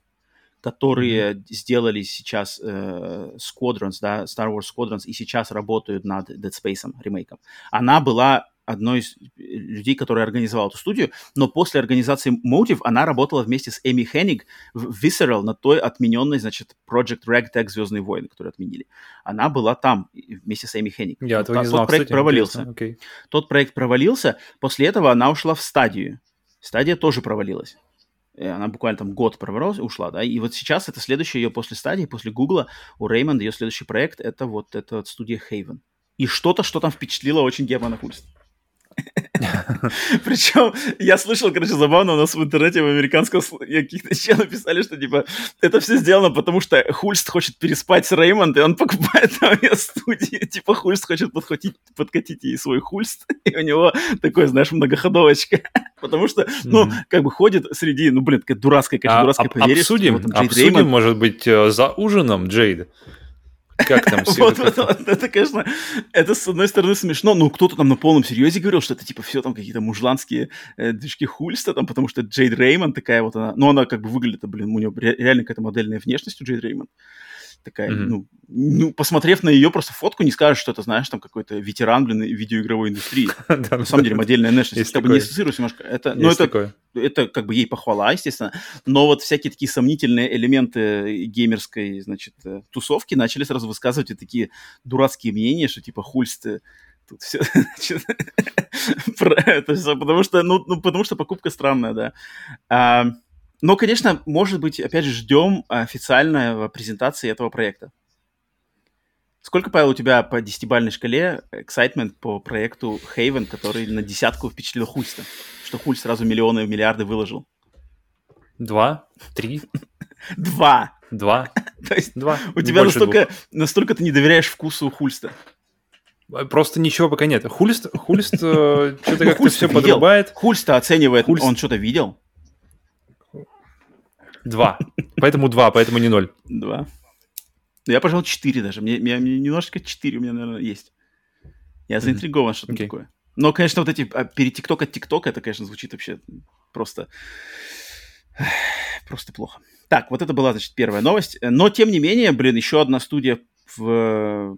которые mm-hmm. сделали сейчас э, Squadrons, да, Star Wars Squadrons, и сейчас работают над Dead Space ремейком. Она была одной из людей, который организовал эту студию, но после организации Motive она работала вместе с Эми Хенниг в Visceral на той отмененной, значит, Project Ragtag Звездные войны, которую отменили. Она была там вместе с Эми Хенниг. Я этого не знал, Тот проект кстати, провалился. Okay. Тот проект провалился, после этого она ушла в стадию. Стадия тоже провалилась. Она буквально там год провалилась ушла, да. И вот сейчас это следующее ее после стадии, после Гугла, у Реймонда ее следующий проект, это вот эта вот студия Haven. и что-то, что там впечатлило очень Германа Хульст. Причем я слышал, короче, забавно у нас в интернете в американском каких-то чел написали, что типа это все сделано, потому что Хульст хочет переспать с Реймонд, и он покупает на студии. Типа Хульст хочет подхватить, подкатить ей свой Хульст, и у него такой, знаешь, многоходовочка. Потому что, ну, как бы ходит среди, ну, блин, такая дурацкая, конечно, а, дурацкая поверье. Обсудим, обсудим, может быть, э, за ужином, Джейд. Как там все вот, это? Вот, это, конечно, это с одной стороны смешно, но кто-то там на полном серьезе говорил, что это типа все там какие-то мужланские э, движки хульста, там, потому что Джейд Реймон такая вот она, ну она как бы выглядит, блин, у нее реально какая-то модельная внешность у Джейд Реймон такая, mm-hmm. ну, ну, посмотрев на ее просто фотку, не скажешь, что это, знаешь, там какой-то ветеран, блин, видеоигровой индустрии. На самом деле, модельная внешность. Как бы не ассоциируюсь немножко. Это, ну, это, это как бы ей похвала, естественно. Но вот всякие такие сомнительные элементы геймерской, значит, э, тусовки начали сразу высказывать такие дурацкие мнения, что типа хульсты тут все, потому что, ну, ну, потому что покупка странная, да. Но, конечно, может быть, опять же, ждем официальной презентации этого проекта. Сколько, Павел, у тебя по десятибальной шкале excitement по проекту Haven, который на десятку впечатлил Хульста? Что Хуль сразу миллионы, миллиарды выложил. Два? Три? Два. Два. То есть два. у тебя настолько, настолько ты не доверяешь вкусу Хульста. Просто ничего пока нет. Хульст, Хульст э, что-то как-то все подрубает. Хульста оценивает, он что-то видел? Два. Поэтому два, поэтому не ноль. Два. Я, пожалуй, четыре даже. Мне, мне, мне немножечко четыре у меня, наверное, есть. Я заинтригован, mm-hmm. что-то okay. такое. Но, конечно, вот эти а, перед ТикТок от ТикТока, это, конечно, звучит вообще просто... Просто плохо. Так, вот это была, значит, первая новость. Но, тем не менее, блин, еще одна студия в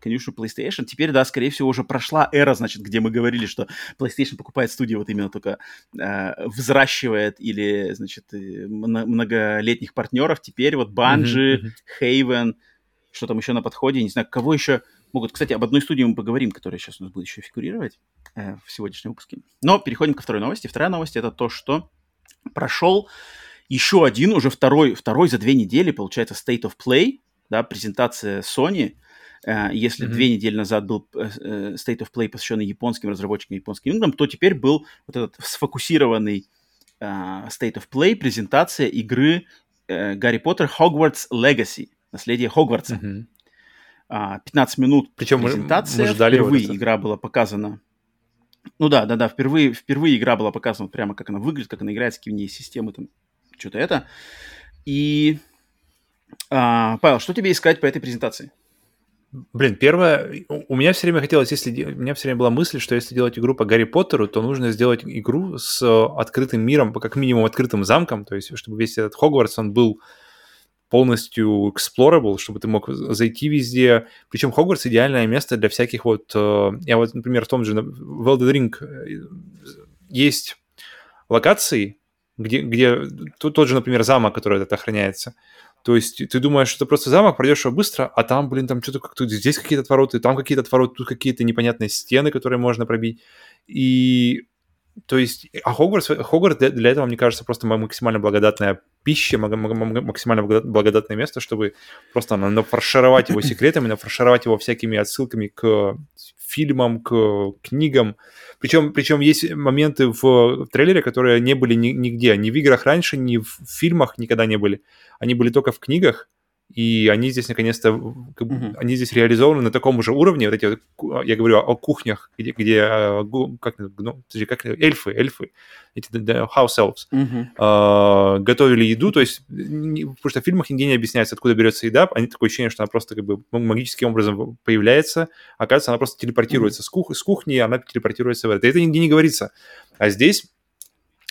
конюшню PlayStation. Теперь, да, скорее всего, уже прошла эра, значит, где мы говорили, что PlayStation покупает студию вот именно только э, взращивает или, значит, многолетних партнеров. Теперь вот Bungie, mm-hmm. Haven, что там еще на подходе, не знаю, кого еще могут. Кстати, об одной студии мы поговорим, которая сейчас у нас будет еще фигурировать э, в сегодняшнем выпуске. Но переходим ко второй новости. Вторая новость это то, что прошел еще один, уже второй, второй за две недели, получается, State of Play, да, презентация Sony – если mm-hmm. две недели назад был э, э, State of Play, посвященный японским разработчикам, японским играм, то теперь был вот этот сфокусированный State of Play, презентация игры Гарри Поттер Hogwarts Legacy, наследие Хогвартса. Mm-hmm. 15 минут Причем презентация, мы, мы ждали впервые его, игра была показана. Ну да, да, да, впервые, впервые игра была показана прямо как она выглядит, как она играет, какие в ней системы, там, что-то это. И, а, Павел, что тебе искать по этой презентации? Блин, первое, у меня все время хотелось, если у меня все время была мысль, что если делать игру по Гарри Поттеру, то нужно сделать игру с открытым миром, как минимум открытым замком, то есть чтобы весь этот Хогвартс, он был полностью explorable, чтобы ты мог зайти везде. Причем Хогвартс идеальное место для всяких вот... Э, я вот, например, в том же в Elden Ring э, есть локации, где, где тот же, например, замок, который это охраняется, то есть ты думаешь, что это просто замок, пройдешь его быстро, а там, блин, там что-то как-то здесь какие-то отвороты, там какие-то отвороты, тут какие-то непонятные стены, которые можно пробить. И то есть, а Хогвартс, Хогвартс для, для этого, мне кажется, просто максимально благодатная пища, максимально благодатное место, чтобы просто нафаршировать его секретами, нафаршировать его всякими отсылками к фильмам, к книгам. Причем, причем есть моменты в трейлере, которые не были нигде, ни в играх раньше, ни в фильмах никогда не были. Они были только в книгах, и они здесь наконец-то, mm-hmm. они здесь реализованы на таком же уровне, вот эти, вот, я говорю о, кухнях, где, где э, как, ну, как эльфы, эльфы, эти house elves, mm-hmm. э, готовили еду, то есть, не, потому что в фильмах нигде не объясняется, откуда берется еда, они такое ощущение, что она просто как бы магическим образом появляется, оказывается, она просто телепортируется mm-hmm. с, кух- с кухни, она телепортируется в это. Это нигде не говорится. А здесь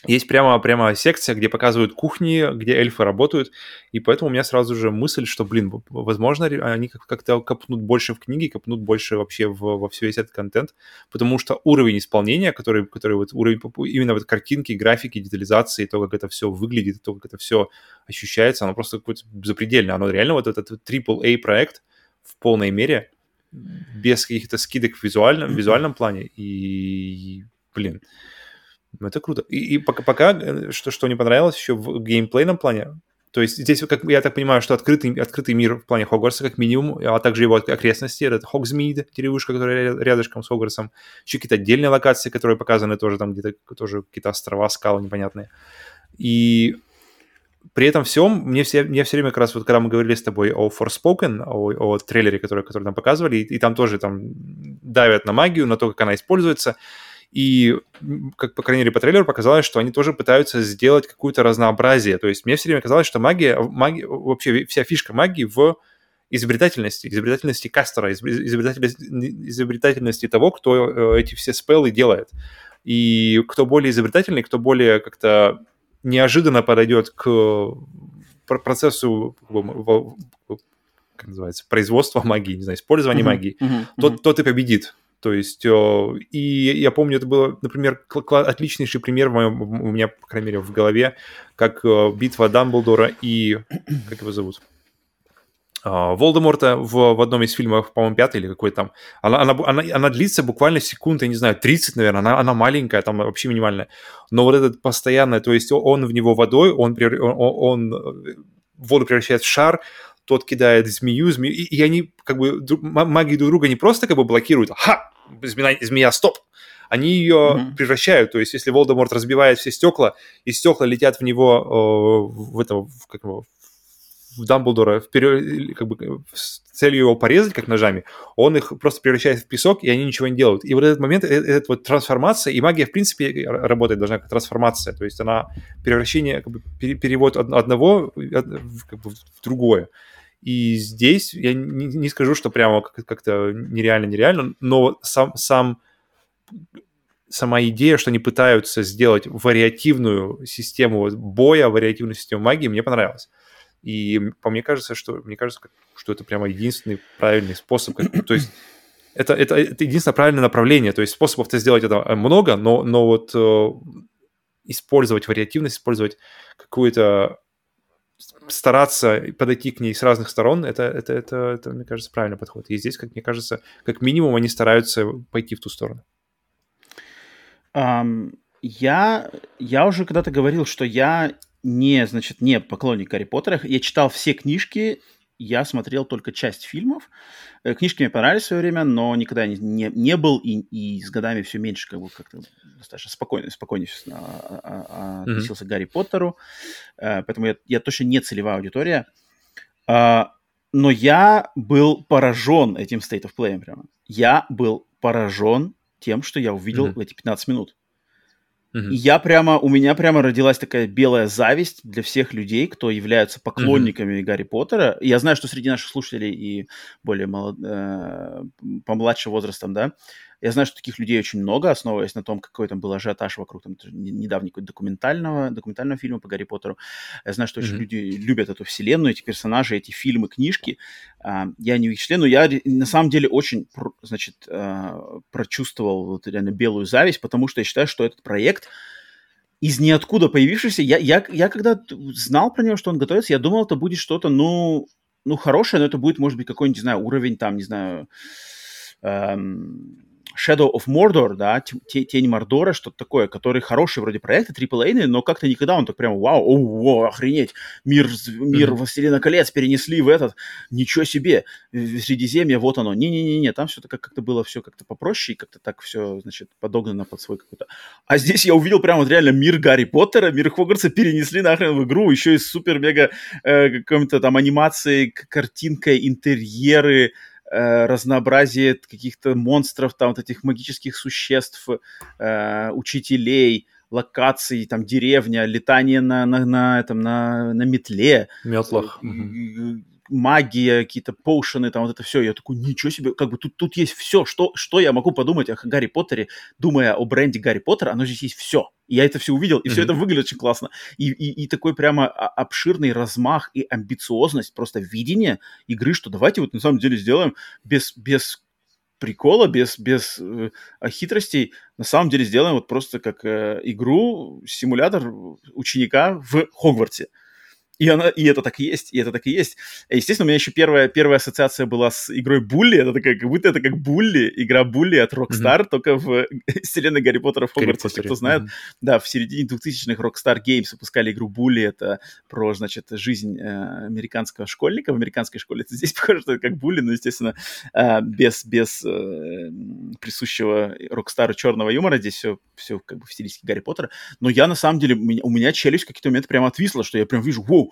есть прямо, прямо секция, где показывают кухни, где эльфы работают, и поэтому у меня сразу же мысль, что, блин, возможно, они как-то копнут больше в книги, копнут больше вообще в, во все весь этот контент, потому что уровень исполнения, который, который вот уровень, именно вот картинки, графики, детализации, то, как это все выглядит, то, как это все ощущается, оно просто какое-то запредельное. Оно реально вот этот AAA проект в полной мере, без каких-то скидок в визуальном, в визуальном плане, и, блин, это круто. И, и пока, пока э, что, что не понравилось еще в геймплейном плане, То есть здесь, как я так понимаю, что открытый, открытый мир в плане Хогвартса как минимум, а также его окрестности, это Хогсмид, деревушка, которая рядышком с Хогвартсом, еще какие-то отдельные локации, которые показаны тоже там где-то, тоже какие-то острова, скалы непонятные. И при этом всем, мне все, мне все время как раз вот, когда мы говорили с тобой о Forspoken, о, о трейлере, который, который нам показывали, и, и там тоже там давят на магию, на то, как она используется, и, как, по крайней мере, по трейлеру показалось, что они тоже пытаются сделать какое-то разнообразие. То есть мне все время казалось, что магия, магия вообще вся фишка магии в изобретательности, изобретательности кастера, изобретательности, изобретательности того, кто э, эти все спеллы делает. И кто более изобретательный, кто более как-то неожиданно подойдет к процессу как называется, производства магии, не знаю, использования uh-huh, магии, uh-huh, тот, тот и победит. То есть, и я помню, это был, например, отличнейший пример в моем, у меня, по крайней мере, в голове, как битва Дамблдора и... Как его зовут? А, Волдеморта в, в одном из фильмов, по-моему, пятый или какой там, она, она, она, она длится буквально секунд, я не знаю, 30, наверное, она, она маленькая, там вообще минимальная. Но вот этот постоянный, то есть он в него водой, он, он, он воду превращает в шар, тот кидает змею, змею, и, и они как бы магии друг друга не просто как бы блокируют, ха, змея, змея стоп, они ее mm-hmm. превращают, то есть если Волдеморт разбивает все стекла, и стекла летят в него, э, в этого, в, как его, в Дамблдора вперед, как бы с целью его порезать, как ножами, он их просто превращает в песок, и они ничего не делают. И вот этот момент, э, этот вот трансформация, и магия, в принципе, работает должна как трансформация, то есть она превращение, как бы, перевод одного как бы, в другое. И здесь я не, не скажу, что прямо как-то нереально-нереально, но сам, сам, сама идея, что они пытаются сделать вариативную систему боя, вариативную систему магии, мне понравилась. И по мне кажется, что мне кажется, что это прямо единственный правильный способ. То есть это, это, это единственное правильное направление. То есть способов-то сделать это э, много, но, но вот э, использовать вариативность, использовать какую-то стараться подойти к ней с разных сторон, это, это, это, это, мне кажется, правильный подход. И здесь, как мне кажется, как минимум они стараются пойти в ту сторону. Um, я, я уже когда-то говорил, что я не, значит, не поклонник Гарри Поттера. Я читал все книжки, я смотрел только часть фильмов. Э, книжки мне понравились в свое время, но никогда не, не, не был и, и с годами все меньше как бы как-то достаточно спокойно, спокойнее а, а, а, относился mm-hmm. к Гарри Поттеру. Э, поэтому я, я точно не целевая аудитория. Но я был поражен этим State of Play прямо. Я был поражен тем, что я увидел mm-hmm. в эти 15 минут. И я прямо, у меня прямо родилась такая белая зависть для всех людей, кто являются поклонниками mm-hmm. Гарри Поттера. Я знаю, что среди наших слушателей и более молод... э, помладше возрастом, да, я знаю, что таких людей очень много, основываясь на том, какой там был ажиотаж вокруг там, недавнего документального, документального фильма по Гарри Поттеру. Я знаю, что mm-hmm. очень люди любят эту вселенную, эти персонажи, эти фильмы, книжки. А, я не в их член, но я на самом деле очень, значит, а, прочувствовал вот реально белую зависть, потому что я считаю, что этот проект из ниоткуда появившийся, я, я, я когда знал про него, что он готовится, я думал, это будет что-то, ну, ну, хорошее, но это будет, может быть, какой-нибудь, не знаю, уровень там, не знаю, эм, Shadow of Mordor, да, Тень Мордора, что-то такое, который хороший вроде проект, AAA, но как-то никогда он так прям, вау, о, о охренеть, мир, мир mm-hmm. Властелина колец перенесли в этот, ничего себе, Средиземье, вот оно. Не-не-не, там все так как-то было все как-то попроще, и как-то так все, значит, подогнано под свой какой-то. А здесь я увидел прям вот реально мир Гарри Поттера, мир Хогвартса перенесли нахрен в игру, еще и супер-мега э, какой-то там анимацией, картинкой, интерьеры, разнообразие каких-то монстров, там вот этих магических существ, э, учителей, локаций, там деревня, летание на, на, на, этом, на, на метле. Метлах. Угу магия, какие-то поушены, там вот это все. Я такой, ничего себе, как бы тут, тут есть все, что, что я могу подумать о Гарри Поттере, думая о бренде Гарри Поттера, оно здесь есть все. И я это все увидел, и mm-hmm. все это выглядит очень классно. И, и, и такой прямо обширный размах и амбициозность, просто видение игры, что давайте вот на самом деле сделаем без, без прикола, без, без э, хитростей, на самом деле сделаем вот просто как э, игру, симулятор ученика в Хогвартсе. И, она, и это так и есть, и это так и есть. Естественно, у меня еще первая, первая ассоциация была с игрой Булли. Это такая, как будто это как Булли, игра Булли от Rockstar, mm-hmm. только в вселенной Гарри Поттера в Хогвартсе. Кто знает, mm-hmm. да, в середине 2000-х Rockstar Games выпускали игру Булли. Это про, значит, жизнь э, американского школьника в американской школе. Это здесь похоже, что это как Булли, но, естественно, э, без, без э, присущего Rockstar черного юмора. Здесь все, все как бы в стилистике Гарри Поттера. Но я, на самом деле, у меня, у меня челюсть в какие-то моменты прямо отвисла, что я прям вижу, воу,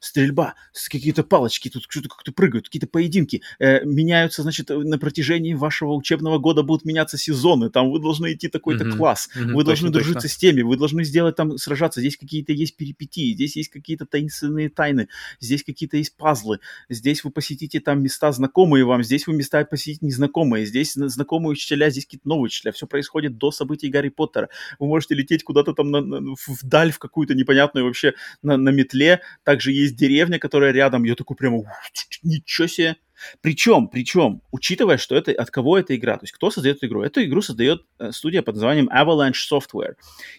стрельба, какие-то палочки, тут что-то как-то прыгают, какие-то поединки. Э, меняются, значит, на протяжении вашего учебного года будут меняться сезоны, там вы должны идти такой-то mm-hmm. класс, mm-hmm, вы должны точно, дружиться точно. с теми, вы должны сделать там, сражаться, здесь какие-то есть перипетии, здесь есть какие-то таинственные тайны, здесь какие-то есть пазлы, здесь вы посетите там места знакомые вам, здесь вы места посетите незнакомые, здесь знакомые учителя, здесь какие-то новые учителя, все происходит до событий Гарри Поттера. Вы можете лететь куда-то там на, на, вдаль в какую-то непонятную вообще на, на метле, также есть деревня, которая рядом. Я такой прямо, ничего себе. Причем, причем, учитывая, что это от кого эта игра, то есть кто создает эту игру? Эту игру создает э, студия под названием Avalanche Software.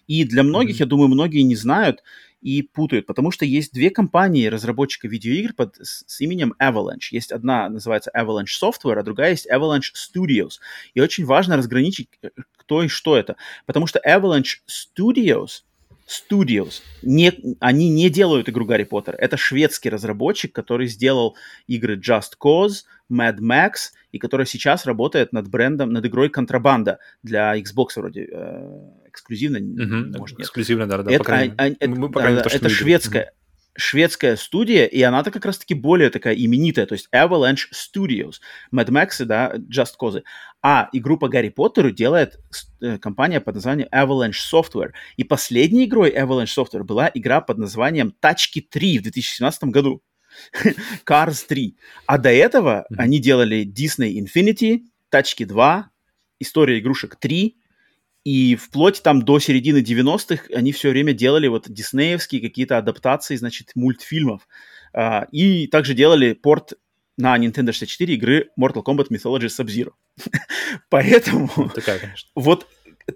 И для многих, mm-hmm. я думаю, многие не знают и путают, потому что есть две компании разработчика видеоигр под, с, с именем Avalanche. Есть одна называется Avalanche Software, а другая есть Avalanche Studios. И очень важно разграничить, э, кто и что это, потому что Avalanche Studios – Studios. Не, они не делают игру Гарри Поттер. Это шведский разработчик, который сделал игры Just Cause, Mad Max, и который сейчас работает над брендом, над игрой Контрабанда для Xbox вроде э, эксклюзивно. Mm-hmm. Может, нет. Эксклюзивно, да, да. Это, по крайней, а, а, мы, по крайней мере, это шведская, шведская студия, и она-то как раз-таки более такая именитая, то есть Avalanche Studios, Mad Max, да, Just Cause. А игру по Гарри Поттеру делает э, компания под названием Avalanche Software. И последней игрой Avalanche Software была игра под названием Тачки 3 в 2017 году. Cars 3. А до этого mm-hmm. они делали Disney Infinity, Тачки 2, История игрушек 3, и вплоть там до середины 90-х они все время делали вот диснеевские какие-то адаптации, значит, мультфильмов. А, и также делали порт на Nintendo 64 игры Mortal Kombat Mythology Sub-Zero. Поэтому такая, вот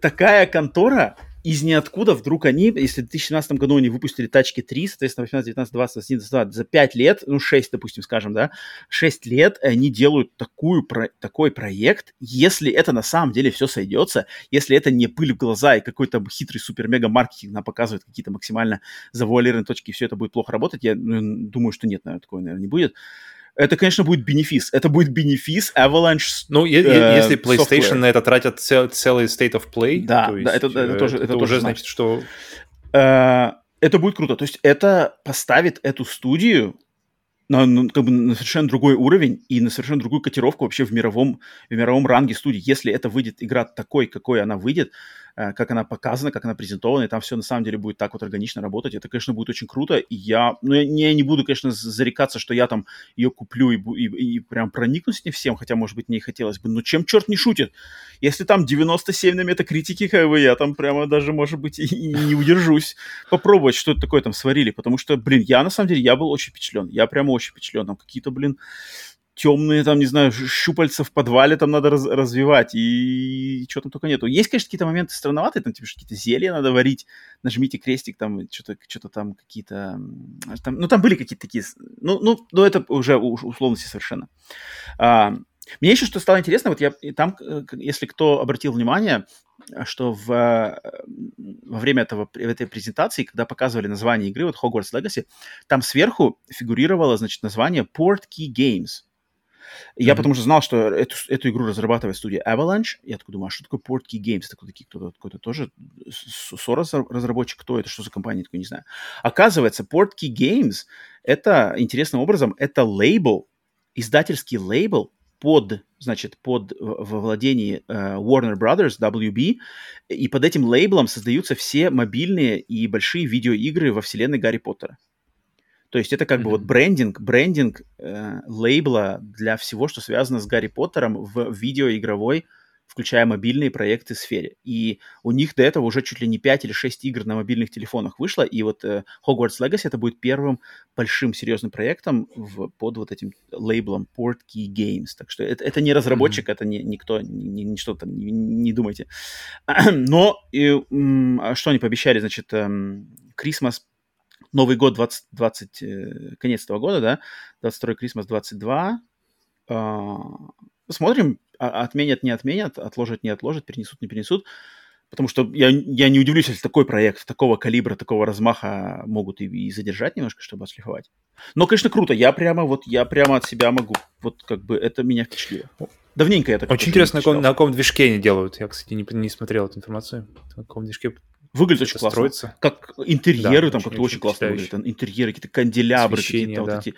такая контора из ниоткуда вдруг они, если в 2017 году они выпустили тачки 3, соответственно, 18, 19, 20, 21, 22, за 5 лет, ну, 6, допустим, скажем, да, 6 лет они делают такую, про, такой проект, если это на самом деле все сойдется, если это не пыль в глаза и какой-то хитрый супер-мега-маркетинг нам показывает какие-то максимально завуалированные точки, и все это будет плохо работать, я ну, думаю, что нет, наверное, такого, наверное, не будет это, конечно, будет бенефис. Это будет бенефис Avalanche Ну, э, если PlayStation software. на это тратят цел- целый State of Play, да, то есть, да это, это, это тоже, это, это тоже уже значит, что... Э, это будет круто. То есть это поставит эту студию на, на, как бы на совершенно другой уровень и на совершенно другую котировку вообще в мировом, в мировом ранге студии. Если это выйдет игра такой, какой она выйдет, как она показана, как она презентована, и там все на самом деле будет так вот органично работать. Это, конечно, будет очень круто, и я, ну, я не, я не буду, конечно, зарекаться, что я там ее куплю и, и, и прям проникнусь с ней всем, хотя, может быть, мне хотелось бы, но чем черт не шутит? Если там 97 на метакритике, как бы, я там прямо даже, может быть, и, и не удержусь попробовать, что это такое там сварили, потому что, блин, я, на самом деле, я был очень впечатлен, я прямо очень впечатлен, там какие-то, блин, темные, там, не знаю, щупальца в подвале там надо раз, развивать, и, и что там только нету. Есть, конечно, какие-то моменты странноватые, там, типа, какие-то зелья надо варить, нажмите крестик, там, что-то что там какие-то... Там, ну, там были какие-то такие... Ну, ну, ну это уже условности совершенно. А, мне еще что стало интересно, вот я там, э, если кто обратил внимание, что в, во время этого, этой презентации, когда показывали название игры, вот Hogwarts Legacy, там сверху фигурировало, значит, название Portkey Games. Я mm-hmm. потому что знал, что эту, эту игру разрабатывает студия Avalanche. Я такой думаю, а что такое Portkey Games? Такой, такие, кто-то какой-то тоже Сорос разработчик, кто это, что за компания, такой не знаю. Оказывается, Portkey Games это интересным образом, это лейбл, издательский лейбл под, значит, под во владении uh, Warner Brothers, WB, и под этим лейблом создаются все мобильные и большие видеоигры во вселенной Гарри Поттера. То есть это как mm-hmm. бы вот брендинг, брендинг э, лейбла для всего, что связано с Гарри Поттером в видеоигровой, включая мобильные проекты сфере. И у них до этого уже чуть ли не 5 или 6 игр на мобильных телефонах вышло, и вот э, Hogwarts Legacy это будет первым большим серьезным проектом в, под вот этим лейблом Portkey Games. Так что это, это не разработчик, mm-hmm. это не никто, не, не что там, не, не думайте. Но и, м, а что они пообещали, значит, эм, Christmas Новый год 20, 20 э, конец этого года, да, 22 Christmas 22. Э, посмотрим, а, отменят, не отменят, отложат, не отложат, перенесут, не перенесут. Потому что я, я не удивлюсь, если такой проект такого калибра, такого размаха могут и, и задержать немножко, чтобы отшлифовать. Но, конечно, круто. Я прямо вот, я прямо от себя могу. Вот как бы это меня впечатлило. Давненько я так Очень интересно, на каком, на каком движке они делают. Я, кстати, не, не смотрел эту информацию. На каком движке Выглядит очень классно. Строится. Как интерьеры да, там как-то очень, очень классно выглядят. Интерьеры, какие-то канделябры, какие-то да. вот эти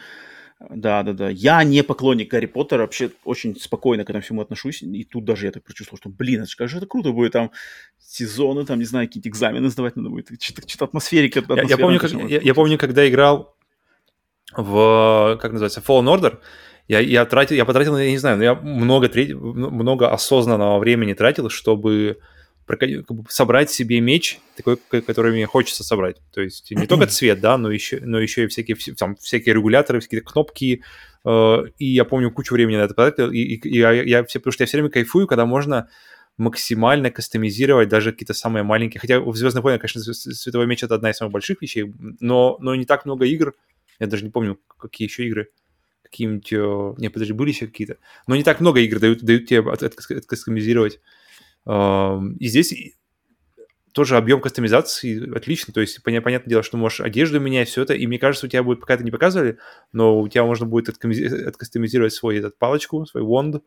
да, да, да. Я не поклонник Гарри Поттера, вообще очень спокойно к этому всему отношусь. И тут даже я так прочувствовал, что, блин, это как же это круто будет там сезоны, там, не знаю, какие-то экзамены сдавать надо будет. Что-то, атмосферики. Я, я, помню, как, я, я помню, когда играл в, как называется, Fallen Order, я, я, тратил, я потратил, я не знаю, но я много, много осознанного времени тратил, чтобы собрать себе меч, такой, который мне хочется собрать. То есть не только цвет, да, но еще, но еще и всякие, там, всякие регуляторы, всякие кнопки. Э, и я помню кучу времени на это потратил. И, и, и я, я все, потому что я все время кайфую, когда можно максимально кастомизировать даже какие-то самые маленькие. Хотя в Звездных войнах, конечно, Световой меч это одна из самых больших вещей, но, но не так много игр. Я даже не помню, какие еще игры. Какие-нибудь... Э, не, подожди, были еще какие-то. Но не так много игр дают, дают тебе откастомизировать. И здесь тоже объем кастомизации отличный, то есть понятное дело, что можешь одежду менять, все это, и мне кажется, у тебя будет, пока это не показывали, но у тебя можно будет откастомизировать свой этот палочку, свой вонд,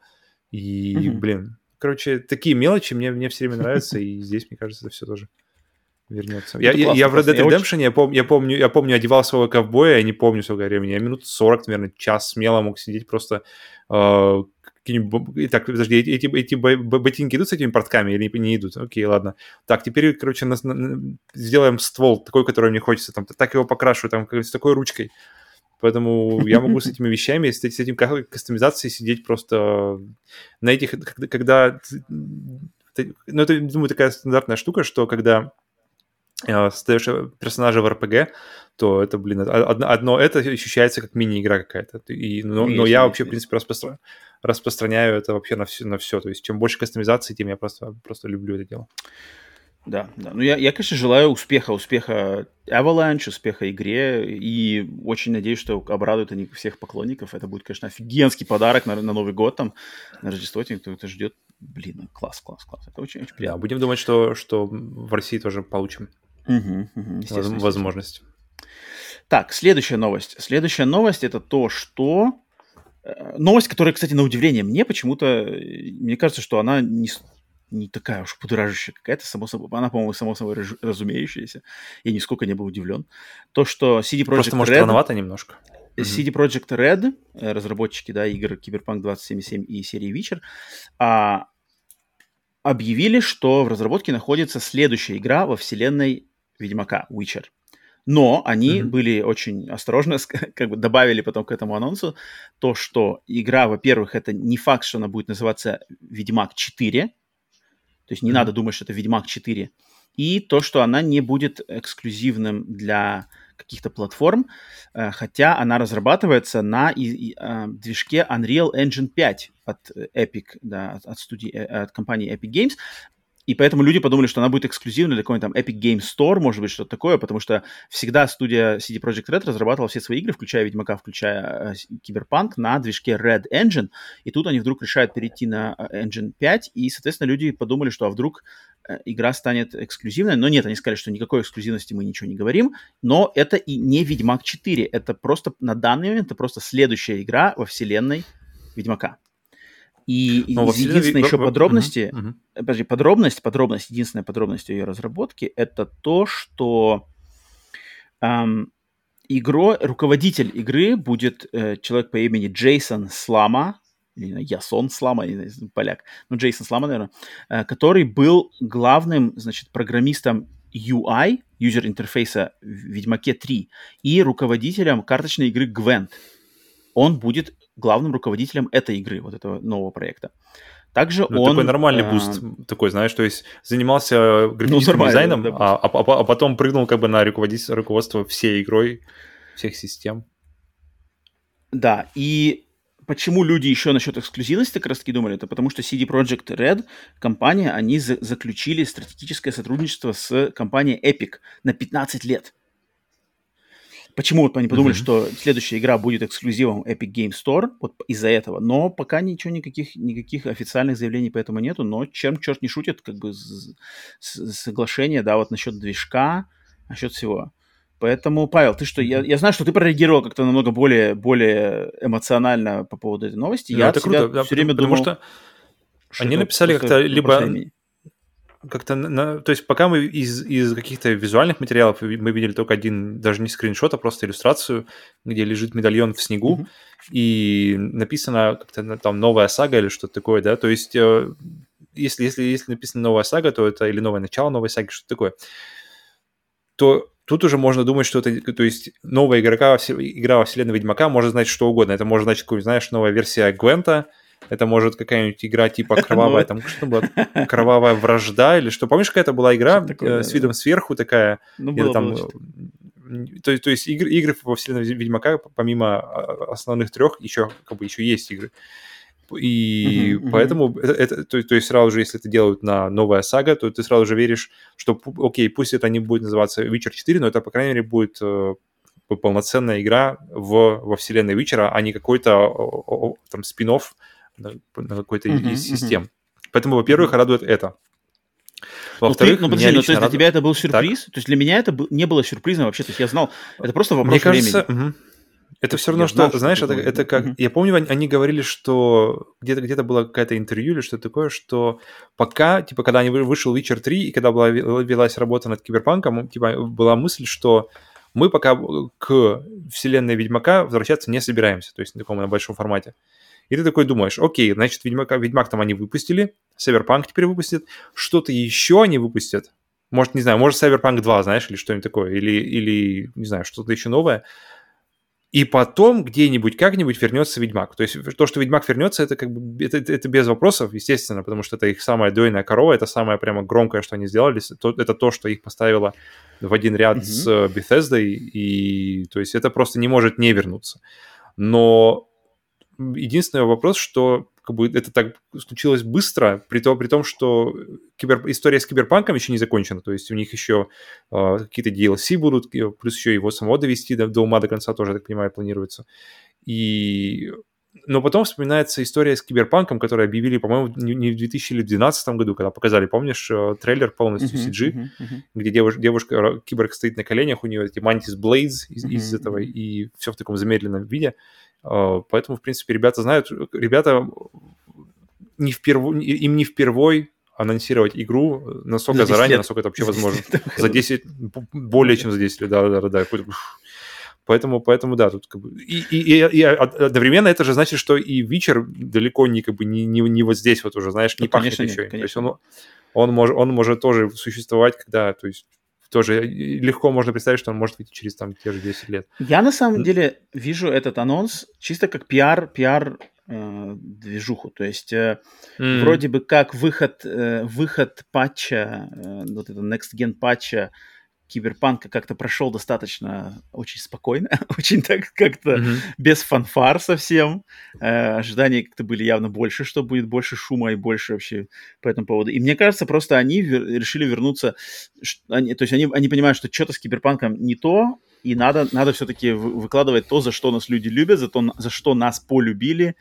и, mm-hmm. блин, короче, такие мелочи мне, мне все время нравятся, и здесь, мне кажется, это все тоже вернется. Я, я, я в Red Dead Redemption, я, пом, я, помню, я помню, одевал своего ковбоя, я не помню сколько времени, я минут 40, наверное, час смело мог сидеть просто э, какие-нибудь... Так, подожди, эти, эти ботинки идут с этими портками или не идут? Окей, ладно. Так, теперь, короче, на, на, сделаем ствол такой, который мне хочется, там, так его покрашу, там, с такой ручкой. Поэтому я могу с этими вещами, с, с этим кастомизацией сидеть просто на этих... Когда... ну, это, думаю, такая стандартная штука, что когда создаешь персонажа в РПГ, то это, блин, одно, одно это ощущается как мини-игра какая-то. И, но, но я вообще, в принципе, распространяю распространяю это вообще на все, на все. То есть чем больше кастомизации, тем я просто, просто люблю это дело. Да, да. Ну, я, я, конечно, желаю успеха, успеха Avalanche, успеха игре, и очень надеюсь, что обрадуют они всех поклонников. Это будет, конечно, офигенский подарок на, на Новый год, там, на Рождество, кто это ждет. Блин, класс, класс, класс. Это очень, очень приятно. Да, будем думать, что, что в России тоже получим угу, угу, возможность. Так, следующая новость. Следующая новость это то, что Э, новость, которая, кстати, на удивление мне почему-то, э, мне кажется, что она не, не такая уж будоражащая какая-то, само собой, она, по-моему, само собой разумеющаяся. Я нисколько не был удивлен. То, что CD Projekt Просто, может, Red... рановато немножко. CD Projekt Red, э, разработчики да, игр Cyberpunk 2077 и серии Witcher, а, объявили, что в разработке находится следующая игра во вселенной Ведьмака, Witcher. Но они mm-hmm. были очень осторожны, как бы добавили потом к этому анонсу то, что игра, во-первых, это не факт, что она будет называться Ведьмак 4, то есть не mm-hmm. надо думать, что это Ведьмак 4, и то, что она не будет эксклюзивным для каких-то платформ, э, хотя она разрабатывается на и, и, э, движке Unreal Engine 5 от Epic, да, от, студии, э, от компании Epic Games. И поэтому люди подумали, что она будет эксклюзивной для какой-нибудь там Epic Game Store, может быть, что-то такое, потому что всегда студия CD Projekt Red разрабатывала все свои игры, включая Ведьмака, включая э, Киберпанк, на движке Red Engine, и тут они вдруг решают перейти на э, Engine 5, и, соответственно, люди подумали, что а вдруг э, игра станет эксклюзивной, но нет, они сказали, что никакой эксклюзивности мы ничего не говорим, но это и не Ведьмак 4, это просто на данный момент, это просто следующая игра во вселенной Ведьмака. И Но ну, единственная еще подробности, угу, угу. подожди, подробность, подробность, единственная подробность ее разработки это то, что эм, игро, руководитель игры будет э, человек по имени Джейсон Слама, или Ясон Слама, не знаю, поляк, ну Джейсон Слама, наверное, э, который был главным, значит, программистом UI, user интерфейса в Ведьмаке 3, и руководителем карточной игры Gwent. Он будет главным руководителем этой игры, вот этого нового проекта. Также ну, он... Такой нормальный э, boost, такой, знаешь, то есть занимался графическим ну, дизайном, да, а, а, а, а потом прыгнул как бы на руководство всей игрой, всех систем. Да, и почему люди еще насчет эксклюзивности как раз таки думали, это потому что CD Projekt Red, компания, они за заключили стратегическое сотрудничество с компанией Epic на 15 лет. Почему вот они подумали, mm-hmm. что следующая игра будет эксклюзивом Epic Game Store, вот из-за этого. Но пока ничего, никаких, никаких официальных заявлений по этому нету, но чем черт не шутит, как бы соглашение, да, вот насчет движка, насчет всего. Поэтому, Павел, ты что, я, я знаю, что ты прореагировал как-то намного более, более эмоционально по поводу этой новости. Ну, я это круто, да, все время потому думал, что, что они написали как-то либо как-то, на, то есть пока мы из, из каких-то визуальных материалов мы видели только один, даже не скриншот, а просто иллюстрацию, где лежит медальон в снегу, mm-hmm. и написано как-то там новая сага или что-то такое, да, то есть э, если, если, если написано новая сага, то это или новое начало новой саги, что-то такое, то тут уже можно думать, что это, то есть новая игрока, игра во вселенной Ведьмака может значить что угодно. Это может значить, знаешь, новая версия Гвента, это может какая-нибудь игра типа ну кровавая, там что было, кровавая вражда или что. Помнишь, какая-то была игра э, с видом сверху такая? Ну, было, там, было то, то есть игры, игры во вселенной Ведьмака, помимо а, основных трех, еще как бы еще есть игры. И uh-huh, поэтому uh-huh. Это, то, то есть сразу же, если это делают на новая сага, то ты сразу же веришь, что, окей, пусть это не будет называться Witcher 4, но это, по крайней мере, будет э, полноценная игра в, во вселенной Witcher, а не какой-то там спин на, на какой-то uh-huh, из систем. Uh-huh. Поэтому, во-первых, радует это. Ну, Во-вторых, ну, подожди, ну, то есть для тебя это был сюрприз? Так. То есть для меня это не было сюрпризом вообще. То есть я знал, это просто вопрос Мне кажется, времени. Угу. Это все равно, что, знал, знаешь, это, это как... Mm-hmm. Я помню, они говорили, что где-то где было какое-то интервью или что-то такое, что пока, типа, когда они вышел Witcher 3, и когда была, велась работа над Киберпанком, типа, была мысль, что мы пока к вселенной Ведьмака возвращаться не собираемся, то есть на таком на большом формате. И ты такой думаешь, окей, значит, Ведьмака, Ведьмак там они выпустили, Cyberpunk теперь выпустят, что-то еще они выпустят. Может, не знаю, может, Cyberpunk 2, знаешь, или что-нибудь такое, или, или не знаю, что-то еще новое. И потом где-нибудь как-нибудь вернется Ведьмак. То есть то, что Ведьмак вернется, это как бы это, это без вопросов, естественно, потому что это их самая дойная корова, это самое прямо громкое, что они сделали. Это то, что их поставило в один ряд mm-hmm. с Bethesda, и то есть это просто не может не вернуться. Но единственный вопрос, что как бы это так случилось быстро, при том, при том что кибер... история с киберпанком еще не закончена, то есть у них еще э, какие-то DLC будут, плюс еще его самого довести до, до ума до конца тоже, я так понимаю, планируется. И но потом вспоминается история с Киберпанком, которую объявили, по-моему, не в 2012 году, когда показали, помнишь, э, трейлер полностью uh-huh, CG, uh-huh, uh-huh. где девушка, девушка, киборг стоит на коленях, у нее эти Mantis Blades из, uh-huh, из этого, и все в таком замедленном виде. А, поэтому, в принципе, ребята знают, ребята не впервой, им не впервой анонсировать игру настолько заранее, лет. насколько это вообще возможно. За 10, более чем за 10 лет, да-да-да. Поэтому, поэтому да, тут как бы... И, и, и, и одновременно это же значит, что и Вичер далеко не, как бы, не, не, не вот здесь вот уже, знаешь, не ну, пахнет конечно, еще. Нет, То есть он, он, может, он может тоже существовать, когда, то есть тоже легко можно представить, что он может выйти через там те же 10 лет. Я на самом деле вижу этот анонс чисто как пиар, пиар э, движуху. То есть э, mm. вроде бы как выход, э, выход патча, э, вот это Next Gen патча Киберпанка как-то прошел достаточно очень спокойно, очень так как-то mm-hmm. без фанфар совсем. Э, ожидания как-то были явно больше, что будет больше шума и больше вообще по этому поводу. И мне кажется, просто они вер- решили вернуться, что, они, то есть они, они понимают, что что-то с Киберпанком не то, и надо, надо все-таки выкладывать то, за что нас люди любят, за, то, за что нас полюбили,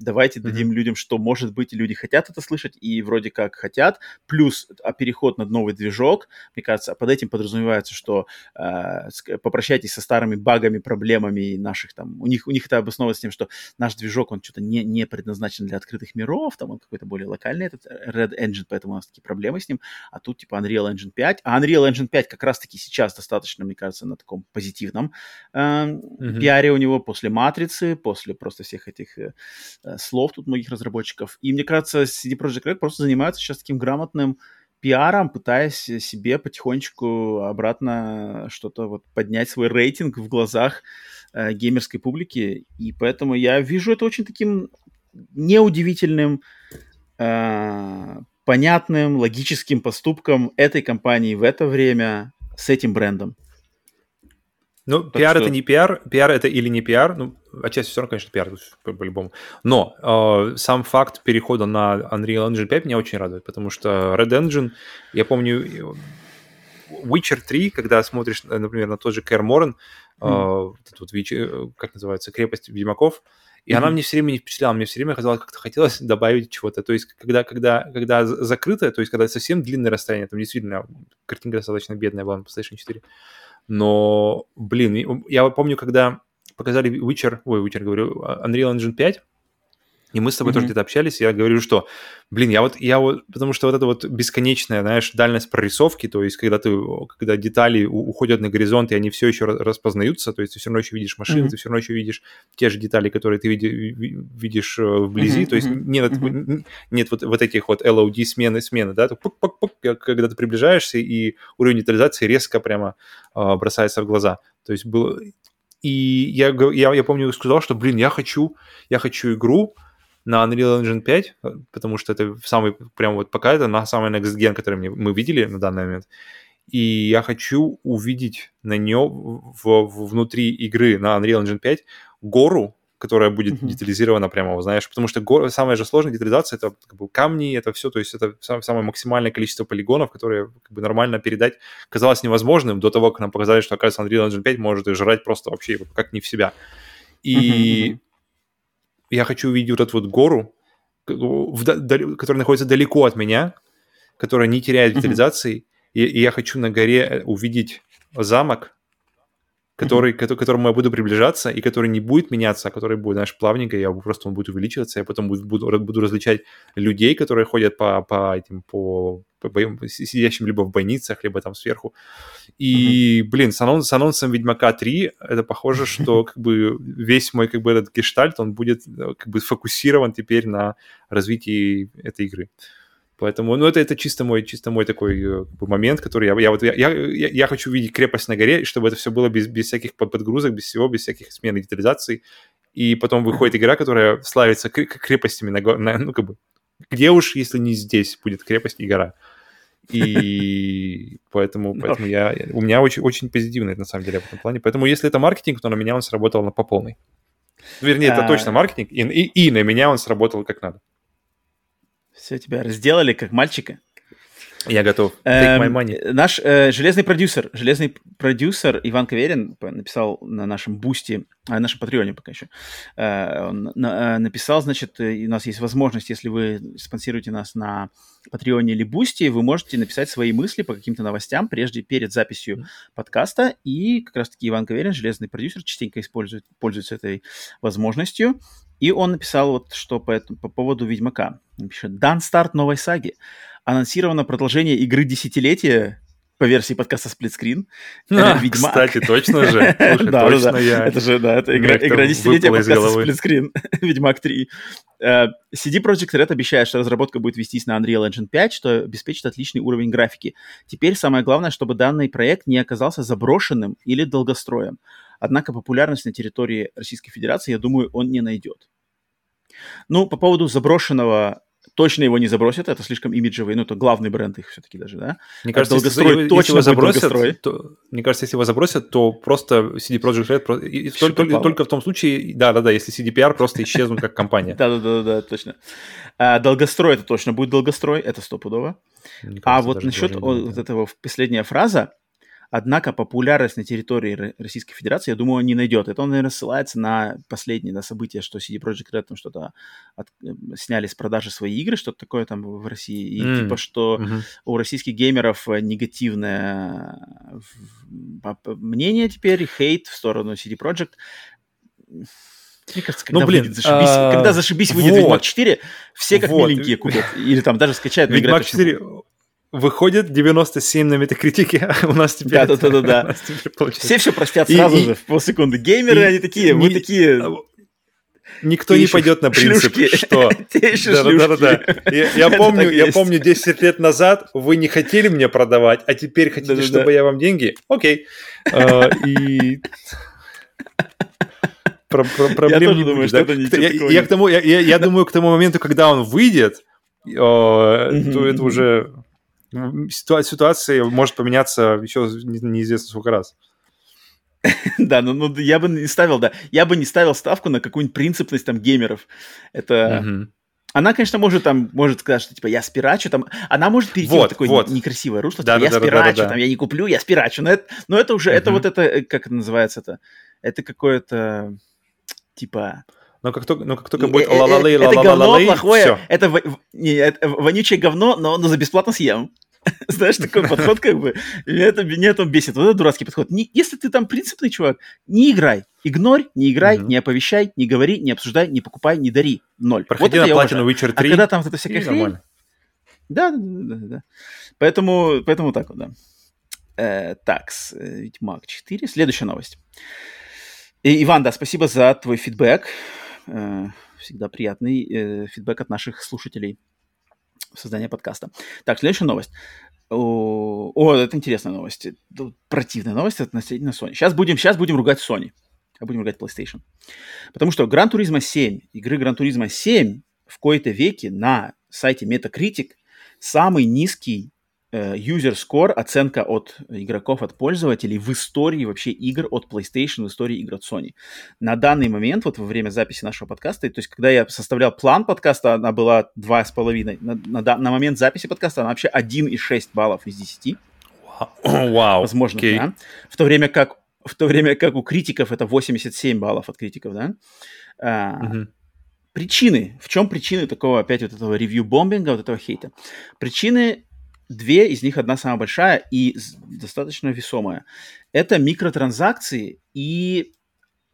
давайте mm-hmm. дадим людям, что, может быть, люди хотят это слышать, и вроде как хотят, плюс а переход на новый движок, мне кажется, под этим подразумевается, что э, попрощайтесь со старыми багами, проблемами наших там, у них, у них это обосновывается тем, что наш движок, он что-то не, не предназначен для открытых миров, там он какой-то более локальный, этот Red Engine, поэтому у нас такие проблемы с ним, а тут типа Unreal Engine 5, а Unreal Engine 5 как раз-таки сейчас достаточно, мне кажется, на таком позитивном э, mm-hmm. пиаре у него после Матрицы, после просто всех этих э, Э, слов тут многих разработчиков. И мне кажется, CD Projekt Red просто занимается сейчас таким грамотным пиаром, пытаясь себе потихонечку обратно что-то вот поднять свой рейтинг в глазах э, геймерской публики. И поэтому я вижу это очень таким неудивительным, э, понятным, логическим поступком этой компании в это время с этим брендом. Ну, так пиар что... это не пиар, пиар это или не пиар, ну, отчасти все равно, конечно, пиар по-любому. Но э, сам факт перехода на Unreal Engine 5 меня очень радует, потому что Red Engine, я помню, Witcher 3, когда смотришь, например, на тот же Кэр Морен, mm. вот, вот, как называется, крепость Ведьмаков, и mm-hmm. она мне все время не впечатляла, мне все время казалось, как-то хотелось добавить чего-то. То есть, когда, когда, когда закрыто, то есть, когда совсем длинное расстояние, там действительно картинка достаточно бедная была на PlayStation 4. Но, блин, я помню, когда показали Witcher, ой, Witcher говорю, Unreal Engine 5, и мы с тобой mm-hmm. тоже где-то общались, и я говорю, что, блин, я вот, я вот, потому что вот это вот бесконечная, знаешь, дальность прорисовки, то есть когда ты, когда детали уходят на горизонт, и они все еще распознаются, то есть ты все равно еще видишь машины, mm-hmm. ты все равно еще видишь те же детали, которые ты види, видишь э, вблизи, mm-hmm. то есть нет, mm-hmm. нет вот, вот этих вот LOD смены, смены, да, пук-пук-пук, когда ты приближаешься, и уровень детализации резко прямо э, бросается в глаза. То есть было... И я, я, я помню, сказал, что, блин, я хочу, я хочу игру, на Unreal Engine 5, э, потому что это самый, прям вот пока это на самый next gen, который мы, мы видели на данный момент. И я хочу увидеть на нее в, в, внутри игры на Unreal Engine 5 гору, которая будет mm-hmm. детализирована прямо, знаешь, потому что гор, самая же сложная детализация это как бы, камни, это все, то есть это сам, самое максимальное количество полигонов, которые как бы, нормально передать казалось невозможным до того, как нам показали, что, оказывается, Unreal Engine 5 может и жрать просто вообще как не в себя. И mm-hmm я хочу увидеть вот эту вот гору, которая находится далеко от меня, которая не теряет детализации, mm-hmm. и, и я хочу на горе э, увидеть замок, который, к которому я буду приближаться, и который не будет меняться, а который будет, знаешь, плавненько, я просто он будет увеличиваться, я потом буду, буду, буду различать людей, которые ходят по, по этим, по, по, по сидящим либо в больницах, либо там сверху. И, mm-hmm. блин, с, анонс, с анонсом Ведьмака 3 это похоже, что как бы весь мой как бы этот гештальт, он будет э, как бы сфокусирован теперь на развитии этой игры. Поэтому, ну, это, это чисто мой, чисто мой такой э, момент, который я, я вот, я, я, я хочу видеть крепость на горе, чтобы это все было без, без всяких подгрузок, без всего, без всяких смен и детализаций. И потом выходит игра, которая славится крепостями на, на ну, как бы, где уж, если не здесь, будет крепость и гора. И поэтому, поэтому я, у меня очень, очень позитивно это на самом деле в этом плане. Поэтому если это маркетинг, то на меня он сработал на по полной. Вернее, это а. точно маркетинг, и, и, и на меня он сработал как надо. Все, тебя разделали как мальчика. Я готов. Take my эм, money. Наш э, железный продюсер, железный продюсер Иван Каверин написал на нашем бусте, на нашем патреоне пока еще, э, он на, э, написал, значит, э, у нас есть возможность, если вы спонсируете нас на патреоне или бусте, вы можете написать свои мысли по каким-то новостям прежде, перед записью подкаста, и как раз-таки Иван Каверин, железный продюсер, частенько использует, пользуется этой возможностью, и он написал вот что по, этому, по поводу Ведьмака. Он пишет, дан старт новой саги. Анонсировано продолжение игры десятилетия по версии подкаста Сплитскрин. А, Ведьмак. Кстати, точно же. Слушай, да, точно да, я... Это же, да, это игра, игра десятилетия подкаста Сплитскрин. Ведьмак 3. Uh, CD Projekt Red обещает, что разработка будет вестись на Unreal Engine 5, что обеспечит отличный уровень графики. Теперь самое главное, чтобы данный проект не оказался заброшенным или долгостроем. Однако популярность на территории Российской Федерации, я думаю, он не найдет. Ну, по поводу заброшенного точно его не забросят, это слишком имиджевый, ну, это главный бренд их все-таки даже, да? Мне кажется, если, точно если его забросят, то, мне кажется, если его забросят, то просто CD Projekt Red и только, только, только в том случае, да-да-да, если CDPR просто исчезнут как компания. Да-да-да, точно. А, долгострой это точно будет долгострой, это стопудово. А вот насчет вот этого последняя фраза, Однако популярность на территории Российской Федерации, я думаю, он не найдет. Это он, наверное, ссылается на последние на события, что CD Projekt Red там что-то от, э, сняли с продажи свои игры, что-то такое там в России. И mm. типа, что mm-hmm. у российских геймеров э, негативное мнение теперь, хейт в сторону CD Projekt. Мне кажется, когда, ну, блин, выйдет зашибись, а... когда зашибись выйдет вот. Ведьмак 4, все как вот. миленькие купят. Или там даже скачают. Ведьмак 4 выходит 97 на метакритике, а у нас теперь... Да-да-да. Все все простят сразу же, в полсекунды. Геймеры, они такие, мы такие... А, никто не пойдет на принцип, что... Да-да-да. Я помню, я помню 10 лет назад вы не хотели мне продавать, а теперь хотите, чтобы я вам деньги? Окей. А, и проблем не будет. Я к тому, я думаю, к тому моменту, когда он выйдет, то это уже ситуация может поменяться еще неизвестно сколько раз. Да, ну, ну я бы не ставил, да, я бы не ставил ставку на какую-нибудь принципность там геймеров. Это Она, конечно, может там, может сказать, что типа я спирачу, там, она может перейти вот, в такое вот. некрасивое русло, да, типа, да, я да, спирачу, да, да, да. там, я не куплю, я спирачу, но это, но это уже, uh-huh. это вот это, э, как это называется это, это какое-то, типа... Но как только, но как только будет ла ла ла ла Это говно плохое, это, не, это вонючее говно, но, но за бесплатно съем. Знаешь, такой подход как бы, меня это, меня это бесит. Вот это дурацкий подход. Не, если ты там принципный чувак, не играй. Игнорь, не играй, mm-hmm. не оповещай, не говори, не обсуждай, не покупай, не дари. Ноль. Проходи вот на платину Witcher 3. А когда там вот это всякая хрень... Нормально. Да, да, да, да, да. Поэтому, поэтому так вот, да. Э, так, э, Ведьмак 4. Следующая новость. И, Иван, да, спасибо за твой фидбэк. Э, всегда приятный э, фидбэк от наших слушателей создания подкаста. Так, следующая новость. О, о, это интересная новость. Противная новость относительно Sony. Сейчас будем, сейчас будем ругать Sony, а будем ругать PlayStation. Потому что Gran Turismo 7, игры Gran Turismo 7 в кои-то веке на сайте Metacritic самый низкий user score, оценка от игроков, от пользователей в истории вообще игр от PlayStation, в истории игр от Sony. На данный момент, вот во время записи нашего подкаста, то есть когда я составлял план подкаста, она была 2,5. На, на, на момент записи подкаста она вообще 1,6 баллов из 10. Вау. Возможно, okay. да. В то время как в то время как у критиков это 87 баллов от критиков, да. А, uh-huh. Причины. В чем причины такого опять вот этого ревью-бомбинга, вот этого хейта? Причины Две из них, одна самая большая и достаточно весомая. Это микротранзакции и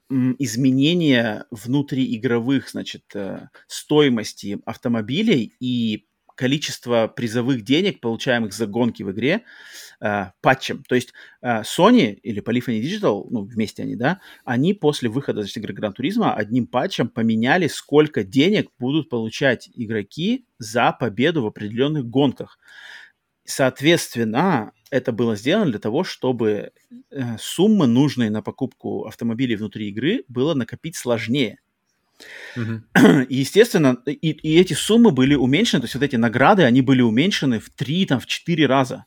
изменения внутриигровых, значит, э, стоимости автомобилей и количество призовых денег, получаемых за гонки в игре, э, патчем. То есть э, Sony или Polyphony Digital, ну, вместе они, да, они после выхода значит, игры Gran Turismo одним патчем поменяли, сколько денег будут получать игроки за победу в определенных гонках. Соответственно, это было сделано для того, чтобы э, суммы, нужные на покупку автомобилей внутри игры, было накопить сложнее. Uh-huh. И, естественно, и, и эти суммы были уменьшены, то есть вот эти награды, они были уменьшены в 3, там, в 4 раза.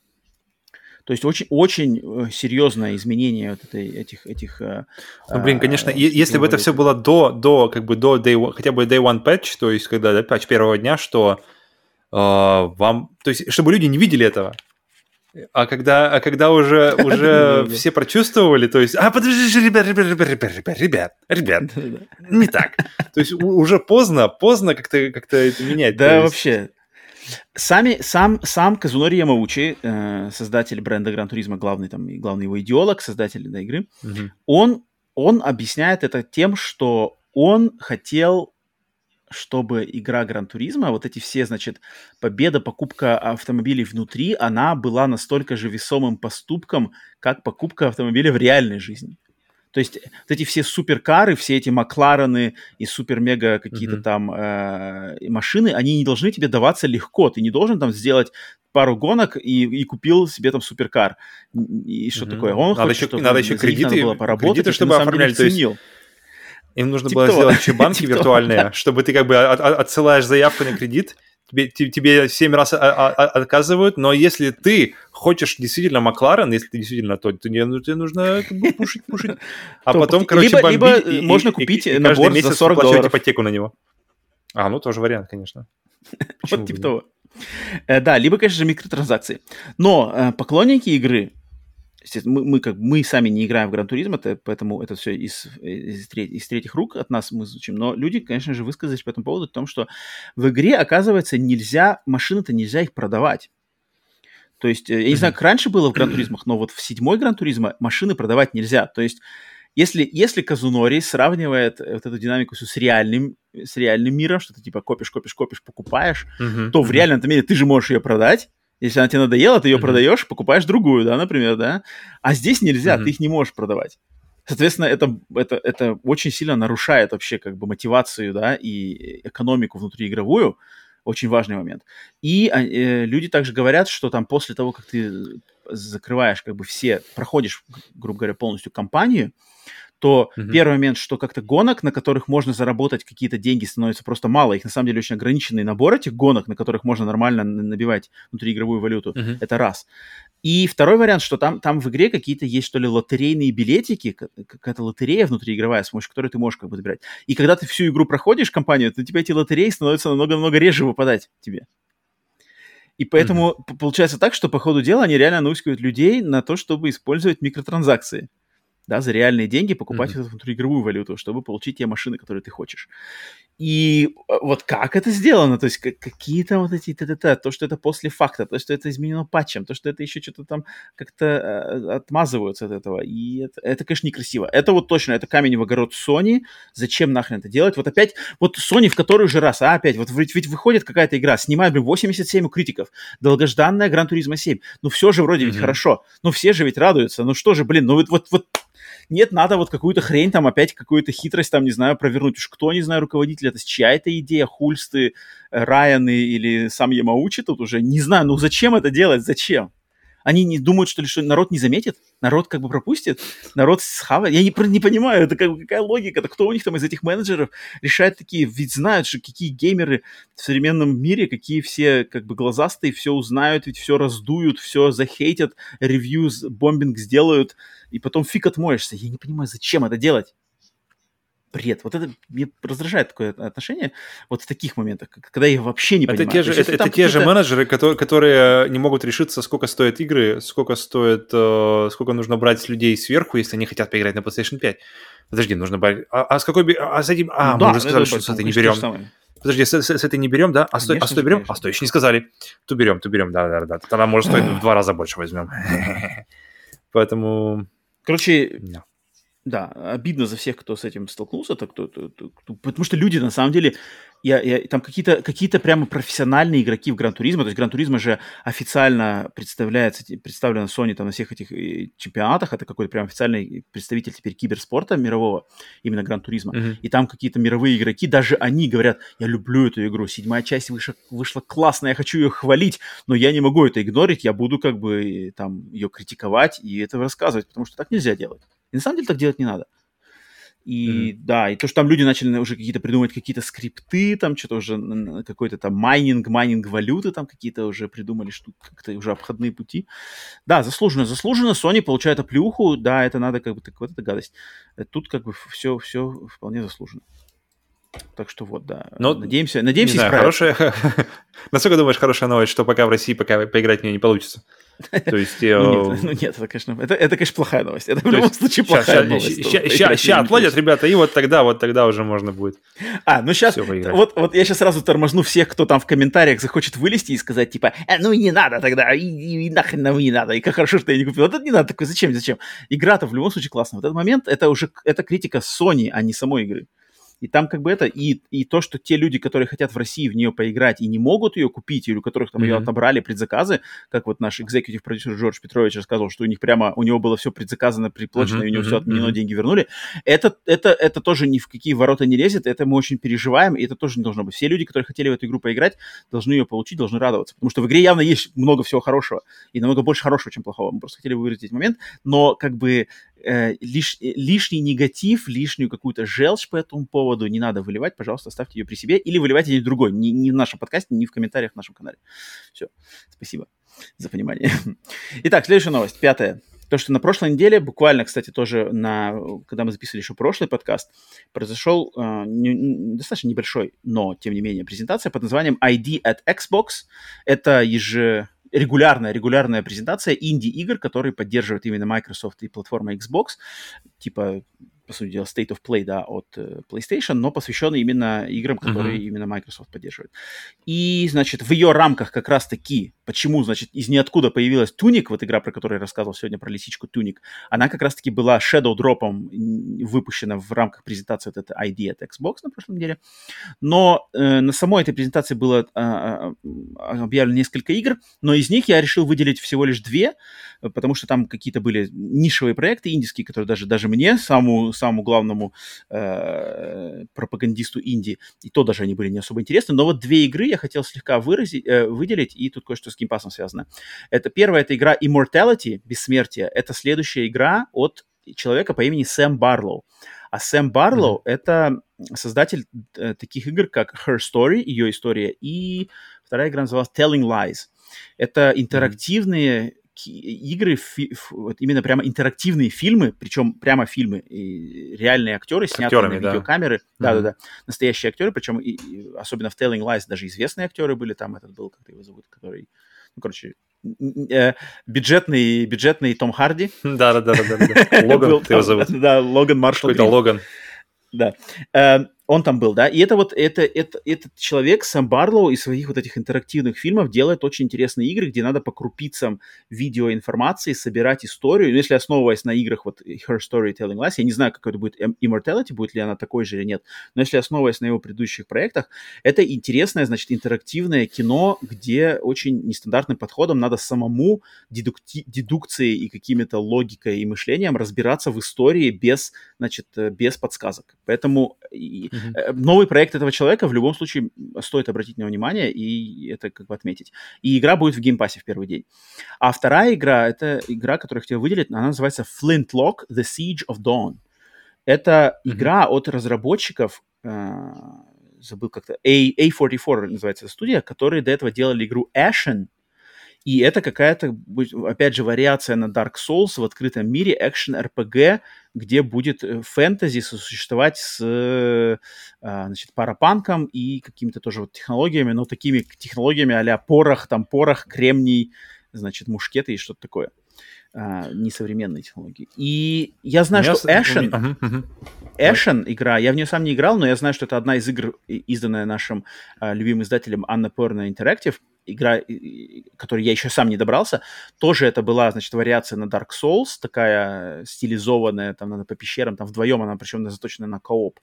То есть очень, очень э, серьезное изменение вот этой, этих, этих. Э, ну, блин, конечно, э, если бы это все было до, до, как бы до day, хотя бы day one patch, то есть когда да, патч первого дня, что а, вам, то есть, чтобы люди не видели этого. А когда, а когда уже, уже все прочувствовали, то есть, а подожди, ребят, ребят, ребят, ребят, ребят, ребят, ребят, не так. То есть уже поздно, поздно как-то как это менять. Да, вообще. Сами, сам, сам Казунори Ямаучи, э, создатель бренда Гран Туризма, главный, там, главный его идеолог, создатель этой игры, угу. он, он объясняет это тем, что он хотел чтобы игра Гран Туризма, вот эти все, значит, победа, покупка автомобилей внутри, она была настолько же весомым поступком, как покупка автомобиля в реальной жизни. То есть вот эти все суперкары, все эти Макларены и супер-мега какие-то mm-hmm. там э, машины, они не должны тебе даваться легко. Ты не должен там сделать пару гонок и, и купил себе там суперкар. И что mm-hmm. такое? Он надо хочет, еще, чтобы надо еще кредиты, надо было поработать, кредиты, чтобы оформляли. То есть им нужно типа было сделать чебанки типа виртуальные, того. чтобы ты как бы от, от, отсылаешь заявку на кредит, тебе, тебе 7 раз отказывают, но если ты хочешь действительно Макларен, если ты действительно то, тебе, тебе нужно пушить, пушить. А потом, короче, либо, бомбить. Либо и, можно купить и, и набор за 40 долларов. ипотеку на него. А, ну тоже вариант, конечно. Вот типа того. Э, да, либо, конечно же, микротранзакции. Но э, поклонники игры мы, мы, как, мы сами не играем в Гран-туризм, это, поэтому это все из, из, треть, из третьих рук от нас мы звучим. Но люди, конечно же, высказались по этому поводу, о том, что в игре, оказывается, нельзя, машины-то нельзя их продавать. То есть, э, я не знаю, как раньше было в Гран-туризмах, но вот в седьмой Гран-туризма машины продавать нельзя. То есть, если, если Казунори сравнивает вот эту динамику с реальным, с реальным миром, что ты типа копишь, копишь, копишь, покупаешь, uh-huh, то uh-huh. в реальном мире ты же можешь ее продать, если она тебе надоела, ты ее mm-hmm. продаешь, покупаешь другую, да, например, да. А здесь нельзя, mm-hmm. ты их не можешь продавать. Соответственно, это, это, это очень сильно нарушает вообще как бы мотивацию, да, и экономику внутриигровую. Очень важный момент. И а, э, люди также говорят, что там после того, как ты закрываешь как бы все, проходишь, грубо говоря, полностью кампанию, то mm-hmm. первый момент, что как-то гонок, на которых можно заработать какие-то деньги, становится просто мало. Их на самом деле очень ограниченный набор этих гонок, на которых можно нормально набивать внутриигровую валюту. Mm-hmm. Это раз. И второй вариант, что там, там в игре какие-то есть, что ли, лотерейные билетики, какая-то лотерея внутриигровая, с помощью которой ты можешь как бы забирать. И когда ты всю игру проходишь, компанию, то тебе эти лотереи становятся намного-намного реже выпадать тебе. И поэтому mm-hmm. получается так, что по ходу дела они реально наускивают людей на то, чтобы использовать микротранзакции да, за реальные деньги покупать mm-hmm. эту внутриигровую валюту, чтобы получить те машины, которые ты хочешь. И э, вот как это сделано, то есть какие то вот эти т-т-т, то, что это после факта, то, что это изменено патчем, то, что это еще что-то там как-то э, отмазываются от этого, и это, это, конечно, некрасиво. Это вот точно, это камень в огород Sony, зачем нахрен это делать? Вот опять, вот Sony в который же раз, а опять, вот ведь, ведь выходит какая-то игра, снимает, блин, 87 у критиков, долгожданная Gran Turismo 7, ну все же вроде mm-hmm. ведь хорошо, ну все же ведь радуются, ну что же, блин, ну вот, вот, вот нет, надо вот какую-то хрень там опять, какую-то хитрость там, не знаю, провернуть. Уж кто, не знаю, руководитель, это чья это идея, Хульсты, э, Райаны или сам Ямаучи тут уже, не знаю, ну зачем это делать, зачем? Они не думают, что ли, что народ не заметит? Народ как бы пропустит? Народ схавает? Я не, не понимаю, это как, какая логика? Это кто у них там из этих менеджеров решает такие? Ведь знают, что какие геймеры в современном мире, какие все как бы глазастые, все узнают, ведь все раздуют, все захейтят, ревью, бомбинг сделают, и потом фиг отмоешься. Я не понимаю, зачем это делать? бред. Вот это мне раздражает такое отношение вот в таких моментах, когда я вообще не это понимаю. Те же, это, это те же менеджеры, которые, которые не могут решиться, сколько стоят игры, сколько стоит, э, сколько нужно брать с людей сверху, если они хотят поиграть на PlayStation 5. Подожди, нужно брать... А, а с какой... А с этим... А, ну, мы да, уже сказали, что с этой не берем. Подожди, с, с, с этой не берем, да? А, стой, а стой берем? Конечно. А стой, еще не сказали. Ту берем, ту берем, да-да-да. Тогда может стоить в два раза больше возьмем. Поэтому... Короче, да, обидно за всех, кто с этим столкнулся, так, кто, кто, кто, потому что люди, на самом деле, я, я, там какие-то какие прямо профессиональные игроки в Gran Turismo, то есть Gran Turismo же официально представляется, представлена Sony там на всех этих э, чемпионатах, это какой-то прям официальный представитель теперь киберспорта мирового, именно Gran Turismo, mm-hmm. и там какие-то мировые игроки, даже они говорят, я люблю эту игру, седьмая часть вышла, вышла классная, я хочу ее хвалить, но я не могу это игнорить, я буду как бы там ее критиковать и это рассказывать, потому что так нельзя делать. И на самом деле так делать не надо. И mm-hmm. да, и то, что там люди начали уже какие-то придумывать какие-то скрипты, там что-то уже какой-то там майнинг, майнинг валюты там какие-то уже придумали, что как-то уже обходные пути. Да, заслуженно, заслуженно. Sony получает оплюху, да, это надо как бы, так вот эта гадость. Э, тут как бы все, все вполне заслуженно. Так что вот, да. Но, надеемся, надеемся, не знаю, хорошая, Насколько думаешь, хорошая новость, что пока в России пока поиграть в нее не получится? То есть... ну, нет, ну нет, это, конечно, это, это, конечно, плохая новость. Это в любом случае плохая новость. Сейчас отладят ребята, и вот тогда, вот тогда уже можно будет А, ну сейчас, вот, вот я сейчас сразу торможну всех, кто там в комментариях захочет вылезти и сказать, типа, э, ну и не надо тогда, и, и, и нахрен нам не надо, и как хорошо, что я не купил. Вот это не надо, такой, зачем, зачем? Игра-то в любом случае классная. Вот этот момент, это уже, это критика Sony, а не самой игры. И там как бы это, и, и то, что те люди, которые хотят в России в нее поиграть и не могут ее купить, или у которых там mm-hmm. ее отобрали предзаказы, как вот наш экзекутив продюсер Джордж Петрович рассказывал, что у них прямо, у него было все предзаказано, приплачено, mm-hmm. и у него mm-hmm. все отменено, mm-hmm. деньги вернули. Это, это, это тоже ни в какие ворота не лезет, это мы очень переживаем, и это тоже не должно быть. Все люди, которые хотели в эту игру поиграть, должны ее получить, должны радоваться, потому что в игре явно есть много всего хорошего, и намного больше хорошего, чем плохого. Мы просто хотели выразить момент, но как бы э, лиш, э, лишний негатив, лишнюю какую-то желчь по этому поводу не надо выливать, пожалуйста, оставьте ее при себе или выливайте ее другой, не, не в нашем подкасте, не в комментариях в нашем канале. Все, спасибо за понимание. Итак, следующая новость, пятая. То, что на прошлой неделе, буквально, кстати, тоже на, когда мы записывали еще прошлый подкаст, произошел э, не, достаточно небольшой, но, тем не менее, презентация под названием ID at Xbox. Это еже регулярная, регулярная презентация инди-игр, которые поддерживают именно Microsoft и платформа Xbox, типа по сути дела, State of Play, да, от э, PlayStation, но посвященный именно играм, которые uh-huh. именно Microsoft поддерживает. И, значит, в ее рамках как раз-таки, почему, значит, из ниоткуда появилась Туник, вот игра, про которую я рассказывал сегодня, про лисичку Туник, она как раз-таки была Shadow Drop'ом выпущена в рамках презентации вот этой ID от Xbox на прошлом неделе. Но э, на самой этой презентации было э, объявлено несколько игр, но из них я решил выделить всего лишь две, потому что там какие-то были нишевые проекты индийские, которые даже, даже мне, самому, самому главному э, пропагандисту Индии, и то даже они были не особо интересны. Но вот две игры я хотел слегка выразить, э, выделить, и тут кое-что с геймпасом связано. Это первая, это игра Immortality, Бессмертие. Это следующая игра от человека по имени Сэм Барлоу. А Сэм Барлоу mm-hmm. это создатель э, таких игр, как Her Story, ее история, и вторая игра называлась Telling Lies. Это интерактивные. Игры, фи, вот именно прямо интерактивные фильмы, причем прямо фильмы, и реальные актеры, снятые на видеокамеры, mm-hmm. да-да-да, настоящие актеры, причем и, и, особенно в Telling Lies даже известные актеры были, там этот был, как его зовут, который, ну, короче, э, бюджетный, бюджетный Том Харди. Да-да-да. Логан ты его зовут. Да, Логан Маршалл. Какой-то Логан. Да. Э, он там был, да, и это вот, это, это, этот человек, Сэм Барлоу, из своих вот этих интерактивных фильмов делает очень интересные игры, где надо по крупицам видеоинформации собирать историю, ну, если основываясь на играх вот Her Storytelling Lies, я не знаю, какой это будет Immortality, будет ли она такой же или нет, но если основываясь на его предыдущих проектах, это интересное, значит, интерактивное кино, где очень нестандартным подходом надо самому дедукти- дедукцией и какими-то логикой и мышлением разбираться в истории без, значит, э, без подсказок. Поэтому Mm-hmm. Новый проект этого человека в любом случае стоит обратить на внимание и это как бы отметить. И игра будет в геймпассе в первый день. А вторая игра, это игра, которую я хотел выделить, она называется Flintlock The Siege of Dawn. Это mm-hmm. игра от разработчиков, э, забыл как-то, A, A44 называется студия, которые до этого делали игру Ashen, и это какая-то, опять же, вариация на Dark Souls в открытом мире, экшен-РПГ, где будет э, фэнтези сосуществовать с э, а, значит, парапанком и какими-то тоже вот технологиями, но такими технологиями а порох, там порох, кремний, значит, мушкеты и что-то такое. Uh, несовременные технологии. И я знаю, я что Ashen, uh-huh, uh-huh. Ashen игра, я в нее сам не играл, но я знаю, что это одна из игр, изданная нашим uh, любимым издателем Anna Perna Interactive, игра, которой я еще сам не добрался, тоже это была, значит, вариация на Dark Souls, такая стилизованная, там, надо по пещерам, там вдвоем она, причем заточена на кооп.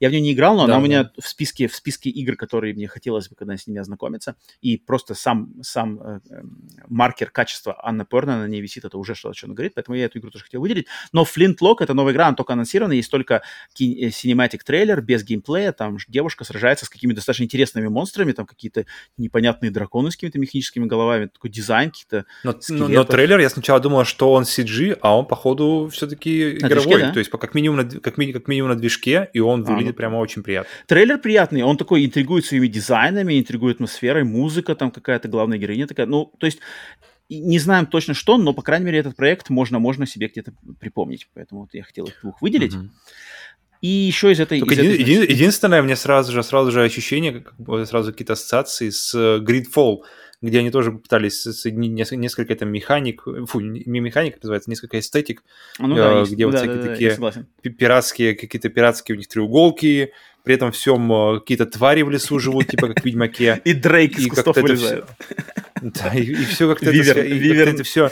Я в нее не играл, но да, она у меня в списке, в списке игр, которые мне хотелось бы, когда с ними ознакомиться, и просто сам, сам э, э, маркер качества Анна Перна на ней висит, это уже что-то, что она говорит, поэтому я эту игру тоже хотел выделить. Но Flintlock — это новая игра, она только анонсирована, есть только э, трейлер без геймплея, там девушка сражается с какими-то достаточно интересными монстрами, там какие-то непонятные драконы, драконы с какими-то механическими головами, такой дизайн каких-то но, но, но трейлер, я сначала думал, что он CG, а он, походу, все-таки игровой. Движке, да? То есть, как минимум, на, как, ми, как минимум на движке, и он а, выглядит ну, прямо очень приятно. Трейлер приятный, он такой интригует своими дизайнами, интригует атмосферой, музыка там какая-то, главная героиня такая. Ну, то есть, не знаем точно что, но, по крайней мере, этот проект можно, можно себе где-то припомнить. Поэтому вот я хотел их двух выделить. Mm-hmm. И еще из этой... Из един, этой един, единственное, мне сразу же, сразу же ощущение, как бы сразу какие-то ассоциации с э, Gridfall, где они тоже пытались соединить несколько там механик, фу, не механик называется, несколько эстетик, ну, да, э, где есть, вот да, всякие да, такие да, пиратские, какие-то пиратские у них треуголки, при этом всем э, какие-то твари в лесу живут, типа как в Ведьмаке. И Дрейк из кустов вылезает. Да, и все как-то это все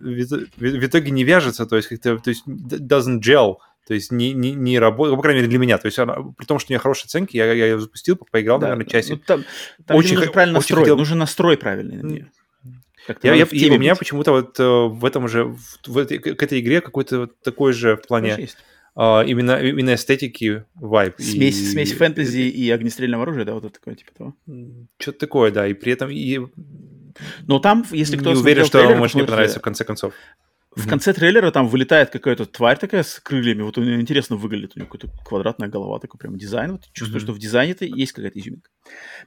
в итоге не вяжется, то есть как-то, то есть doesn't gel, то есть не, не, не работает, по крайней мере, для меня. То есть она, при том, что у нее хорошие оценки, я, я ее запустил, поиграл, да, наверное, часик. Ну, там, там очень нужно правильно настроить, хотел... нужен настрой правильный на нее. Я, я, и у меня почему-то вот э, в этом же, в, в этой, к этой игре какой-то вот такой же в плане uh, именно, именно эстетики вайб. Смесь, и, смесь фэнтези и огнестрельного оружия, да, вот это такое типа того. Что-то такое, да, и при этом... И... Но там, если кто Не уверен, что трейлер, может мне понравится в конце концов. В mm-hmm. конце трейлера там вылетает какая-то тварь такая с крыльями. Вот у нее интересно выглядит. У нее какая-то квадратная голова, такой прям дизайн. Вот чувствую, mm-hmm. что в дизайне-то есть какая-то изюминка.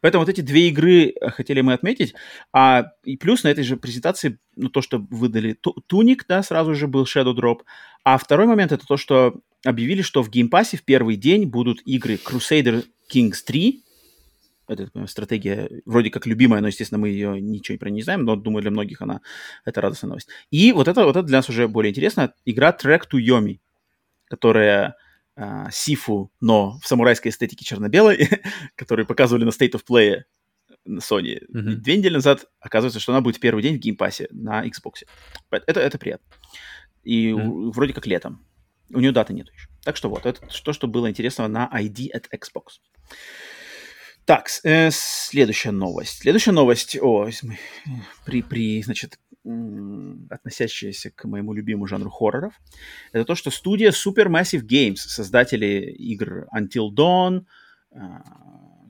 Поэтому вот эти две игры э, хотели мы отметить. А и плюс на этой же презентации, ну, то, что выдали Tunic, да, сразу же был Shadow Drop. А второй момент это то, что объявили, что в Game Pass е в первый день будут игры Crusader Kings 3, это стратегия вроде как любимая, но, естественно, мы ее ничего про не знаем, но, думаю, для многих она это радостная новость. И вот это, вот это для нас уже более интересно. Игра Track to Yomi, которая э, Sifu, но в самурайской эстетике черно-белой, которую показывали на State of Play на Sony mm-hmm. две недели назад, оказывается, что она будет первый день в Game Pass е на Xbox. Это, это приятно. И mm-hmm. вроде как летом. У нее даты нет еще. Так что вот, это то, что было интересного на ID от Xbox. Так, э, следующая новость. Следующая новость, о, при, при, значит, относящаяся к моему любимому жанру хорроров, это то, что студия Supermassive Games, создатели игр Until Dawn, э,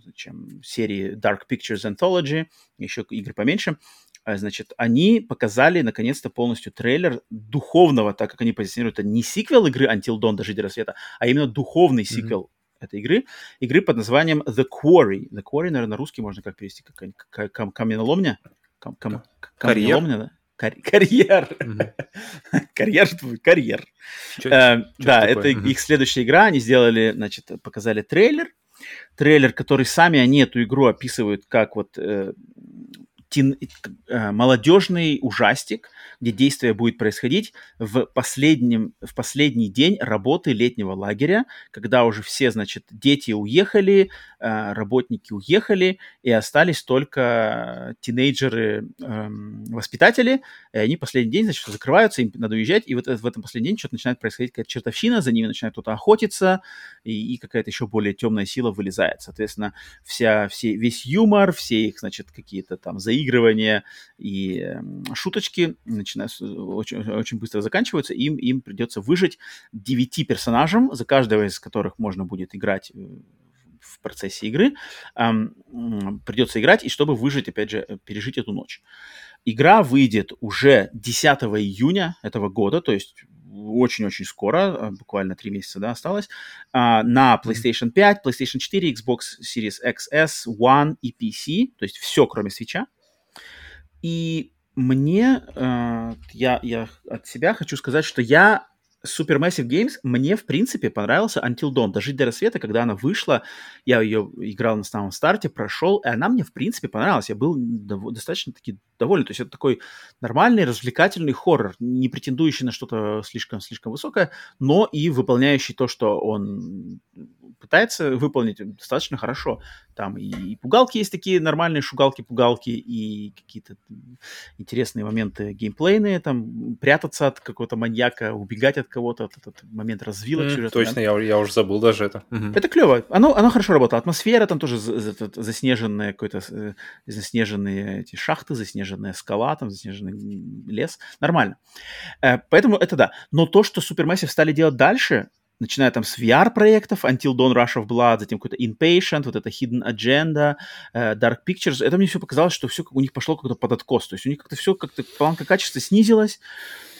зачем, серии Dark Pictures Anthology, еще игр поменьше, а, значит, они показали наконец-то полностью трейлер духовного, так как они позиционируют это не сиквел игры Until Dawn, Дожить до рассвета, а именно духовный сиквел mm-hmm. Этой игры, игры под названием The Quarry. The Quarry, наверное, на русский можно как перевести, как каменоломня? Кам- кам- каменоломня, да? карьер. карьер, карьер. Да, это их следующая игра. Они сделали, значит, показали трейлер. Трейлер, который сами они эту игру описывают как вот э, тин, э, молодежный ужастик, где действие будет происходить в, последнем, в последний день работы летнего лагеря, когда уже все, значит, дети уехали, э, работники уехали, и остались только тинейджеры, э, воспитатели, и они последний день, значит, закрываются, им надо уезжать, и вот в этом последний день что-то начинает происходить, какая-то чертовщина, за ними начинает кто-то охотиться, и, и какая-то еще более темная сила вылезает. Соответственно, вся, все, весь юмор, все их, значит, какие-то там заигрывания и э, шуточки начинают, очень, очень быстро заканчиваются, им, им придется выжить девяти персонажам, за каждого из которых можно будет играть э, в процессе игры, эм, придется играть, и чтобы выжить, опять же, э, пережить эту ночь. Игра выйдет уже 10 июня этого года, то есть очень-очень скоро, буквально три месяца, да, осталось, а, на PlayStation 5, PlayStation 4, Xbox Series XS, One и PC, то есть все, кроме свеча. И мне, э, я, я от себя хочу сказать, что я Supermassive Games мне, в принципе, понравился Until Dawn. Дожить до рассвета, когда она вышла, я ее играл на самом старте, прошел, и она мне, в принципе, понравилась. Я был достаточно-таки доволен. То есть это такой нормальный, развлекательный хоррор, не претендующий на что-то слишком-слишком высокое, но и выполняющий то, что он пытается выполнить достаточно хорошо. Там и, и пугалки есть такие нормальные шугалки-пугалки, и какие-то интересные моменты геймплейные, там прятаться от какого-то маньяка, убегать от кого-то, от этот момент развилок. Mm, точно, я, я уже забыл даже это. Mm-hmm. Это клево. Оно, оно хорошо работало. Атмосфера там тоже заснеженная, какой-то э, заснеженные эти шахты, заснеженная скала, там заснеженный лес. Нормально. Э, поэтому это да. Но то, что Supermassive стали делать дальше, начиная там с VR-проектов, Until Dawn Rush of Blood, затем какой-то Inpatient, вот это Hidden Agenda, uh, Dark Pictures, это мне все показалось, что все у них пошло как-то под откос, то есть у них как-то все, как-то планка качества снизилась,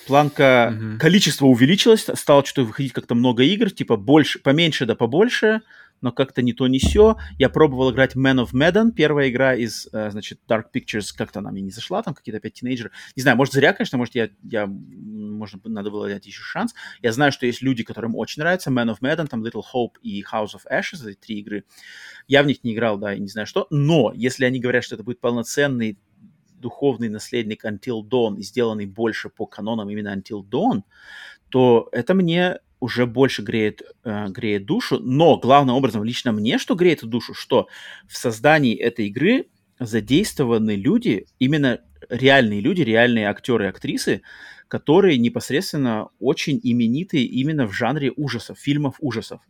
планка mm-hmm. количества увеличилась, стало что-то выходить как-то много игр, типа больше, поменьше да побольше, но как-то не то, не все. Я пробовал играть Man of Medan, первая игра из, э, значит, Dark Pictures, как-то она мне не зашла, там какие-то опять тинейджеры. Не знаю, может, зря, конечно, может, я, я может, надо было дать еще шанс. Я знаю, что есть люди, которым очень нравится Man of Medan, там Little Hope и House of Ashes, эти три игры. Я в них не играл, да, и не знаю что. Но если они говорят, что это будет полноценный духовный наследник Until Dawn сделанный больше по канонам именно Until Dawn, то это мне уже больше греет, э, греет душу. Но главным образом лично мне, что греет душу, что в создании этой игры задействованы люди, именно реальные люди, реальные актеры и актрисы, которые непосредственно очень именитые именно в жанре ужасов, фильмов ужасов.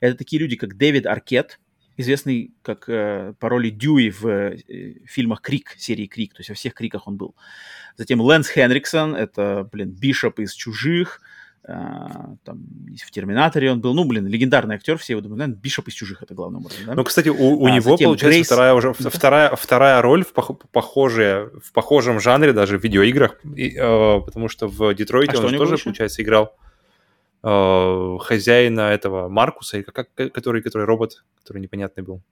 Это такие люди, как Дэвид Аркет, известный как э, по Дьюи в э, фильмах Крик, серии Крик, то есть во всех Криках он был. Затем Лэнс Хенриксон, это, блин, Бишоп из «Чужих», там, в «Терминаторе» он был, ну, блин, легендарный актер, все его думают, наверное, Бишоп из «Чужих» это главный образом, да? Ну, кстати, у, у а, него, получается, Грейс... вторая уже, да. вторая, вторая роль в, пох, похожая, в похожем жанре даже в видеоиграх, и, э, потому что в «Детройте» а он тоже, еще? получается, играл э, хозяина этого Маркуса, как, который, который робот, который непонятный был.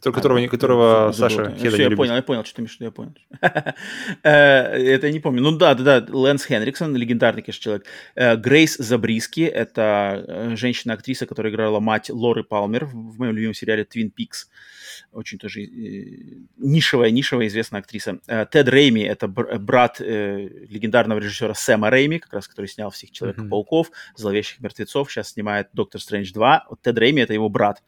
Который, которого, а, которого Саша Хеда Все, я любит. понял, я понял, что ты имеешь я понял. Э, это я не помню. Ну да, да, да, Лэнс Хенриксон, легендарный, конечно, человек. Э, Грейс Забриски, это э, женщина-актриса, которая играла мать Лоры Палмер в моем любимом сериале Twin Peaks. Очень тоже нишевая, нишевая известная актриса. Тед Рейми, это брат легендарного режиссера Сэма Рейми, как раз который снял всех Человека-пауков, Зловещих мертвецов, сейчас снимает Доктор Стрэндж 2. Тед Рейми — это его брат.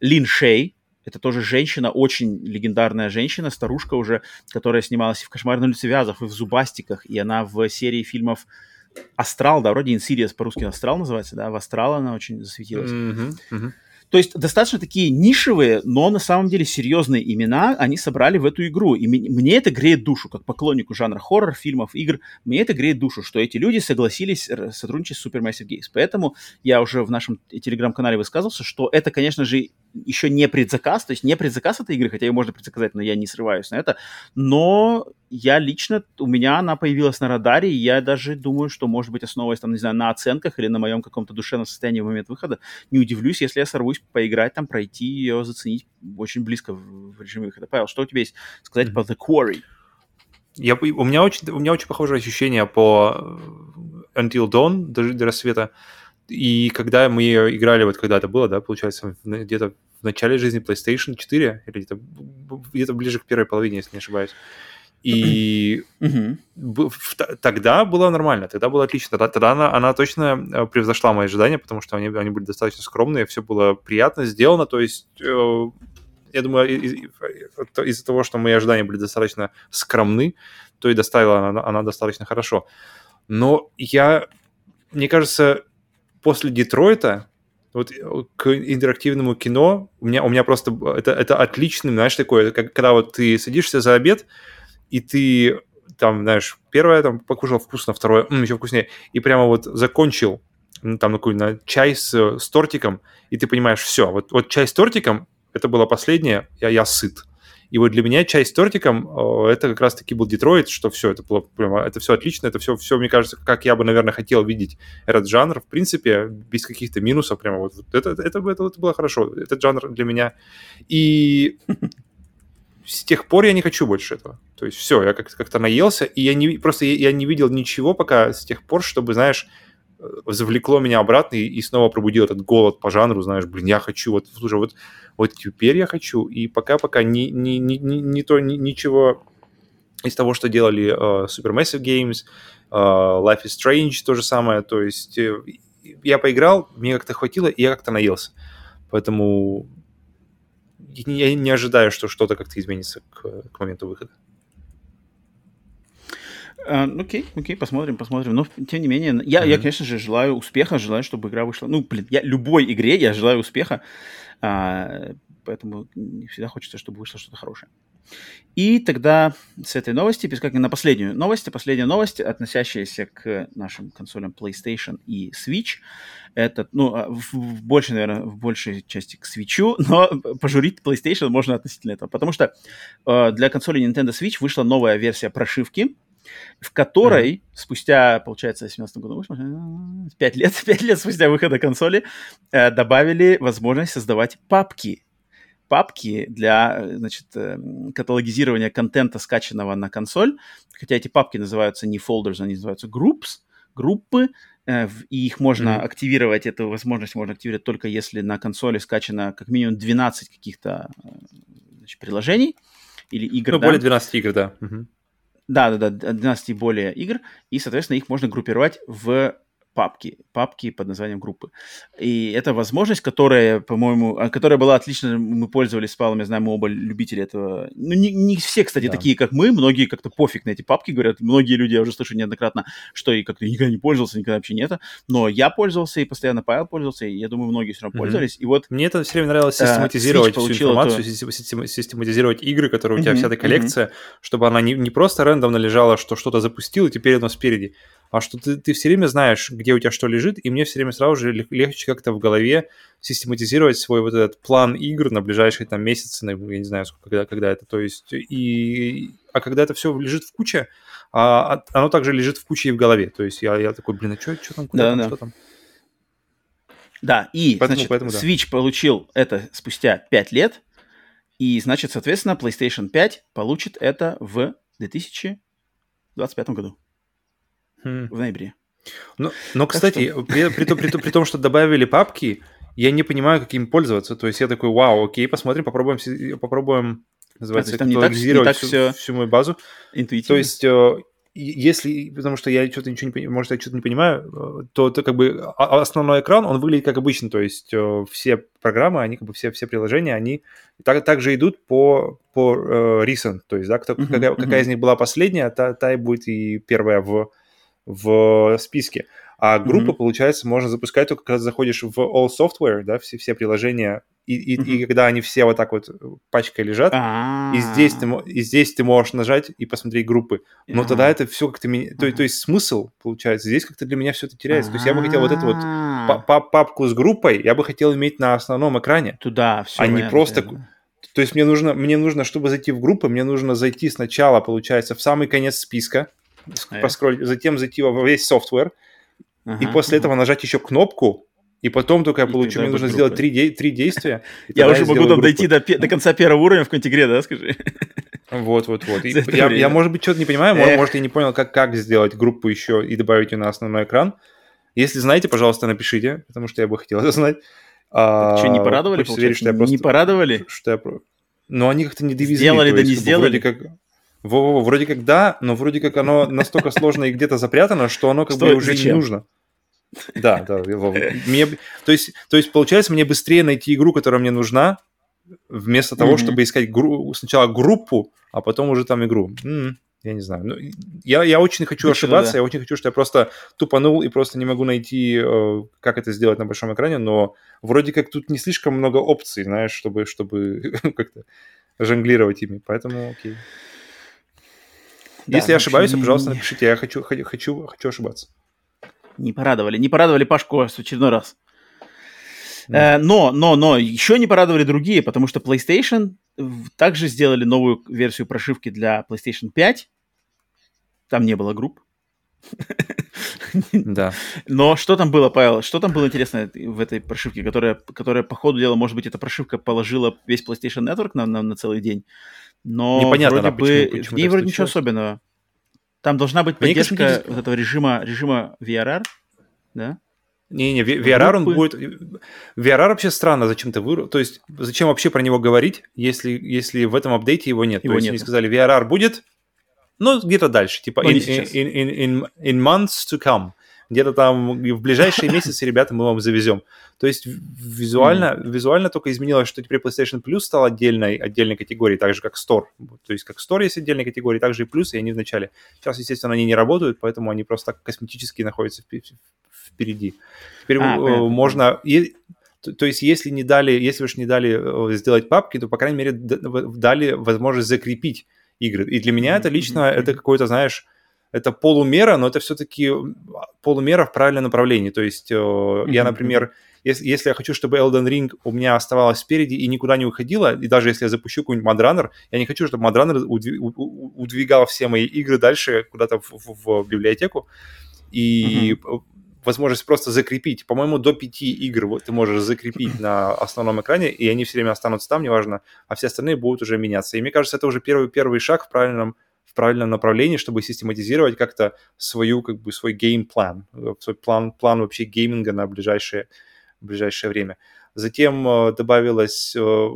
Лин Шей, это тоже женщина, очень легендарная женщина, старушка уже, которая снималась и в «Кошмарной улице Вязов», и в «Зубастиках», и она в серии фильмов «Астрал», да, вроде «Insidious» по-русски «Астрал» называется, да, в «Астрал» она очень засветилась. Mm-hmm, mm-hmm. То есть достаточно такие нишевые, но на самом деле серьезные имена они собрали в эту игру. И мне это греет душу, как поклоннику жанра хоррор, фильмов, игр. Мне это греет душу, что эти люди согласились сотрудничать с Supermassive Games. Поэтому я уже в нашем телеграм-канале высказывался, что это, конечно же, еще не предзаказ, то есть не предзаказ этой игры, хотя ее можно предзаказать, но я не срываюсь на это, но я лично, у меня она появилась на радаре, и я даже думаю, что, может быть, основываясь там, не знаю, на оценках или на моем каком-то душевном состоянии в момент выхода, не удивлюсь, если я сорвусь поиграть там, пройти ее, заценить очень близко в, режиме выхода. Павел, что у тебя есть сказать mm-hmm. по The Quarry? Я, у, меня очень, у меня очень похожее ощущение по Until Dawn, даже до рассвета. И когда мы играли, вот когда это было, да, получается, где-то в начале жизни PlayStation 4, или где-то, где ближе к первой половине, если не ошибаюсь. И тогда было нормально, тогда было отлично. Тогда, тогда она, она точно э, превзошла мои ожидания, потому что они, они были достаточно скромные, все было приятно сделано. То есть, э, я думаю, из- из-за того, что мои ожидания были достаточно скромны, то и доставила она, она достаточно хорошо. Но я, мне кажется, после Детройта вот э, к интерактивному кино у меня, у меня просто это, это отличный, знаешь, такое, как, когда вот ты садишься за обед, и ты там, знаешь, первое там покушал вкусно, второе м, еще вкуснее, и прямо вот закончил там такой на чай с, с тортиком, и ты понимаешь, все, вот, вот чай с тортиком, это было последнее, я, я сыт. И вот для меня чай с тортиком это как раз-таки был Детройт, что все, это было прямо, это все отлично, это все, все, мне кажется, как я бы, наверное, хотел видеть этот жанр, в принципе, без каких-то минусов, прямо вот, это, это, это, это было хорошо, этот жанр для меня. И с тех пор я не хочу больше этого. То есть все, я как- как-то наелся, и я не, просто я, я не видел ничего пока с тех пор, чтобы, знаешь, э, завлекло меня обратно и, и снова пробудил этот голод по жанру, знаешь, блин, я хочу, вот, слушай, вот вот теперь я хочу, и пока-пока ни, ни, ни, ни, ни то, ни, ничего из того, что делали uh, Supermassive Games, uh, Life is Strange, то же самое, то есть uh, я поиграл, мне как-то хватило, и я как-то наелся. Поэтому я не ожидаю, что что-то как-то изменится к, к моменту выхода. Uh, окей, окей, посмотрим, посмотрим. Но тем не менее, я, mm-hmm. я, конечно же, желаю успеха, желаю, чтобы игра вышла. Ну, блин, я любой игре я желаю успеха. А, поэтому всегда хочется, чтобы вышло что-то хорошее. И тогда с этой новости перескакиваем на последнюю новость. Последняя новость, относящаяся к нашим консолям PlayStation и Switch. Это, ну, а, в, в большей, наверное, в большей части к Switch, но пожурить PlayStation можно относительно этого. Потому что э, для консоли Nintendo Switch вышла новая версия прошивки, в которой mm-hmm. спустя, получается, в 2017 году, 5 лет, 5 лет спустя выхода консоли, э, добавили возможность создавать папки. Папки для, значит, э, каталогизирования контента, скачанного на консоль. Хотя эти папки называются не folders, они называются groups, группы, э, и их можно mm-hmm. активировать, эту возможность можно активировать только если на консоли скачано как минимум 12 каких-то э, значит, приложений или игр. Ну, да? более 12 игр, да. Угу. Да, да, да, 12 и более игр, и, соответственно, их можно группировать в папки, папки под названием группы. И это возможность, которая, по-моему, а, которая была отлично, мы пользовались с Павлом, я знаю, мы оба любители этого. Ну, не, не все, кстати, да. такие, как мы, многие как-то пофиг на эти папки, говорят, многие люди, я уже слышу неоднократно, что и как-то никогда не пользовался, никогда вообще не это, но я пользовался, и постоянно Павел пользовался, и я думаю, многие все равно mm-hmm. пользовались, и вот... Мне это все время нравилось э, систематизировать всю информацию, эту... систематизировать игры, которые у тебя mm-hmm. вся эта коллекция, mm-hmm. чтобы она не, не просто рандомно лежала, что что-то запустил, и теперь оно спереди, а что ты, ты все время знаешь, где у тебя что лежит, и мне все время сразу же легче как-то в голове систематизировать свой вот этот план игр на ближайшие там месяцы, на, я не знаю, сколько, когда, когда это, то есть, и, а когда это все лежит в куче, а, а оно также лежит в куче и в голове, то есть я, я такой, блин, а что, что там, куда да, там, да. что там? Да, и, поэтому, значит, поэтому, да. Switch получил это спустя 5 лет, и, значит, соответственно, PlayStation 5 получит это в 2025 году хм. в ноябре. Но, но кстати, что... при, при, при, при, при том, что добавили папки, я не понимаю, как им пользоваться. То есть я такой, вау, окей, посмотрим, попробуем, попробуем называется, а, актуализировать всю, все всю мою базу. Интуитивно. То есть э, если, потому что я что-то ничего не понимаю, может, я что-то не понимаю, э, то это как бы а, основной экран, он выглядит как обычно, то есть э, все программы, они как бы все, все приложения, они так, также идут по, по uh, recent, то есть, да, кто, uh-huh, какая, uh-huh. какая из них была последняя, та, та и будет и первая в в списке. А группа, mm-hmm. получается, можно запускать только когда заходишь в All Software, да, все, все приложения, и, и, mm-hmm. и когда они все вот так вот пачкой лежат, и здесь, ты, и здесь ты можешь нажать и посмотреть группы. Но тогда это все как-то... То, то есть смысл, получается, здесь как-то для меня все это теряется. То есть я бы хотел вот это вот А. папку с группой я бы хотел иметь на основном экране. Туда, все. А не просто... То есть мне нужно, мне нужно, чтобы зайти в группу, мне нужно зайти сначала, получается, в самый конец списка, а проскролить, затем зайти во весь софтвер, ага, и после ага. этого нажать еще кнопку, и потом только я получу, мне нужно сделать три, де- три действия. Я уже могу там дойти до, до конца первого уровня в контигре, да, скажи? Вот, вот, вот. Я, я, может быть, что-то не понимаю, может, может, я не понял, как, как сделать группу еще и добавить ее на основной экран. Если знаете, пожалуйста, напишите, потому что я бы хотел это знать. А, что, не порадовали, верить, что я просто... Не порадовали? Что я... Но они как-то не довезли. Сделали, да не сделали? Как... Во -во -во, вроде как да, но вроде как оно настолько сложно и где-то запрятано, что оно как бы уже не нужно. Да, да. Мне, то, есть, то есть, получается, мне быстрее найти игру, которая мне нужна, вместо того, чтобы искать гру- сначала группу, а потом уже там игру. Я не знаю. Ну, я, я очень хочу Точно, ошибаться, да. я очень хочу, что я просто тупанул и просто не могу найти, э, как это сделать на большом экране, но вроде как тут не слишком много опций, знаешь, чтобы, чтобы как-то жонглировать ими, поэтому окей. Да, Если я ошибаюсь, не... пожалуйста, напишите, я хочу, хочу, хочу, ошибаться. Не порадовали, не порадовали Пашку в очередной раз. Э, но, но, но, еще не порадовали другие, потому что PlayStation также сделали новую версию прошивки для PlayStation 5. Там не было групп. Да. Но что там было, Павел? Что там было интересно в этой прошивке, которая, которая по ходу дела, может быть, эта прошивка положила весь PlayStation Network на, на, на целый день? Но Непонятно, вроде бы почему, почему в ней вроде ничего особенного. Там должна быть поддержка кажется, вот этого режима, режима VRR, да? Не-не, VRR он будет... VRR вообще странно зачем-то выру... То есть зачем вообще про него говорить, если, если в этом апдейте его нет? Его То есть нет. они сказали, VRR будет, но где-то дальше, типа in, in, in, in, in months to come где-то там в ближайшие месяцы, ребята, мы вам завезем. То есть визуально, mm. визуально только изменилось, что теперь PlayStation Plus стал отдельной, отдельной категорией, так же как Store. То есть как Store есть отдельная категория, так же и Plus, и они вначале. Сейчас, естественно, они не работают, поэтому они просто так косметически находятся впереди. Теперь а, можно... И, то, то есть, если не дали, если уж не дали э, сделать папки, то, по крайней мере, дали возможность закрепить игры. И для меня это лично, это какой-то, знаешь, это полумера, но это все-таки полумера в правильном направлении. То есть mm-hmm. я, например, если, если я хочу, чтобы Elden Ring у меня оставалась спереди и никуда не уходила, и даже если я запущу какой-нибудь Мадранер, я не хочу, чтобы Мадранер удвигал все мои игры дальше куда-то в, в, в библиотеку. И mm-hmm. Возможность просто закрепить. По-моему, до пяти игр вот ты можешь закрепить на основном экране, и они все время останутся там, неважно, а все остальные будут уже меняться. И мне кажется, это уже первый, первый шаг в правильном в правильном направлении, чтобы систематизировать как-то свою, как бы, свой геймплан, свой план, план вообще гейминга на ближайшее, ближайшее время. Затем э, добавилась э,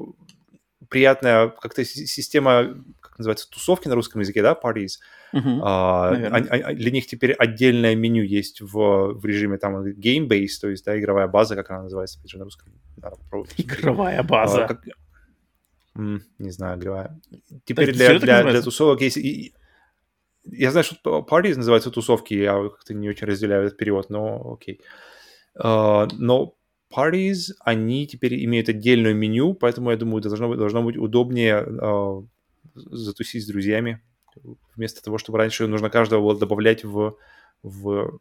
приятная как-то система, как называется, тусовки на русском языке, да, parties. Uh-huh. А, а, а, для них теперь отдельное меню есть в, в режиме там game-based, то есть, да, игровая база, как она называется, опять же, на русском. Надо игровая база. А, как, не знаю, игровая. Теперь для, для, для тусовок есть... Я знаю, что parties называются тусовки, я как-то не очень разделяю этот перевод, но окей. Uh, но parties, они теперь имеют отдельное меню, поэтому, я думаю, должно быть, должно быть удобнее uh, затусить с друзьями, вместо того, чтобы раньше нужно каждого было добавлять в, в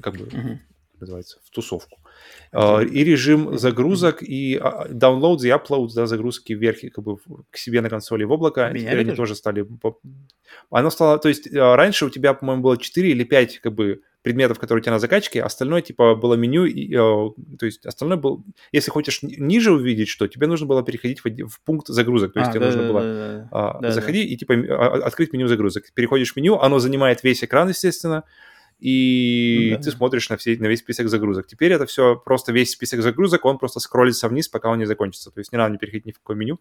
как бы, mm-hmm. называется, в тусовку. Uh, и режим загрузок, и uh, downloads и uploads, да, загрузки вверх как бы к себе на консоли в облако, Меня теперь они тоже стали... Оно стало... То есть uh, раньше у тебя, по-моему, было 4 или 5 как бы предметов, которые у тебя на закачке, остальное типа было меню, и, то есть остальное был... Если хочешь ниже увидеть что, тебе нужно было переходить в, в пункт загрузок, то есть а, тебе да, нужно да, было да, да, да, заходить да. и типа открыть меню загрузок. Переходишь в меню, оно занимает весь экран, естественно, и ну, да. ты смотришь на, все, на весь список загрузок. Теперь это все просто весь список загрузок, он просто скроллится вниз, пока он не закончится. То есть не надо не переходить ни в какое меню.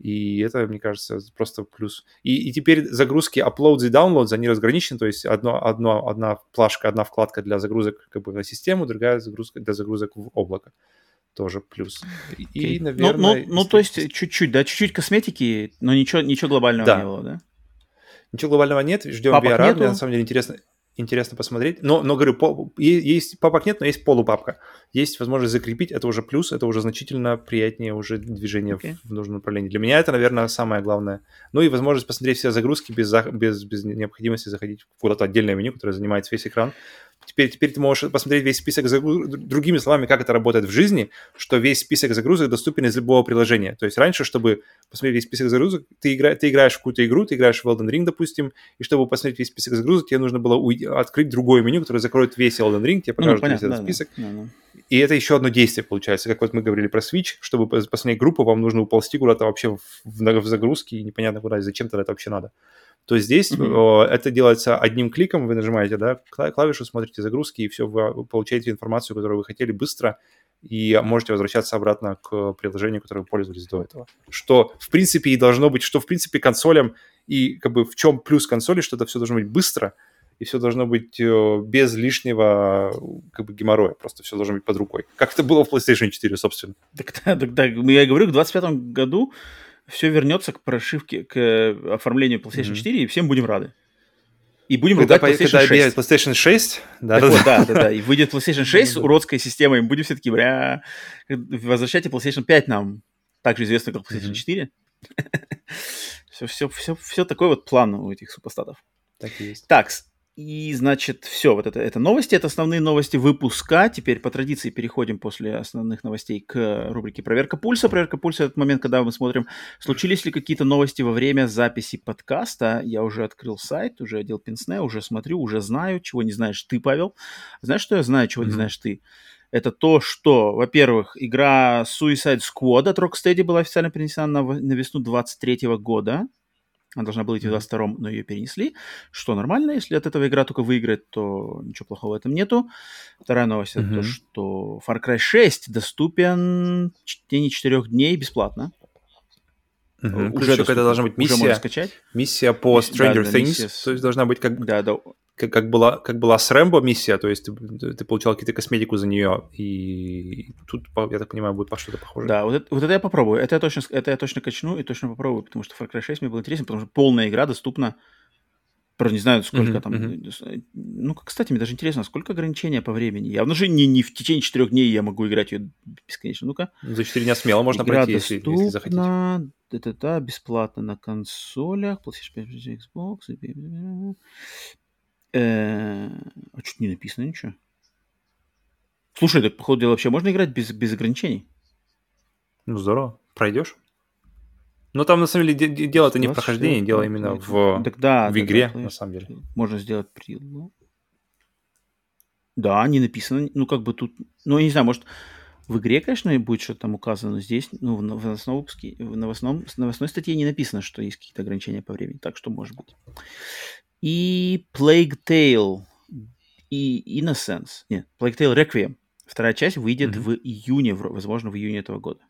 И это, мне кажется, просто плюс. И, и теперь загрузки uploads и downloads, они разграничены, то есть одно, одно, одна плашка, одна вкладка для загрузок как бы на систему, другая загрузка для загрузок в облако. Тоже плюс. И, okay. наверное... Ну, ну, ну, то есть чуть-чуть, да, чуть-чуть косметики, но ничего, ничего глобального да. не было, да? Ничего глобального нет, ждем Папок VR. Нету. Мне на самом деле интересно интересно посмотреть. Но, но говорю, по, есть папок нет, но есть полупапка. Есть возможность закрепить, это уже плюс, это уже значительно приятнее уже движение okay. в, в нужном направлении. Для меня это, наверное, самое главное. Ну и возможность посмотреть все загрузки без, без, без необходимости заходить в куда-то отдельное меню, которое занимает весь экран. Теперь, теперь ты можешь посмотреть весь список загрузок, другими словами, как это работает в жизни, что весь список загрузок доступен из любого приложения. То есть раньше, чтобы посмотреть весь список загрузок, ты, игра, ты играешь в какую-то игру, ты играешь в Elden Ring, допустим, и чтобы посмотреть весь список загрузок, тебе нужно было уйти, открыть другое меню, которое закроет весь Elden Ring, тебе покажет ну, понятно, весь этот да, список. Да, да, да. И это еще одно действие получается, как вот мы говорили про Switch, чтобы посмотреть группу, вам нужно уползти куда-то вообще в, в, в загрузке, и непонятно куда, и зачем тогда это вообще надо то здесь mm-hmm. это делается одним кликом, вы нажимаете да, клавишу, смотрите загрузки, и все, вы получаете информацию, которую вы хотели быстро, и можете возвращаться обратно к приложению, которым вы пользовались до этого. Что, в принципе, и должно быть, что, в принципе, консолям, и как бы в чем плюс консоли, что это все должно быть быстро, и все должно быть э, без лишнего как бы геморроя, просто все должно быть под рукой. Как это было в PlayStation 4, собственно. Так, так, так я говорю, к 25 году все вернется к прошивке, к э, оформлению PlayStation mm-hmm. 4, и всем будем рады. И будем когда, ругать PlayStation когда 6. PlayStation 6, да, да, вот, да, да, да, и выйдет PlayStation 6 с уродской системой, и будем все таки бля, возвращайте PlayStation 5 нам, также известно как PlayStation 4. все, все, все, все такой вот план у этих супостатов. Так и есть. Так, и, значит, все, вот это, это новости, это основные новости выпуска. Теперь по традиции переходим после основных новостей к рубрике «Проверка пульса». Проверка пульса – это момент, когда мы смотрим, случились ли какие-то новости во время записи подкаста. Я уже открыл сайт, уже одел пенсне, уже смотрю, уже знаю, чего не знаешь ты, Павел. Знаешь, что я знаю, чего mm-hmm. не знаешь ты? Это то, что, во-первых, игра Suicide Squad от Rocksteady была официально перенесена на, на весну 23 года. Она должна была идти в 22-м, но ее перенесли, что нормально. Если от этого игра только выиграет, то ничего плохого в этом нету. Вторая новость mm-hmm. это то, что Far Cry 6 доступен в течение 4 дней бесплатно. Mm-hmm. Уже это должна быть миссия, уже можно скачать. миссия по Stranger да, да, Things, миссия то есть должна быть как... Да, да, как, как, была, как была с Рэмбо миссия, то есть ты, ты получал какие-то косметику за нее, и тут, я так понимаю, будет по что-то похоже. Да, вот это, вот это я попробую. Это я, точно, это я точно качну и точно попробую, потому что Far Cry 6 мне было интересно, потому что полная игра доступна Правда, не знаю, сколько uh-huh, там. Uh-huh. Ну, кстати, мне даже интересно, сколько ограничения по времени. Явно же не, не в течение четырех дней я могу играть ее бесконечно. Ну-ка. За четыре дня смело можно Игра пройти, если, если захотите. Это да, бесплатно на консолях, PlayStation 5, Xbox. Э, а что-то не написано ничего. Слушай, так, походу дела, вообще можно играть без, без ограничений? Ну, здорово. Пройдешь? Но там, на самом деле, дело-то не в прохождении, дело именно в, так, да, в игре, на самом деле. Можно сделать прилог. Да, не написано. Ну, как бы тут... Ну, я не знаю, может, в игре, конечно, будет что-то там указано, но здесь, ну, в новостном выпуске, в новостном, в новостной статье не написано, что есть какие-то ограничения по времени. Так что, может быть и Plague Tale и Innocence. Нет, Plague Tale Requiem. Вторая часть выйдет mm-hmm. в июне, возможно, в июне этого года.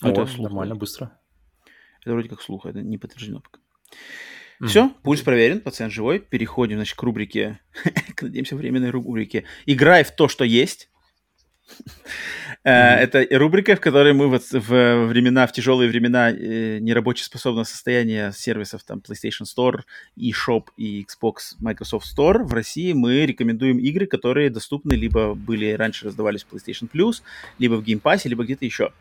О, это слух, нормально, быстро. Это вроде как слух, это не подтверждено пока. Mm-hmm. Все, пульс проверен, пациент живой. Переходим, значит, к рубрике, надеемся, временной рубрике. Играй в то, что есть. Mm-hmm. Это рубрика, в которой мы вот в времена, в тяжелые времена э, нерабочеспособного состояния сервисов там PlayStation Store, eShop и Xbox Microsoft Store в России мы рекомендуем игры, которые доступны либо были раньше раздавались в PlayStation Plus, либо в Game Pass, либо где-то еще.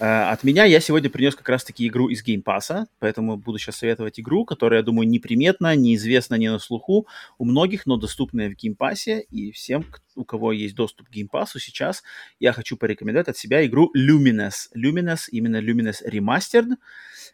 Э, от меня я сегодня принес как раз-таки игру из Game Pass, поэтому буду сейчас советовать игру, которая, я думаю, неприметна, неизвестна, не на слуху у многих, но доступная в Game Pass, и всем, у кого есть доступ к Game Pass сейчас, я хочу порекомендовать от себя игру Luminous. Luminous, именно Luminous Remastered.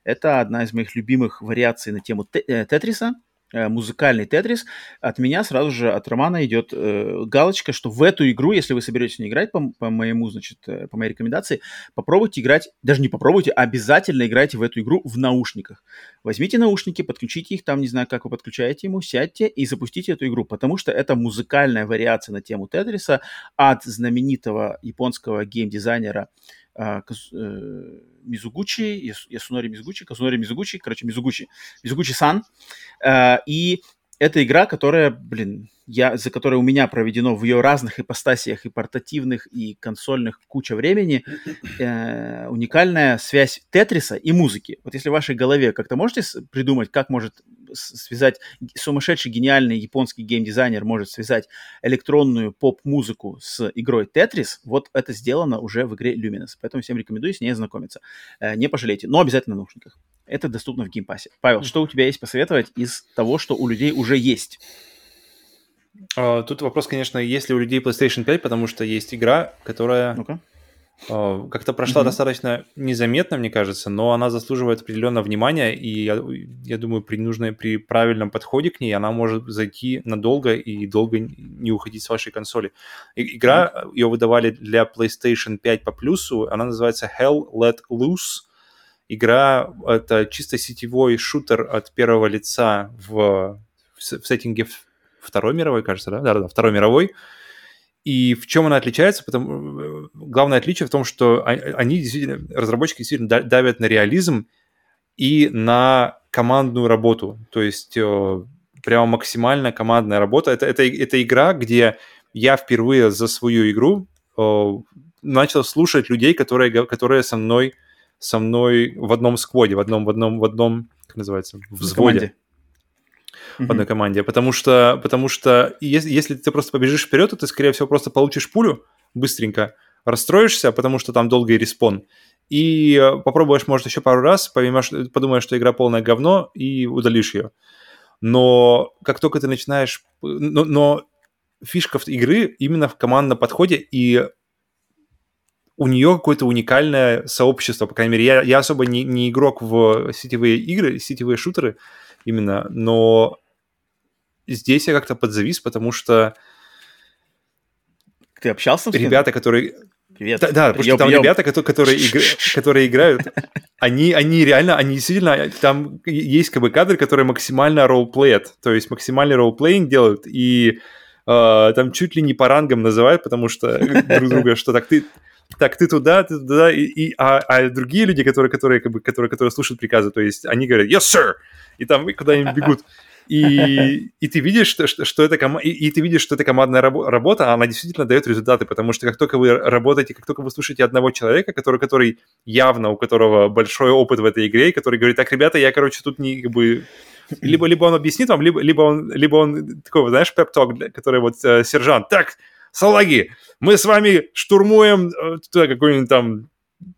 Это одна из моих любимых вариаций на тему э, Тетриса. Э, музыкальный Тетрис, от меня сразу же от Романа идет э, галочка, что в эту игру, если вы соберетесь не играть по, по моему, значит, э, по моей рекомендации, попробуйте играть, даже не попробуйте, а обязательно играйте в эту игру в наушниках. Возьмите наушники, подключите их, там не знаю, как вы подключаете ему, сядьте и запустите эту игру, потому что это музыкальная вариация на тему Тетриса от знаменитого японского геймдизайнера а, э, Мизугучи, Ясунори Мизугучи, Казунори Мизугучи, короче, Мизугучи, Мизугучи-сан. А, и это игра, которая, блин, я, за которой у меня проведено в ее разных ипостасиях, и портативных, и консольных куча времени, э, уникальная связь Тетриса и музыки. Вот если в вашей голове как-то можете придумать, как может связать сумасшедший гениальный японский геймдизайнер может связать электронную поп-музыку с игрой Тетрис, вот это сделано уже в игре Lumines. Поэтому всем рекомендую с ней ознакомиться. Э, не пожалейте, но обязательно в наушниках. Это доступно в Game Pass е. Павел, что у тебя есть посоветовать из того, что у людей уже есть? А, тут вопрос, конечно, есть ли у людей PlayStation 5, потому что есть игра, которая Ну-ка. а, как-то прошла Мгм. достаточно незаметно, мне кажется, но она заслуживает определенного внимания, и я, я думаю, при нужной, при правильном подходе к ней она может зайти надолго и долго не уходить с вашей консоли. И- Игра, ее выдавали для PlayStation 5 по плюсу, она называется Hell Let Loose. Игра — это чисто сетевой шутер от первого лица в, в сеттинге Второй мировой, кажется, да? Да-да, Второй мировой. И в чем она отличается? Потому, э, главное отличие в том, что о- они действительно, разработчики действительно да- давят на реализм и на командную работу. То есть э, прямо максимально командная работа. Это, это, это игра, где я впервые за свою игру э, начал слушать людей, которые, которые со мной со мной в одном скводе, в одном, в одном, в одном, как называется, взводе. в одной команде, потому что, потому что если, если ты просто побежишь вперед, то ты, скорее всего, просто получишь пулю быстренько, расстроишься, потому что там долгий респон, и э, попробуешь, может, еще пару раз, поймешь, подумаешь, что игра полное говно, и удалишь ее. Но как только ты начинаешь... Но, но фишка в- игры именно в командном подходе, и у нее какое-то уникальное сообщество, по крайней мере, я, я особо не, не игрок в сетевые игры, сетевые шутеры именно, но здесь я как-то подзавис, потому что Ты общался с кем-то? ребята, которые... Привет. Да, да, потому что там ёп. ребята, которые, которые, игра- которые играют, они, они реально, они действительно, там есть как бы кадры, которые максимально ролплеят, то есть максимальный ролплеинг делают, и э, там чуть ли не по рангам называют, потому что друг друга, что так ты, так ты туда, ты туда, и, и- а, а другие люди, которые, которые, как бы, которые, которые слушают приказы, то есть они говорят «Yes, sir!» и там куда-нибудь бегут. И, и ты видишь, что, что, что это кома- и, и ты видишь, что это командная рабо- работа, а она действительно дает результаты, потому что как только вы работаете, как только вы слушаете одного человека, который, который явно, у которого большой опыт в этой игре, и который говорит, так, ребята, я, короче, тут не как бы либо, либо он объяснит вам, либо, либо он, либо он такой, знаешь, пеп-ток, который вот э, сержант, так, салаги, мы с вами штурмуем э, какой-нибудь там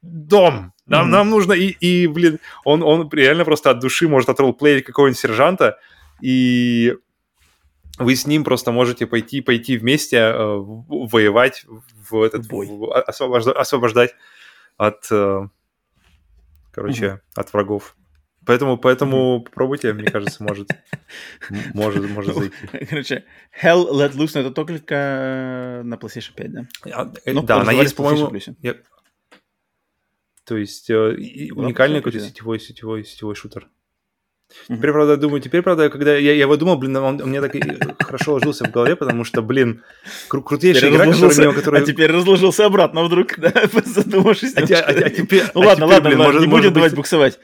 дом, нам, Мгм. нам нужно, и, и, блин, он, он реально просто от души может отролплеить какого-нибудь сержанта, и вы с ним просто можете пойти, пойти вместе э, воевать в этот бой. в- освобожда- освобождать от, э, короче, от врагов. Поэтому, поэтому попробуйте, мне кажется, может, может, может зайти. Короче, Hell Let Loose, но это только на PlayStation 5, да? А, э, Ну, да, она есть, по-моему. Я- То есть э, уникальный какой-то сетевой, сетевой, сетевой шутер. Теперь, правда, думаю, теперь, правда, когда я, я его думал, блин, он у меня так и хорошо ложился в голове, потому что, блин, кру- крутейшая Теперь игра, которая, которой... А теперь разложился обратно вдруг, да, задумавшись. А а а теперь- Ну а ладно, теперь, ладно, блин, ладно, может- не будем давать быть- буксовать.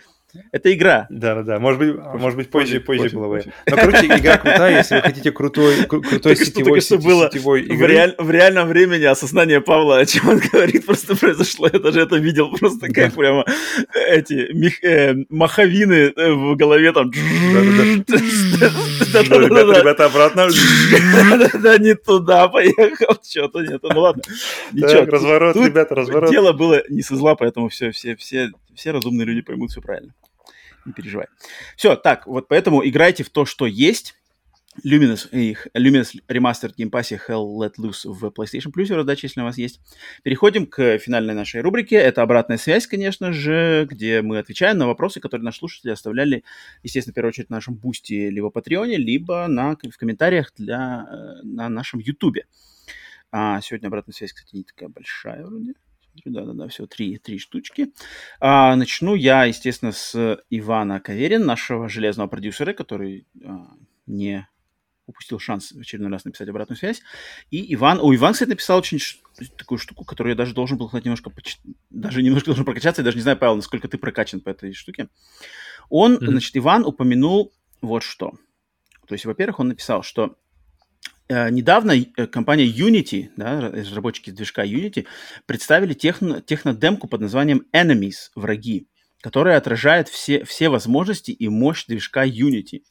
Это игра. Да, да, да. Может быть, может быть позже, позже, позже, было бы. Но, короче, игра крутая, если вы хотите крутой, кру- крутой сетевой, что сети- было сетевой В, игры. реаль- в реальном времени осознание Павла, о чем он говорит, просто произошло. Я даже это видел, просто как прямо эти мех- э, маховины э, в голове там. Да, Ребята, обратно. Да не туда поехал, что-то нет. Ну ладно, ничего. Разворот, тут ребята, разворот. Дело было не со зла, поэтому все, все, все, все разумные люди поймут все правильно. Не переживай. Все, так, вот поэтому играйте в то, что есть. Luminous, их, Luminous Remastered Game Pass Hell Let Loose в PlayStation Plus раздача, если у вас есть. Переходим к финальной нашей рубрике. Это обратная связь, конечно же, где мы отвечаем на вопросы, которые наши слушатели оставляли, естественно, в первую очередь на нашем бусте, либо Патреоне, либо на, в комментариях для, э, на нашем Ютубе. А, сегодня обратная связь, кстати, не такая большая вроде. Да-да-да, все, три, три штучки. А, начну я, естественно, с Ивана Каверин, нашего железного продюсера, который а, не упустил шанс в очередной раз написать обратную связь. И Иван, у Иван, кстати, написал очень такую штуку, которую я даже должен был хоть немножко, поч- даже немножко должен прокачаться. Я даже не знаю, Павел, насколько ты прокачан по этой штуке. Он, Мгм. значит, Иван упомянул вот что. То есть, во-первых, он написал, что недавно э, компания Unity, да, разработчики движка Unity, представили техно, технодемку под названием Enemies, враги, которая отражает все, все возможности и мощь движка Unity.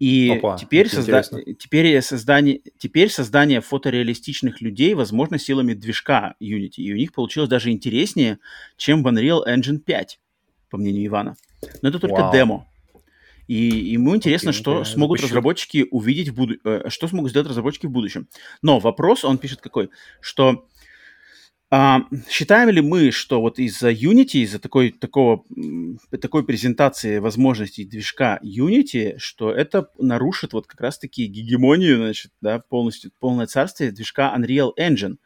И Опа, теперь, созда- теперь, создание, теперь создание фотореалистичных людей возможно силами движка Unity. И у них получилось даже интереснее, чем в Unreal Engine 5, по мнению Ивана. Но это только Вау. демо. И ему интересно, okay, что смогут запущу. разработчики увидеть в будущем, э, что смогут сделать разработчики в будущем. Но вопрос, он пишет какой, что а, считаем ли мы, что вот из-за Unity, из-за такой, такого, такой презентации возможностей движка Unity, что это нарушит вот как раз-таки гегемонию, значит, да, полностью, полное царствие движка Unreal Engine.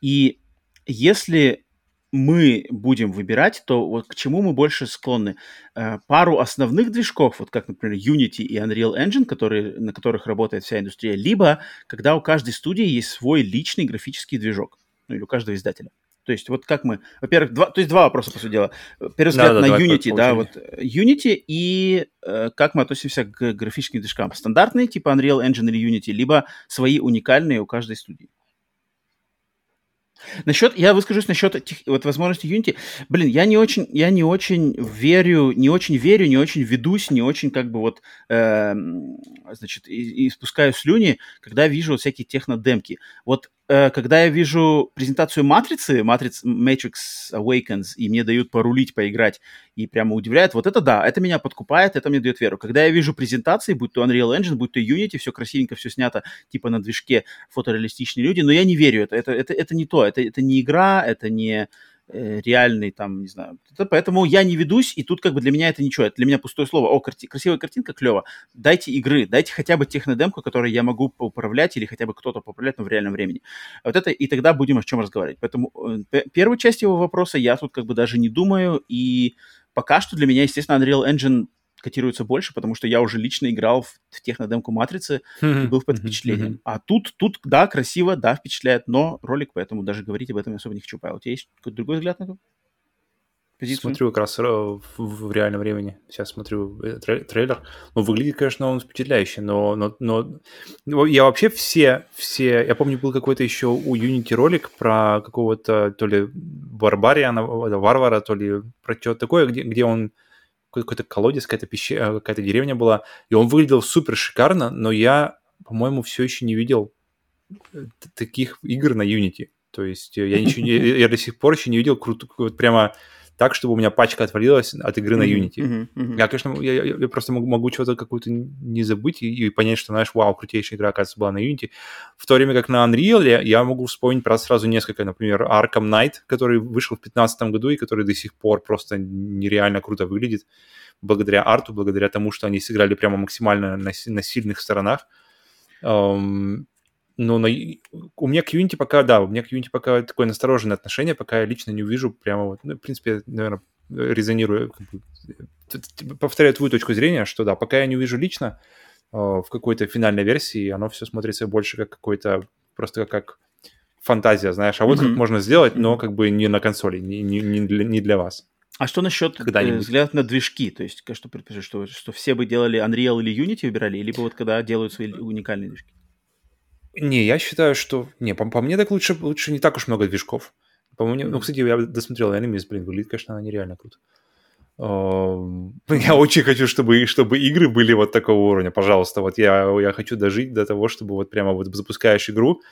И если мы будем выбирать, то вот к чему мы больше склонны? Э, пару основных движков, вот как, например, Unity и Unreal Engine, которые, на которых работает вся индустрия, либо когда у каждой студии есть свой личный графический движок, ну или у каждого издателя. То есть вот как мы, во-первых, два, то есть два вопроса, по сути дела. Первый взгляд да, да, на Unity, да, вот Unity и э, как мы относимся к графическим движкам. Стандартные, типа Unreal Engine или Unity, либо свои уникальные у каждой студии. Насчет, я выскажусь насчет этих, вот возможности Unity. Блин, я не очень, я не очень верю, не очень верю, не очень ведусь, не очень как бы вот, э, значит, и, и спускаю слюни, когда вижу вот всякие технодемки. Вот когда я вижу презентацию Матрицы, Matrix Matrix Awakens, и мне дают порулить, поиграть, и прямо удивляет, вот это да, это меня подкупает, это мне дает веру. Когда я вижу презентации, будь то Unreal Engine, будь то Unity, все красивенько, все снято, типа на движке, фотореалистичные люди, но я не верю, это, это, это, это не то, это, это не игра, это не Э, реальный, там, не знаю. Это, поэтому я не ведусь, и тут как бы для меня это ничего. Это для меня пустое слово. О, карти- красивая картинка, клево. Дайте игры, дайте хотя бы технодемку, которой я могу управлять, или хотя бы кто-то поуправлять, но в реальном времени. Вот это, и тогда будем о чем разговаривать. Поэтому э, первую часть его вопроса я тут как бы даже не думаю, и пока что для меня, естественно, Unreal Engine котируется больше, потому что я уже лично играл в, в технодемку Матрицы и был под впечатлением. А тут, тут, да, красиво, да, впечатляет, но ролик, поэтому даже говорить об этом я особо не хочу. Павел, у тебя есть какой-то другой взгляд на это? Позицию? Смотрю как раз в, в реальном времени. Сейчас смотрю э, трейлер. Ну, выглядит, конечно, он впечатляюще, но, но, но я вообще все, все... Я помню, был какой-то еще у Unity ролик про какого-то то ли Барбариана, Варвара, то ли про что-то такое, где, где он какой-то колодец, какая-то пещера, какая-то деревня была, и он выглядел супер шикарно, но я, по-моему, все еще не видел э, таких игр на Unity. То есть э, я, ничего, я, я до сих пор еще не видел круто, вот прямо так, чтобы у меня пачка отвалилась от игры на Unity. Mm-hmm, mm-hmm. Я, конечно, я, я просто могу, могу чего-то какую-то не забыть и, и понять, что, знаешь, вау, крутейшая игра, оказывается, была на Unity. В то время как на Unreal я, я могу вспомнить просто сразу несколько, например, Arkham Knight, который вышел в 2015 году и который до сих пор просто нереально круто выглядит благодаря арту, благодаря тому, что они сыграли прямо максимально на, на сильных сторонах. Um, но на, у меня к Unity пока, да, у меня к Unity пока такое настороженное отношение, пока я лично не увижу прямо вот, ну, в принципе, наверное, резонирую, как бы, повторяю твою точку зрения, что да, пока я не увижу лично э, в какой-то финальной версии, оно все смотрится больше как какой-то, просто как, фантазия, знаешь, а вот mm-hmm. как можно сделать, но как бы не на консоли, не, не, не, для, не для вас. А что насчет э, взгляд на движки? То есть, что предположишь, что, что все бы делали Unreal или Unity выбирали, либо вот когда делают свои уникальные движки? Не, я считаю, что... Не, по, по мне так лучше, лучше не так уж много движков. По мне, ну, кстати, я досмотрел Enemies, блин, выглядит, конечно, она нереально круто. Я очень хочу, чтобы, чтобы игры были вот такого уровня, пожалуйста. Вот я, я хочу дожить до того, чтобы вот прямо вот запускаешь игру,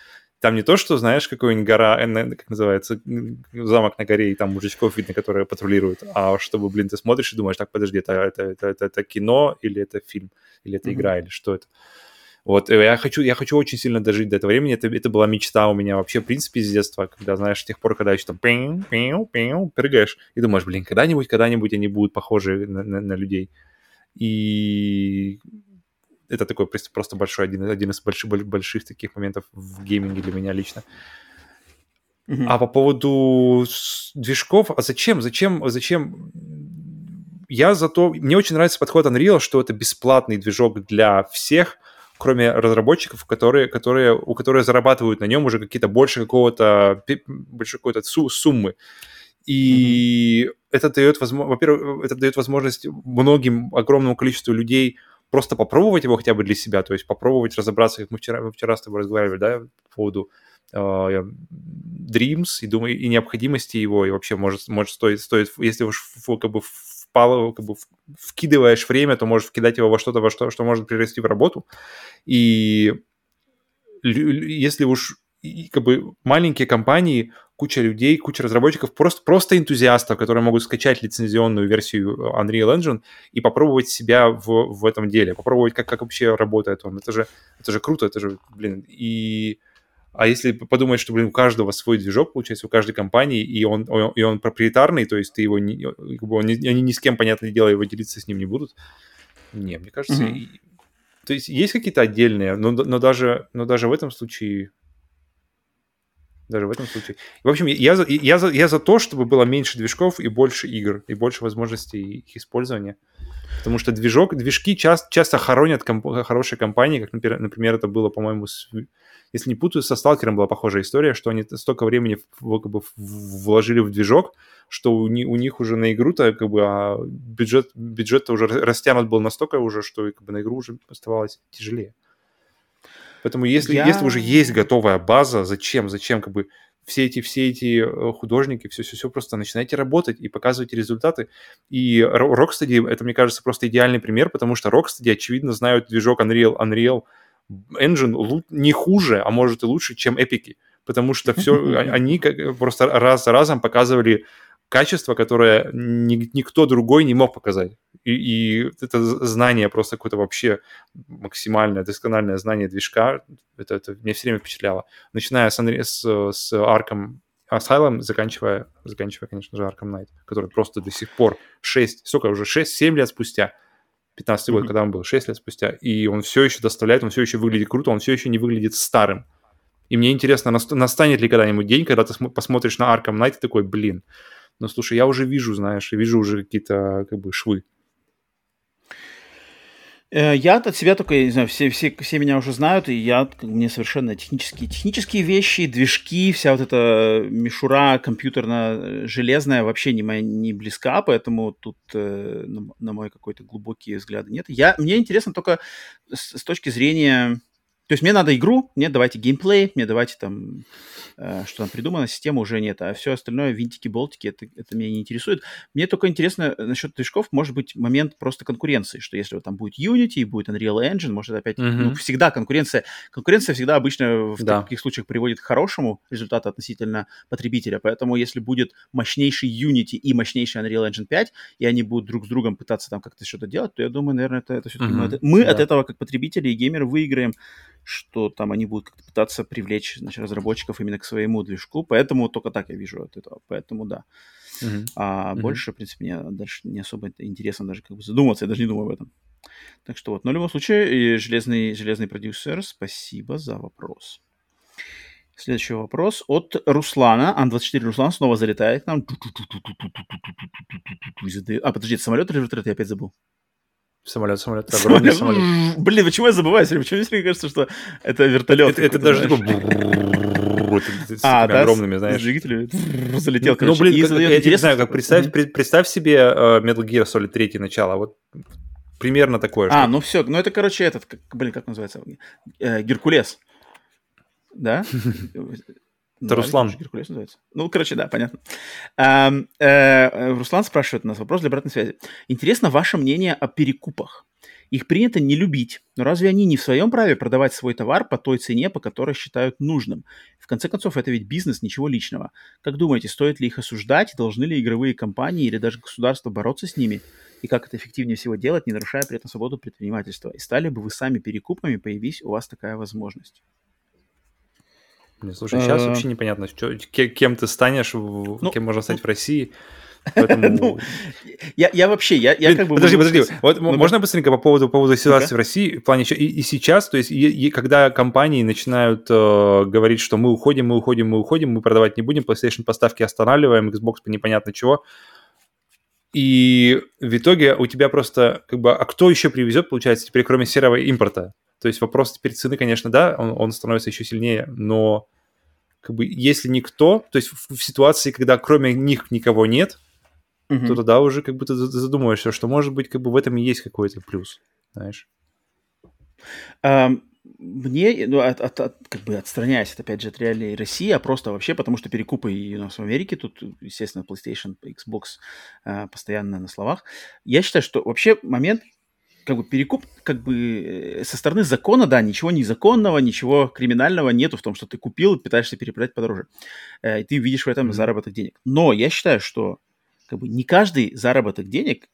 там не то, что, знаешь, какой-нибудь гора, как называется, замок на горе, и там мужичков видно, которые патрулируют, а чтобы, блин, ты смотришь и думаешь, так, подожди, это, это, это, это, это кино или это фильм, или это mm-hmm. игра, или что это. Вот, я хочу, я хочу очень сильно дожить до этого времени. Это, это была мечта у меня вообще, в принципе, с детства, когда, знаешь, с тех пор, когда еще там пиу, пиу, пиу, прыгаешь, и думаешь, блин, когда-нибудь, когда-нибудь они будут похожи на, на, на людей. И это такой просто большой, один, один из больших, больших таких моментов в гейминге для меня лично. Uh-huh. А по поводу движков, а зачем, зачем, зачем? Я зато, мне очень нравится подход Unreal, что это бесплатный движок для всех, кроме разработчиков, которые, которые, у которых зарабатывают на нем уже какие-то больше какого-то, больше какой-то суммы. И mm-hmm. это дает возможность, во-первых, это дает возможность многим, огромному количеству людей просто попробовать его хотя бы для себя, то есть попробовать разобраться, как мы вчера, мы вчера с тобой разговаривали, да, по поводу uh, Dreams и, думаю, и необходимости его, и вообще может, может стоит, стоит, если уж как бы впало, как бы вкидываешь время, то можешь вкидать его во что-то, во что, что может перерасти в работу. И если уж как бы маленькие компании куча людей, куча разработчиков, просто, просто энтузиастов, которые могут скачать лицензионную версию Unreal Engine и попробовать себя в, в этом деле, попробовать, как, как вообще работает он. Это же, это же круто, это же, блин, и... А если подумать, что, блин, у каждого свой движок, получается, у каждой компании, и он, он, и он проприетарный, то есть ты его не, он, они ни с кем, понятное дело, его делиться с ним не будут. Не, мне кажется, mm-hmm. и, то есть есть какие-то отдельные, но, но, даже, но даже в этом случае даже в этом случае. В общем, я за, я, за, я за то, чтобы было меньше движков и больше игр, и больше возможностей их использования. Потому что движок, движки часто, часто хоронят комп, хорошие компании, как, например, например, это было, по-моему, с, если не путаю, со Сталкером была похожая история, что они столько времени в, как бы, вложили в движок, что у, у них уже на игру-то как бы а бюджет, бюджет уже растянут был настолько уже, что как бы на игру уже оставалось тяжелее. Поэтому если, я... если уже есть готовая база, зачем, зачем как бы все эти, все эти э, художники, все-все-все, просто начинайте работать и показывайте результаты. И Rocksteady, это, мне кажется, просто идеальный пример, потому что Rocksteady, очевидно, знают движок Unreal, Unreal Engine не хуже, а может и лучше, чем Epic, потому что все, а, они просто раз за разом показывали качество, которое ни, никто другой не мог показать. И, и это знание просто какое-то вообще максимальное, доскональное знание движка, это, это меня все время впечатляло. Начиная с, с, с Arkham Asylum, заканчивая, заканчивая, конечно же, Arkham Knight, который просто до сих пор 6, сколько уже, 6-7 лет спустя, 15 mm-hmm. год, когда он был, 6 лет спустя, и он все еще доставляет, он все еще выглядит круто, он все еще не выглядит старым. И мне интересно, настанет ли когда-нибудь день, когда ты посмотришь на Arkham Knight и такой, блин, но слушай, я уже вижу, знаешь, вижу уже какие-то как бы швы. Э, я от себя только, я не знаю, все, все, все меня уже знают, и я, мне совершенно технические, технические вещи, движки, вся вот эта мишура компьютерно-железная вообще не, моя, не близка, поэтому тут э, на, на мой какой-то глубокий взгляд нет. Я, мне интересно только с, с точки зрения то есть мне надо игру, мне давайте геймплей, мне давайте там, э, что там придумано, система уже нет, а все остальное, винтики, болтики, это, это меня не интересует. Мне только интересно э, насчет движков, может быть, момент просто конкуренции, что если вот там будет Unity и будет Unreal Engine, может опять, mm-hmm. ну, всегда конкуренция, конкуренция всегда обычно в да. таких случаях приводит к хорошему результату относительно потребителя, поэтому если будет мощнейший Unity и мощнейший Unreal Engine 5, и они будут друг с другом пытаться там как-то что-то делать, то я думаю, наверное, это, это все-таки mm-hmm. мы, это, мы да. от этого как потребители и геймеры выиграем что там они будут как-то пытаться привлечь значит, разработчиков именно к своему движку, поэтому только так я вижу от этого, поэтому да. Uh-huh. А uh-huh. больше, в принципе, мне дальше не особо интересно даже как бы задуматься, я даже не думаю об этом. Так что вот, но в любом случае, железный, железный продюсер, спасибо за вопрос. Следующий вопрос от Руслана. Ан-24 Руслан снова залетает к нам. А, подожди, это самолет или вертолет? Я опять забыл. Самолет, самолет, огромный самолет. Блин, почему я забываю? Почему мне кажется, что это вертолет? Это, даже такой... А, да, огромными, знаешь. двигателями залетел, Ну, блин, я не знаю, как представь, представь себе э, Metal Gear Solid 3 начало, вот примерно такое. А, ну все, ну это, короче, этот, блин, как называется? Э, Геркулес. Да? Это ну, Руслан. Геркулес называется. Ну, короче, да, понятно. А, э, Руслан спрашивает у нас вопрос для обратной связи. Интересно ваше мнение о перекупах. Их принято не любить, но разве они не в своем праве продавать свой товар по той цене, по которой считают нужным? В конце концов, это ведь бизнес, ничего личного. Как думаете, стоит ли их осуждать, должны ли игровые компании или даже государство бороться с ними? И как это эффективнее всего делать, не нарушая при этом свободу предпринимательства? И стали бы вы сами перекупами, появись у вас такая возможность? Блин, слушай, сейчас вообще непонятно, что, кем ты станешь, ну, кем можно стать ну, в России. Поэтому... ну, я, я вообще, я, я как бы... Подожди, подожди. Вот ну, можно быстренько по поводу, по поводу ситуации okay. в России, в плане и, и сейчас, то есть и, и когда компании начинают э, говорить, что мы уходим, мы уходим, мы уходим, мы продавать не будем, PlayStation поставки останавливаем, Xbox по непонятно чего, и в итоге у тебя просто как бы, а кто еще привезет, получается, теперь кроме серого импорта? То есть вопрос теперь цены, конечно, да, он, он становится еще сильнее, но как бы если никто, то есть в, в ситуации, когда кроме них никого нет, mm-hmm. то тогда уже как бы ты задумываешься, что может быть как бы в этом и есть какой-то плюс, знаешь. Um, мне, ну, от, от, от, как бы отстраняясь от, опять же, от реалий России, а просто вообще, потому что перекупы и у нас в Америке, тут, естественно, PlayStation, Xbox э, постоянно на словах. Я считаю, что вообще момент как бы перекуп, как бы со стороны закона, да, ничего незаконного, ничего криминального нету в том, что ты купил и пытаешься перепродать подороже. И ты видишь в этом mm-hmm. заработок денег. Но я считаю, что как бы не каждый заработок денег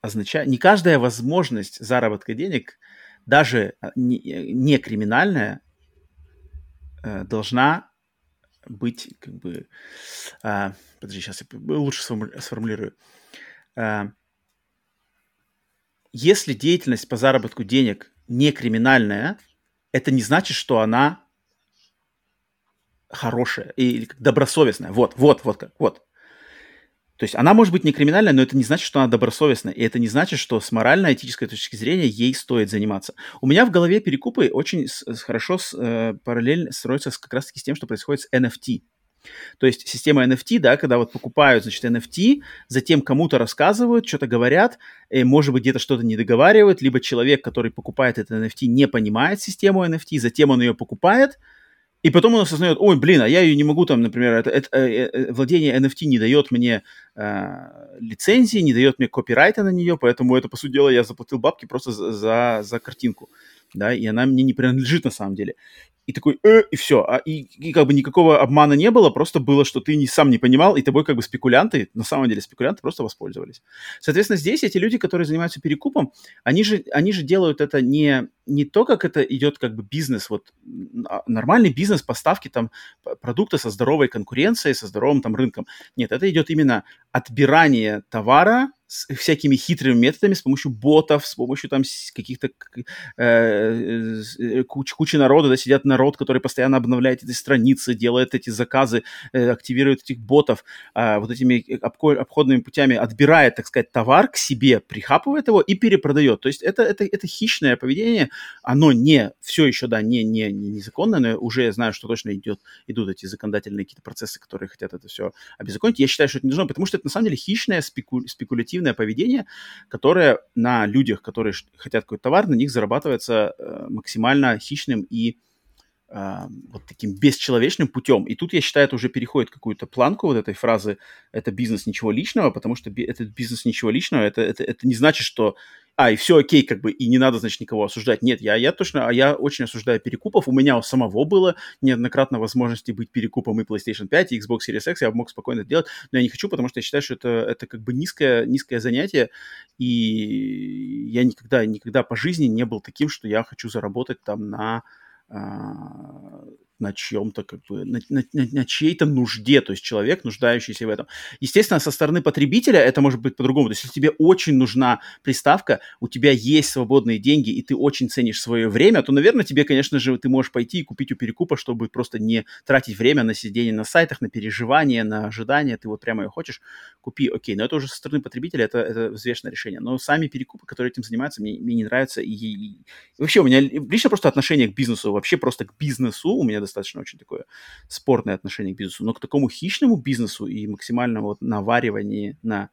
означает, не каждая возможность заработка денег, даже не, не криминальная, должна быть как бы... А, подожди, сейчас я лучше сформулирую. Если деятельность по заработку денег не криминальная, это не значит, что она хорошая или добросовестная. Вот, вот, вот как, вот. То есть она может быть не криминальная, но это не значит, что она добросовестная. И это не значит, что с морально-этической точки зрения ей стоит заниматься. У меня в голове перекупы очень с, хорошо с, э, параллельно строятся как раз-таки с тем, что происходит с NFT. То есть система NFT, да, когда вот покупают, значит, NFT, затем кому-то рассказывают, что-то говорят, и, может быть, где-то что-то не договаривают, либо человек, который покупает это NFT, не понимает систему NFT, затем он ее покупает, и потом он осознает, ой, блин, а я ее не могу там, например, это, это, это, э, владение NFT не дает мне э, лицензии, не дает мне копирайта на нее, поэтому это, по сути дела, я заплатил бабки просто за, за, за картинку, да, и она мне не принадлежит на самом деле и такой, э, и все. А, и, и как бы никакого обмана не было, просто было, что ты не, сам не понимал, и тобой как бы спекулянты, на самом деле спекулянты просто воспользовались. Соответственно, здесь эти люди, которые занимаются перекупом, они же, они же делают это не, не то, как это идет как бы бизнес, вот а, нормальный бизнес поставки там продукта со здоровой конкуренцией, со здоровым там рынком. Нет, это идет именно отбирание товара, с всякими хитрыми методами, с помощью ботов, с помощью там каких-то э, э, куч, кучи народа, да, сидят народ, который постоянно обновляет эти страницы, делает эти заказы, э, активирует этих ботов, э, вот этими обходными путями отбирает, так сказать, товар к себе, прихапывает его и перепродает. То есть это, это, это хищное поведение, оно не, все еще, да, не, не, не незаконное, но уже я знаю, что точно идет, идут эти законодательные какие-то процессы, которые хотят это все обеззаконить. Я считаю, что это не должно, потому что это на самом деле хищное, спеку, спекулятивное агрессивное поведение, которое на людях, которые хотят какой-то товар, на них зарабатывается э, максимально хищным и вот таким бесчеловечным путем. И тут, я считаю, это уже переходит какую-то планку вот этой фразы «это бизнес ничего личного», потому что этот бизнес ничего личного, это, это, это не значит, что а, и все окей, как бы, и не надо, значит, никого осуждать. Нет, я, я точно, а я очень осуждаю перекупов. У меня у самого было неоднократно возможности быть перекупом и PlayStation 5, и Xbox Series X, я мог спокойно это делать, но я не хочу, потому что я считаю, что это, это как бы низкое, низкое занятие, и я никогда, никогда по жизни не был таким, что я хочу заработать там на а, на чьем-то, как бы, на, на, на чьей-то нужде, то есть человек, нуждающийся в этом. Естественно, со стороны потребителя это может быть по-другому. То есть, если тебе очень нужна приставка, у тебя есть свободные деньги, и ты очень ценишь свое время, то, наверное, тебе, конечно же, ты можешь пойти и купить у перекупа, чтобы просто не тратить время на сидение на сайтах, на переживания, на ожидания. Ты вот прямо ее хочешь, купи, окей. Но это уже со стороны потребителя, это, это взвешенное решение. Но сами перекупы, которые этим занимаются, мне, мне не нравятся. И, и вообще у меня лично просто отношение к бизнесу, вообще просто к бизнесу у меня достаточно очень такое спорное отношение к бизнесу, но к такому хищному бизнесу и максимальному вот навариванию на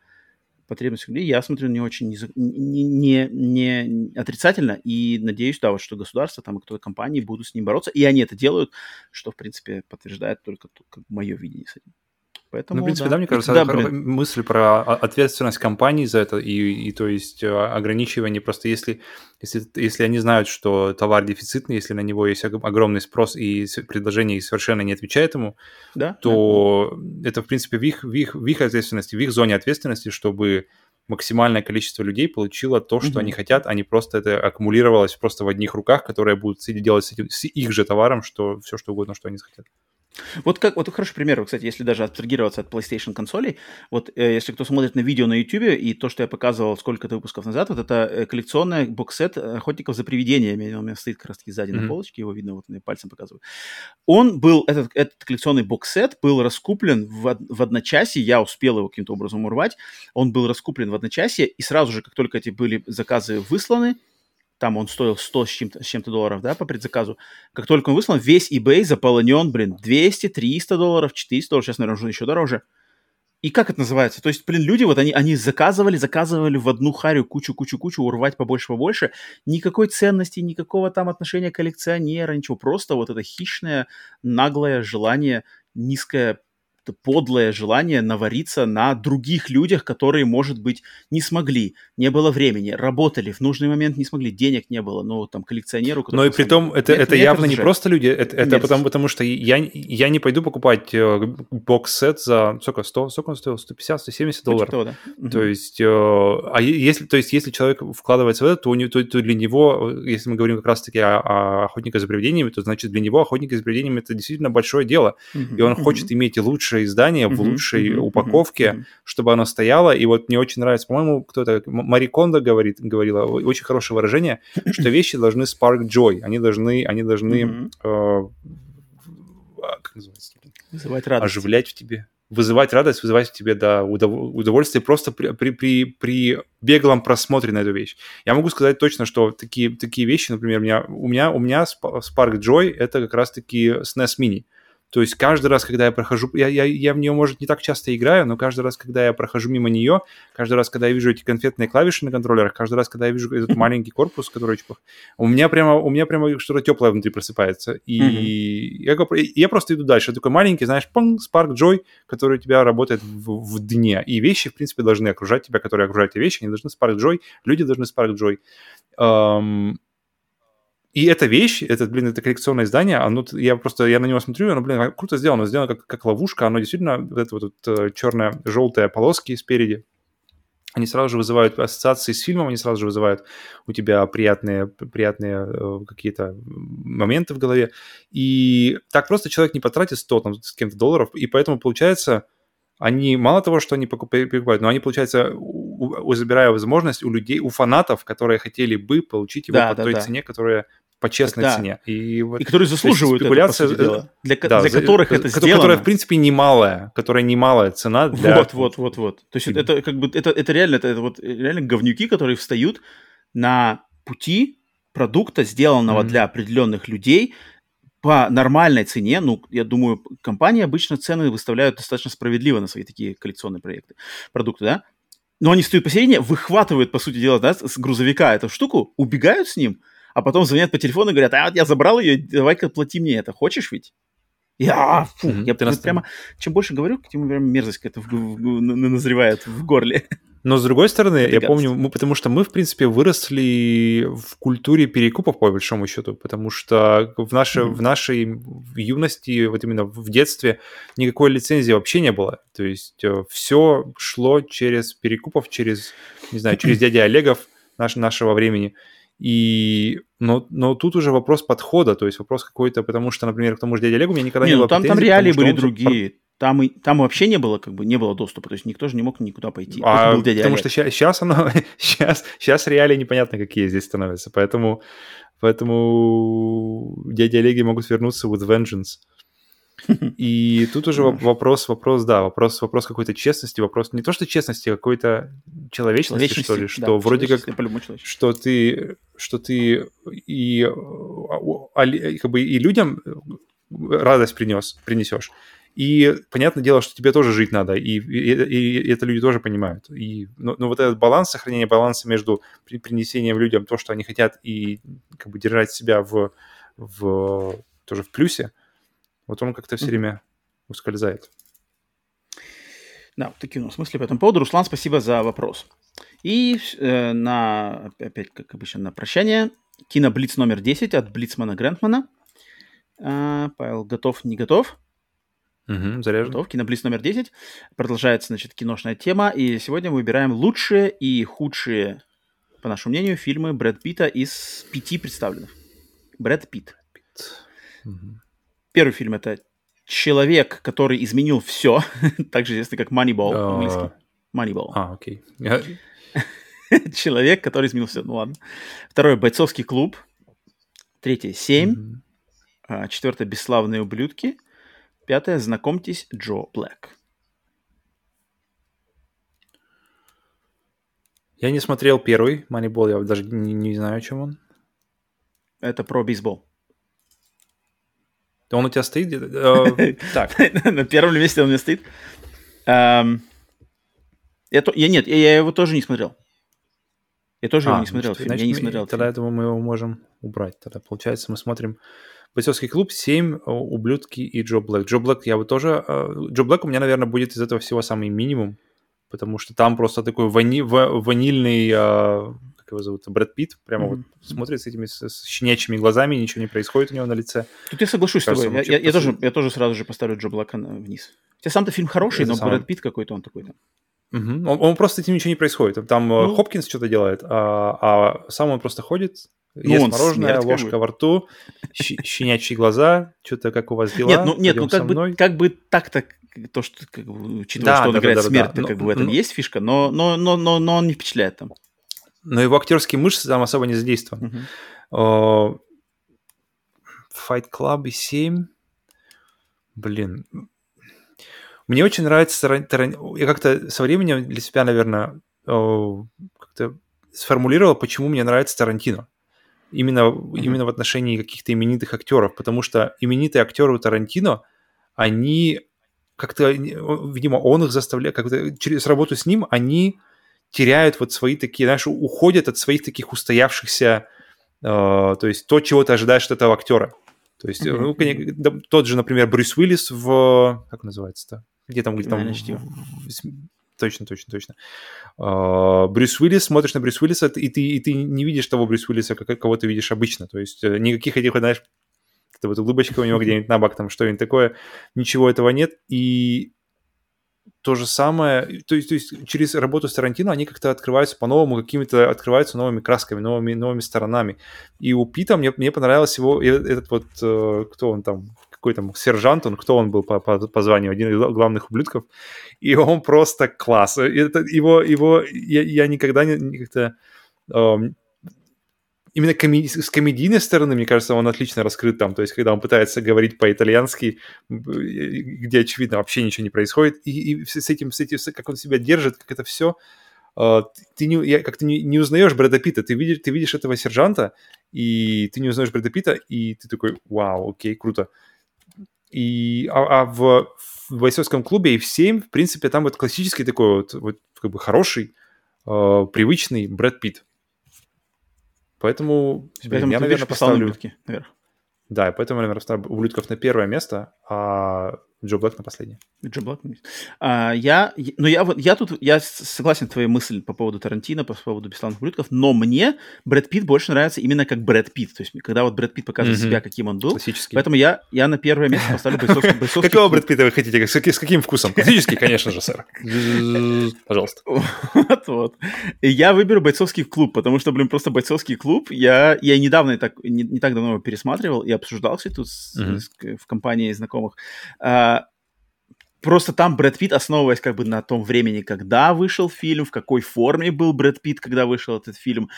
потребностях людей, я смотрю не очень не, не, не отрицательно. И надеюсь, да, вот, что государство там и кто-то компании будут с ним бороться, и они это делают, что, в принципе, подтверждает только как, мое видение с этим. Поэтому, ну, в принципе, да, да мне кажется, да, блин. мысль про ответственность компании за это и, и то есть э, ограничивание просто если, если, если они знают, что товар дефицитный, если на него есть огромный спрос и предложение совершенно не отвечает ему, да, то да. это, в принципе, в их, в, их, в их ответственности, в их зоне ответственности, чтобы максимальное количество людей получило то, что mm-hmm. они хотят, а не просто это аккумулировалось просто в одних руках, которые будут делать с, этим, с их же товаром, что все что угодно, что они захотят. Вот как вот хороший пример, кстати, если даже абстрагироваться от PlayStation консолей, вот э, если кто смотрит на видео на YouTube и то, что я показывал сколько-то выпусков назад, вот это э, коллекционный боксет охотников за привидениями, он у меня стоит как раз таки сзади mm-hmm. на полочке, его видно, вот я пальцем показываю. Он был, этот, этот коллекционный боксет был раскуплен в, в одночасье, я успел его каким-то образом урвать, он был раскуплен в одночасье, и сразу же, как только эти были заказы высланы, там он стоил 100 с чем-то, с чем-то долларов, да, по предзаказу. Как только он выслан, весь eBay заполнен, блин, 200, 300 долларов, 400 долларов, сейчас, наверное, уже еще дороже. И как это называется? То есть, блин, люди вот они, они заказывали, заказывали в одну харю кучу-кучу-кучу, урвать побольше-побольше. Никакой ценности, никакого там отношения коллекционера, ничего. Просто вот это хищное, наглое желание, низкое подлое желание навариться на других людях, которые, может быть, не смогли, не было времени, работали в нужный момент, не смогли, денег не было, ну, там, коллекционеру. Но и при том, это, это, это явно не просто люди, это, это потому, потому что я, я не пойду покупать э, бокс-сет за, сколько, 100, сколько он стоил, 150, 170 долларов. Того, да. То есть, э, а если, то есть, если человек вкладывается в это, то, у него, то, то для него, если мы говорим как раз-таки о, о охотнике за привидениями, то, значит, для него охотник за привидениями это действительно большое дело, mm-hmm. и он mm-hmm. хочет иметь лучшее издание mm-hmm. в лучшей mm-hmm. упаковке, mm-hmm. чтобы оно стояло, и вот мне очень нравится, по-моему, кто-то, Мари Кондо говорит, говорила, очень хорошее выражение, что вещи должны spark joy, они должны, они должны, mm-hmm. э, как называется? Вызывать радость. Оживлять в тебе вызывать радость, вызывать в тебе да, удовольствие просто при, при, при, при беглом просмотре на эту вещь. Я могу сказать точно, что такие, такие вещи, например, у меня, у меня, у меня Spark Joy — это как раз-таки SNES Mini. То есть каждый раз, когда я прохожу, я, я, я в нее, может, не так часто играю, но каждый раз, когда я прохожу мимо нее, каждый раз, когда я вижу эти конфетные клавиши на контроллерах, каждый раз, когда я вижу этот маленький корпус, который у меня прямо, у меня прямо что-то теплое внутри просыпается. И mm-hmm. я, я просто иду дальше. Такой маленький, знаешь, панг, Spark Joy, который у тебя работает в, в дне. И вещи, в принципе, должны окружать тебя, которые окружают эти вещи, они должны Spark Joy, люди должны Spark Joy. Um, и эта вещь, это, блин, это коллекционное издание, оно, я просто, я на него смотрю, оно, блин, круто сделано, сделано как, как ловушка, оно действительно, вот это вот, вот э, черно-желтые полоски спереди, они сразу же вызывают ассоциации с фильмом, они сразу же вызывают у тебя приятные, приятные э, какие-то моменты в голове. И так просто человек не потратит 100 там, с кем-то долларов, и поэтому получается, они мало того, что они покупают, но они, получается, у, у, забирая возможность у людей, у фанатов, которые хотели бы получить его да, по да, той да. цене, которая по честной да. цене. И, вот, и которые заслуживают спекуляция, это, дела. Для, да, для которых за, это сделано. Которая, в принципе, немалая, которая немалая цена для... Вот, вот, вот, вот. То есть это, это как бы, это, это реально, это, это вот реально говнюки, которые встают на пути продукта, сделанного mm-hmm. для определенных людей, по нормальной цене, ну, я думаю, компании обычно цены выставляют достаточно справедливо на свои такие коллекционные проекты, продукты, да? Но они стоят посередине, выхватывают, по сути дела, да, с грузовика эту штуку, убегают с ним – а потом звонят по телефону и говорят, а вот я забрал ее, давай-ка плати мне это, хочешь ведь? Я, фу, mm-hmm. я Ты прямо, чем больше говорю, тем прямо мерзость какая-то в, в, в, назревает в горле. Но с другой стороны, я помню, мы, потому что мы, в принципе, выросли в культуре перекупов, по большому счету, потому что в, наше, mm-hmm. в нашей юности, вот именно в детстве, никакой лицензии вообще не было. То есть э, все шло через перекупов, через, не знаю, через дядя Олегов наш, нашего времени. И, но, но тут уже вопрос подхода, то есть вопрос какой-то, потому что, например, к тому же дяде Олегу у меня никогда не, не ну, было там, там реалии были другие. Там, и, там вообще не было, как бы, не было доступа, то есть никто же не мог никуда пойти. А, был дядя потому Олег. что сейчас, сейчас оно, сейчас, сейчас реалии непонятно, какие здесь становятся, поэтому, поэтому дяди Олеги могут вернуться with vengeance. И тут уже вопрос, вопрос, да, вопрос, вопрос какой-то честности, вопрос не то что честности, а какой-то человечности, что ли, что да, вроде как, что ты, что ты и, а, как бы и людям радость принес, принесешь. И понятное дело, что тебе тоже жить надо, и, и, и это люди тоже понимают. И, но, но вот этот баланс, сохранение баланса между принесением людям то, что они хотят, и как бы держать себя в, в тоже в плюсе, вот он как-то все время ускользает. Да, вот такие у нас мысли по этому поводу. Руслан, спасибо за вопрос. И э, на, опять, как обычно, на прощание. Киноблиц номер 10 от Блицмана Грентмана. А, Павел, готов, не готов? Угу, заряжен. Готов. Киноблиц номер 10. Продолжается, значит, киношная тема. И сегодня мы выбираем лучшие и худшие, по нашему мнению, фильмы Брэд Питта из пяти представленных. Брэд Питт. Угу. Первый фильм это человек, который изменил все, также известный как Moneyball uh... английский. Moneyball. А, окей. Человек, который изменил все. Ну ладно. Второй бойцовский клуб. Третье семь. Mm-hmm. А, четвертое бесславные ублюдки. Пятое знакомьтесь Джо Блэк. Я не смотрел первый Moneyball, я даже не, не знаю, о чем он. Это про бейсбол. Он у тебя стоит где-то? Э, так. На первом месте он у меня стоит. Эм, я нет, я его тоже не смотрел. Я тоже его а, не смотрел. Я не смотрел. Тогда этого мы его можем убрать. Тогда, получается, мы смотрим бойцовский клуб, 7 ублюдки и Джо Блэк. Джо Блэк я бы тоже... Джо Блэк у меня, наверное, будет из этого всего самый минимум, потому что там просто такой вани, ванильный как его зовут, Брэд Питт, прямо mm-hmm. вот смотрит с этими с, с щенячьими глазами, ничего не происходит у него на лице. Тут я соглашусь Кажется, с тобой. Я, я, я, тоже, я тоже сразу же поставлю Джо Блэка вниз. Хотя сам-то фильм хороший, Это но сам... Брэд Питт какой-то он такой там. Угу. Он, он просто этим ничего не происходит. Там э, ну, Хопкинс что-то делает, а, а сам он просто ходит, ну, ест мороженое, ложка во рту, щенячьи глаза, что-то как у вас дела? Нет, ну, нет, ну как бы, как бы так-то то, что, как бы, учитывая, да, что он да, играет да, смерть, да, да. как бы в этом ну, есть фишка, но, но, но, но, но он не впечатляет там но его актерские мышцы там особо не задействованы. Mm-hmm. Fight Club 7. Блин. Мне очень нравится Тарантино. Я как-то со временем для себя, наверное, как-то сформулировал, почему мне нравится Тарантино. Именно, mm-hmm. именно в отношении каких-то именитых актеров. Потому что именитые актеры у Тарантино, они как-то, видимо, он их заставляет, как-то через работу с ним, они теряют вот свои такие, знаешь, уходят от своих таких устоявшихся, э, то есть то, чего ты ожидаешь от этого актера. То есть, mm-hmm. ну, тот же, например, Брюс Уиллис в... Как называется-то? Где там, где там... Точно, точно, точно. Uh, Брюс Уиллис, смотришь на Брюс Уиллиса, и ты, и ты не видишь того Брюс Уиллиса, как, кого ты видишь обычно. То есть э, никаких этих, знаешь, вот улыбочка у него где-нибудь на бок, там что-нибудь такое, ничего этого нет. И то же самое, то есть, то есть через работу с Тарантино они как-то открываются по-новому, какими-то открываются новыми красками, новыми, новыми сторонами. И у Пита мне, мне понравилось его, этот вот, э, кто он там, какой там сержант, он, кто он был по, по, по званию, один из главных ублюдков, и он просто класс. Это, его, его, я, я никогда не как-то эм, именно коми- с комедийной стороны, мне кажется, он отлично раскрыт там. То есть, когда он пытается говорить по-итальянски, где, очевидно, вообще ничего не происходит, и, и с этим, с этим, как он себя держит, как это все, Uh, ты не, я, как ты не, не узнаешь Брэда Питта, ты видишь, ты видишь этого сержанта, и ты не узнаешь Брэда Питта, и ты такой, вау, окей, круто. И, а, а в, в бойцовском клубе и в 7, в принципе, там вот классический такой вот, вот как бы хороший, uh, привычный Брэд Питт. Поэтому, Поэтому я, наверное, поставлю... ублюдки наверх. Да, поэтому, наверное, поставлю ублюдков на первое место, а Джо Блэк на последний. Джо Блэк. А, я, ну я вот, я тут, я согласен с твоей мыслью по поводу Тарантино, по поводу бесславных ублюдков, но мне Брэд Питт больше нравится именно как Брэд Питт, то есть когда вот Брэд Питт показывает mm-hmm. себя, каким он был. Классический. Поэтому я, я на первое место поставлю бойцовский, бойцовский Какого Брэд Питта вы хотите? С, с каким вкусом? Классический, конечно же, сэр. Пожалуйста. Вот, вот. Я выберу бойцовский клуб, потому что, блин, просто бойцовский клуб, я, я недавно, так, не, не так давно его пересматривал и обсуждал, кстати, тут mm-hmm. с, в компании знакомых. А, просто там Брэд Питт, основываясь как бы на том времени, когда вышел фильм, в какой форме был Брэд Питт, когда вышел этот фильм,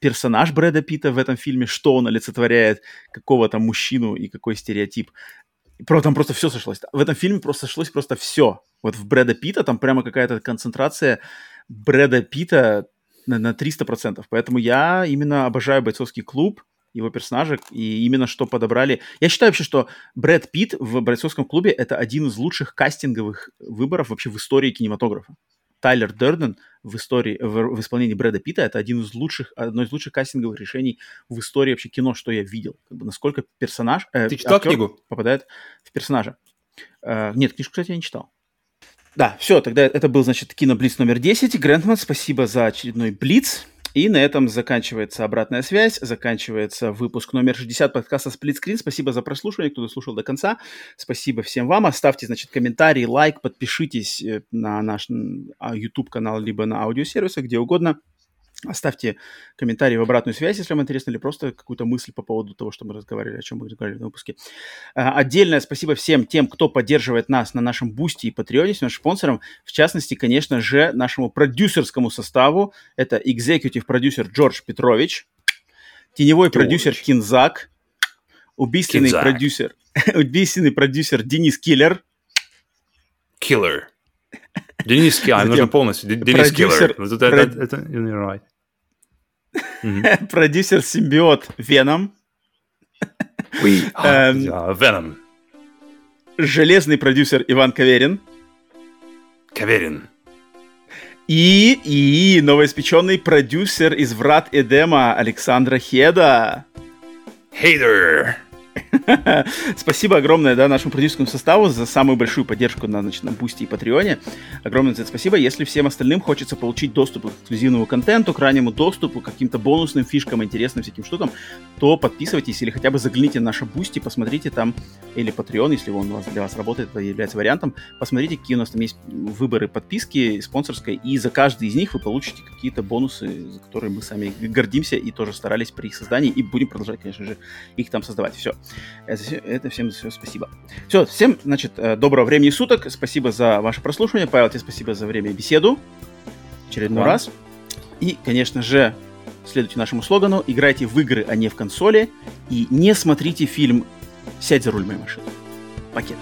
персонаж Брэда Питта в этом фильме, что он олицетворяет, какого там мужчину и какой стереотип. Про, там просто все сошлось. В этом фильме просто сошлось просто все. Вот в Брэда Питта там прямо какая-то концентрация Брэда Питта на, на 300%. Поэтому я именно обожаю бойцовский клуб его персонажа, и именно что подобрали. Я считаю вообще, что Брэд Питт в бойцовском клубе это один из лучших кастинговых выборов вообще в истории кинематографа. Тайлер Дерден в истории, в, в исполнении Брэда Питта это один из лучших, одно из лучших кастинговых решений в истории вообще кино, что я видел. Как бы насколько персонаж... Э, Ты читал книгу? Попадает в персонажа. Э, нет, книжку, кстати, я не читал. Да, все, тогда это был, значит, киноблиц номер 10. Грэндман, спасибо за очередной блиц. И на этом заканчивается обратная связь, заканчивается выпуск номер 60 подкаста Сплитскрин. Спасибо за прослушивание, кто дослушал до конца. Спасибо всем вам. Оставьте, значит, комментарий, лайк, подпишитесь э, на наш YouTube-канал, либо на аудиосервисы, где угодно. Оставьте комментарий в обратную связь, если вам интересно, или просто какую-то мысль по поводу того, что мы разговаривали, о чем мы разговаривали на выпуске. А, отдельное спасибо всем тем, кто поддерживает нас на нашем Boosty и Patreon е, нашим спонсорам. В частности, конечно же, нашему продюсерскому составу. Это executive продюсер Джордж Петрович, теневой Джордж. продюсер Кинзак, убийственный Кинзак. продюсер, убийственный продюсер Денис Киллер. Киллер. Денис Киллер, нужно полностью. Денис Киллер. Это. Продюсер симбиот Веном. Веном. Железный продюсер Иван Каверин. Каверин. И, и новоиспеченный продюсер из «Врат Эдема» Александра Хеда. Хейдер. Спасибо огромное, да, нашему продюсерскому составу за самую большую поддержку на, значит, на Boosty и Patreon е. Огромное это спасибо. Если всем остальным хочется получить доступ к эксклюзивному контенту, к раннему доступу, к каким-то бонусным фишкам, интересным всяким штукам, то подписывайтесь или хотя бы загляните на наше Boosty, посмотрите там, или Patreon, если он у вас, для вас работает, это является вариантом, посмотрите, какие у нас там есть выборы подписки спонсорской, и за каждый из них вы получите какие-то бонусы, за которые мы сами гордимся и тоже старались при их создании, и будем продолжать, конечно же, их там создавать. Все. Это, это всем все спасибо. Все, всем, значит, э, доброго времени суток. Спасибо за ваше прослушивание. Павел, тебе спасибо за время и беседу. Очередной Вам. раз. И, конечно же, следуйте нашему слогану. Играйте в игры, а не в консоли. И не смотрите фильм «Сядь за руль моей машины». Пакет.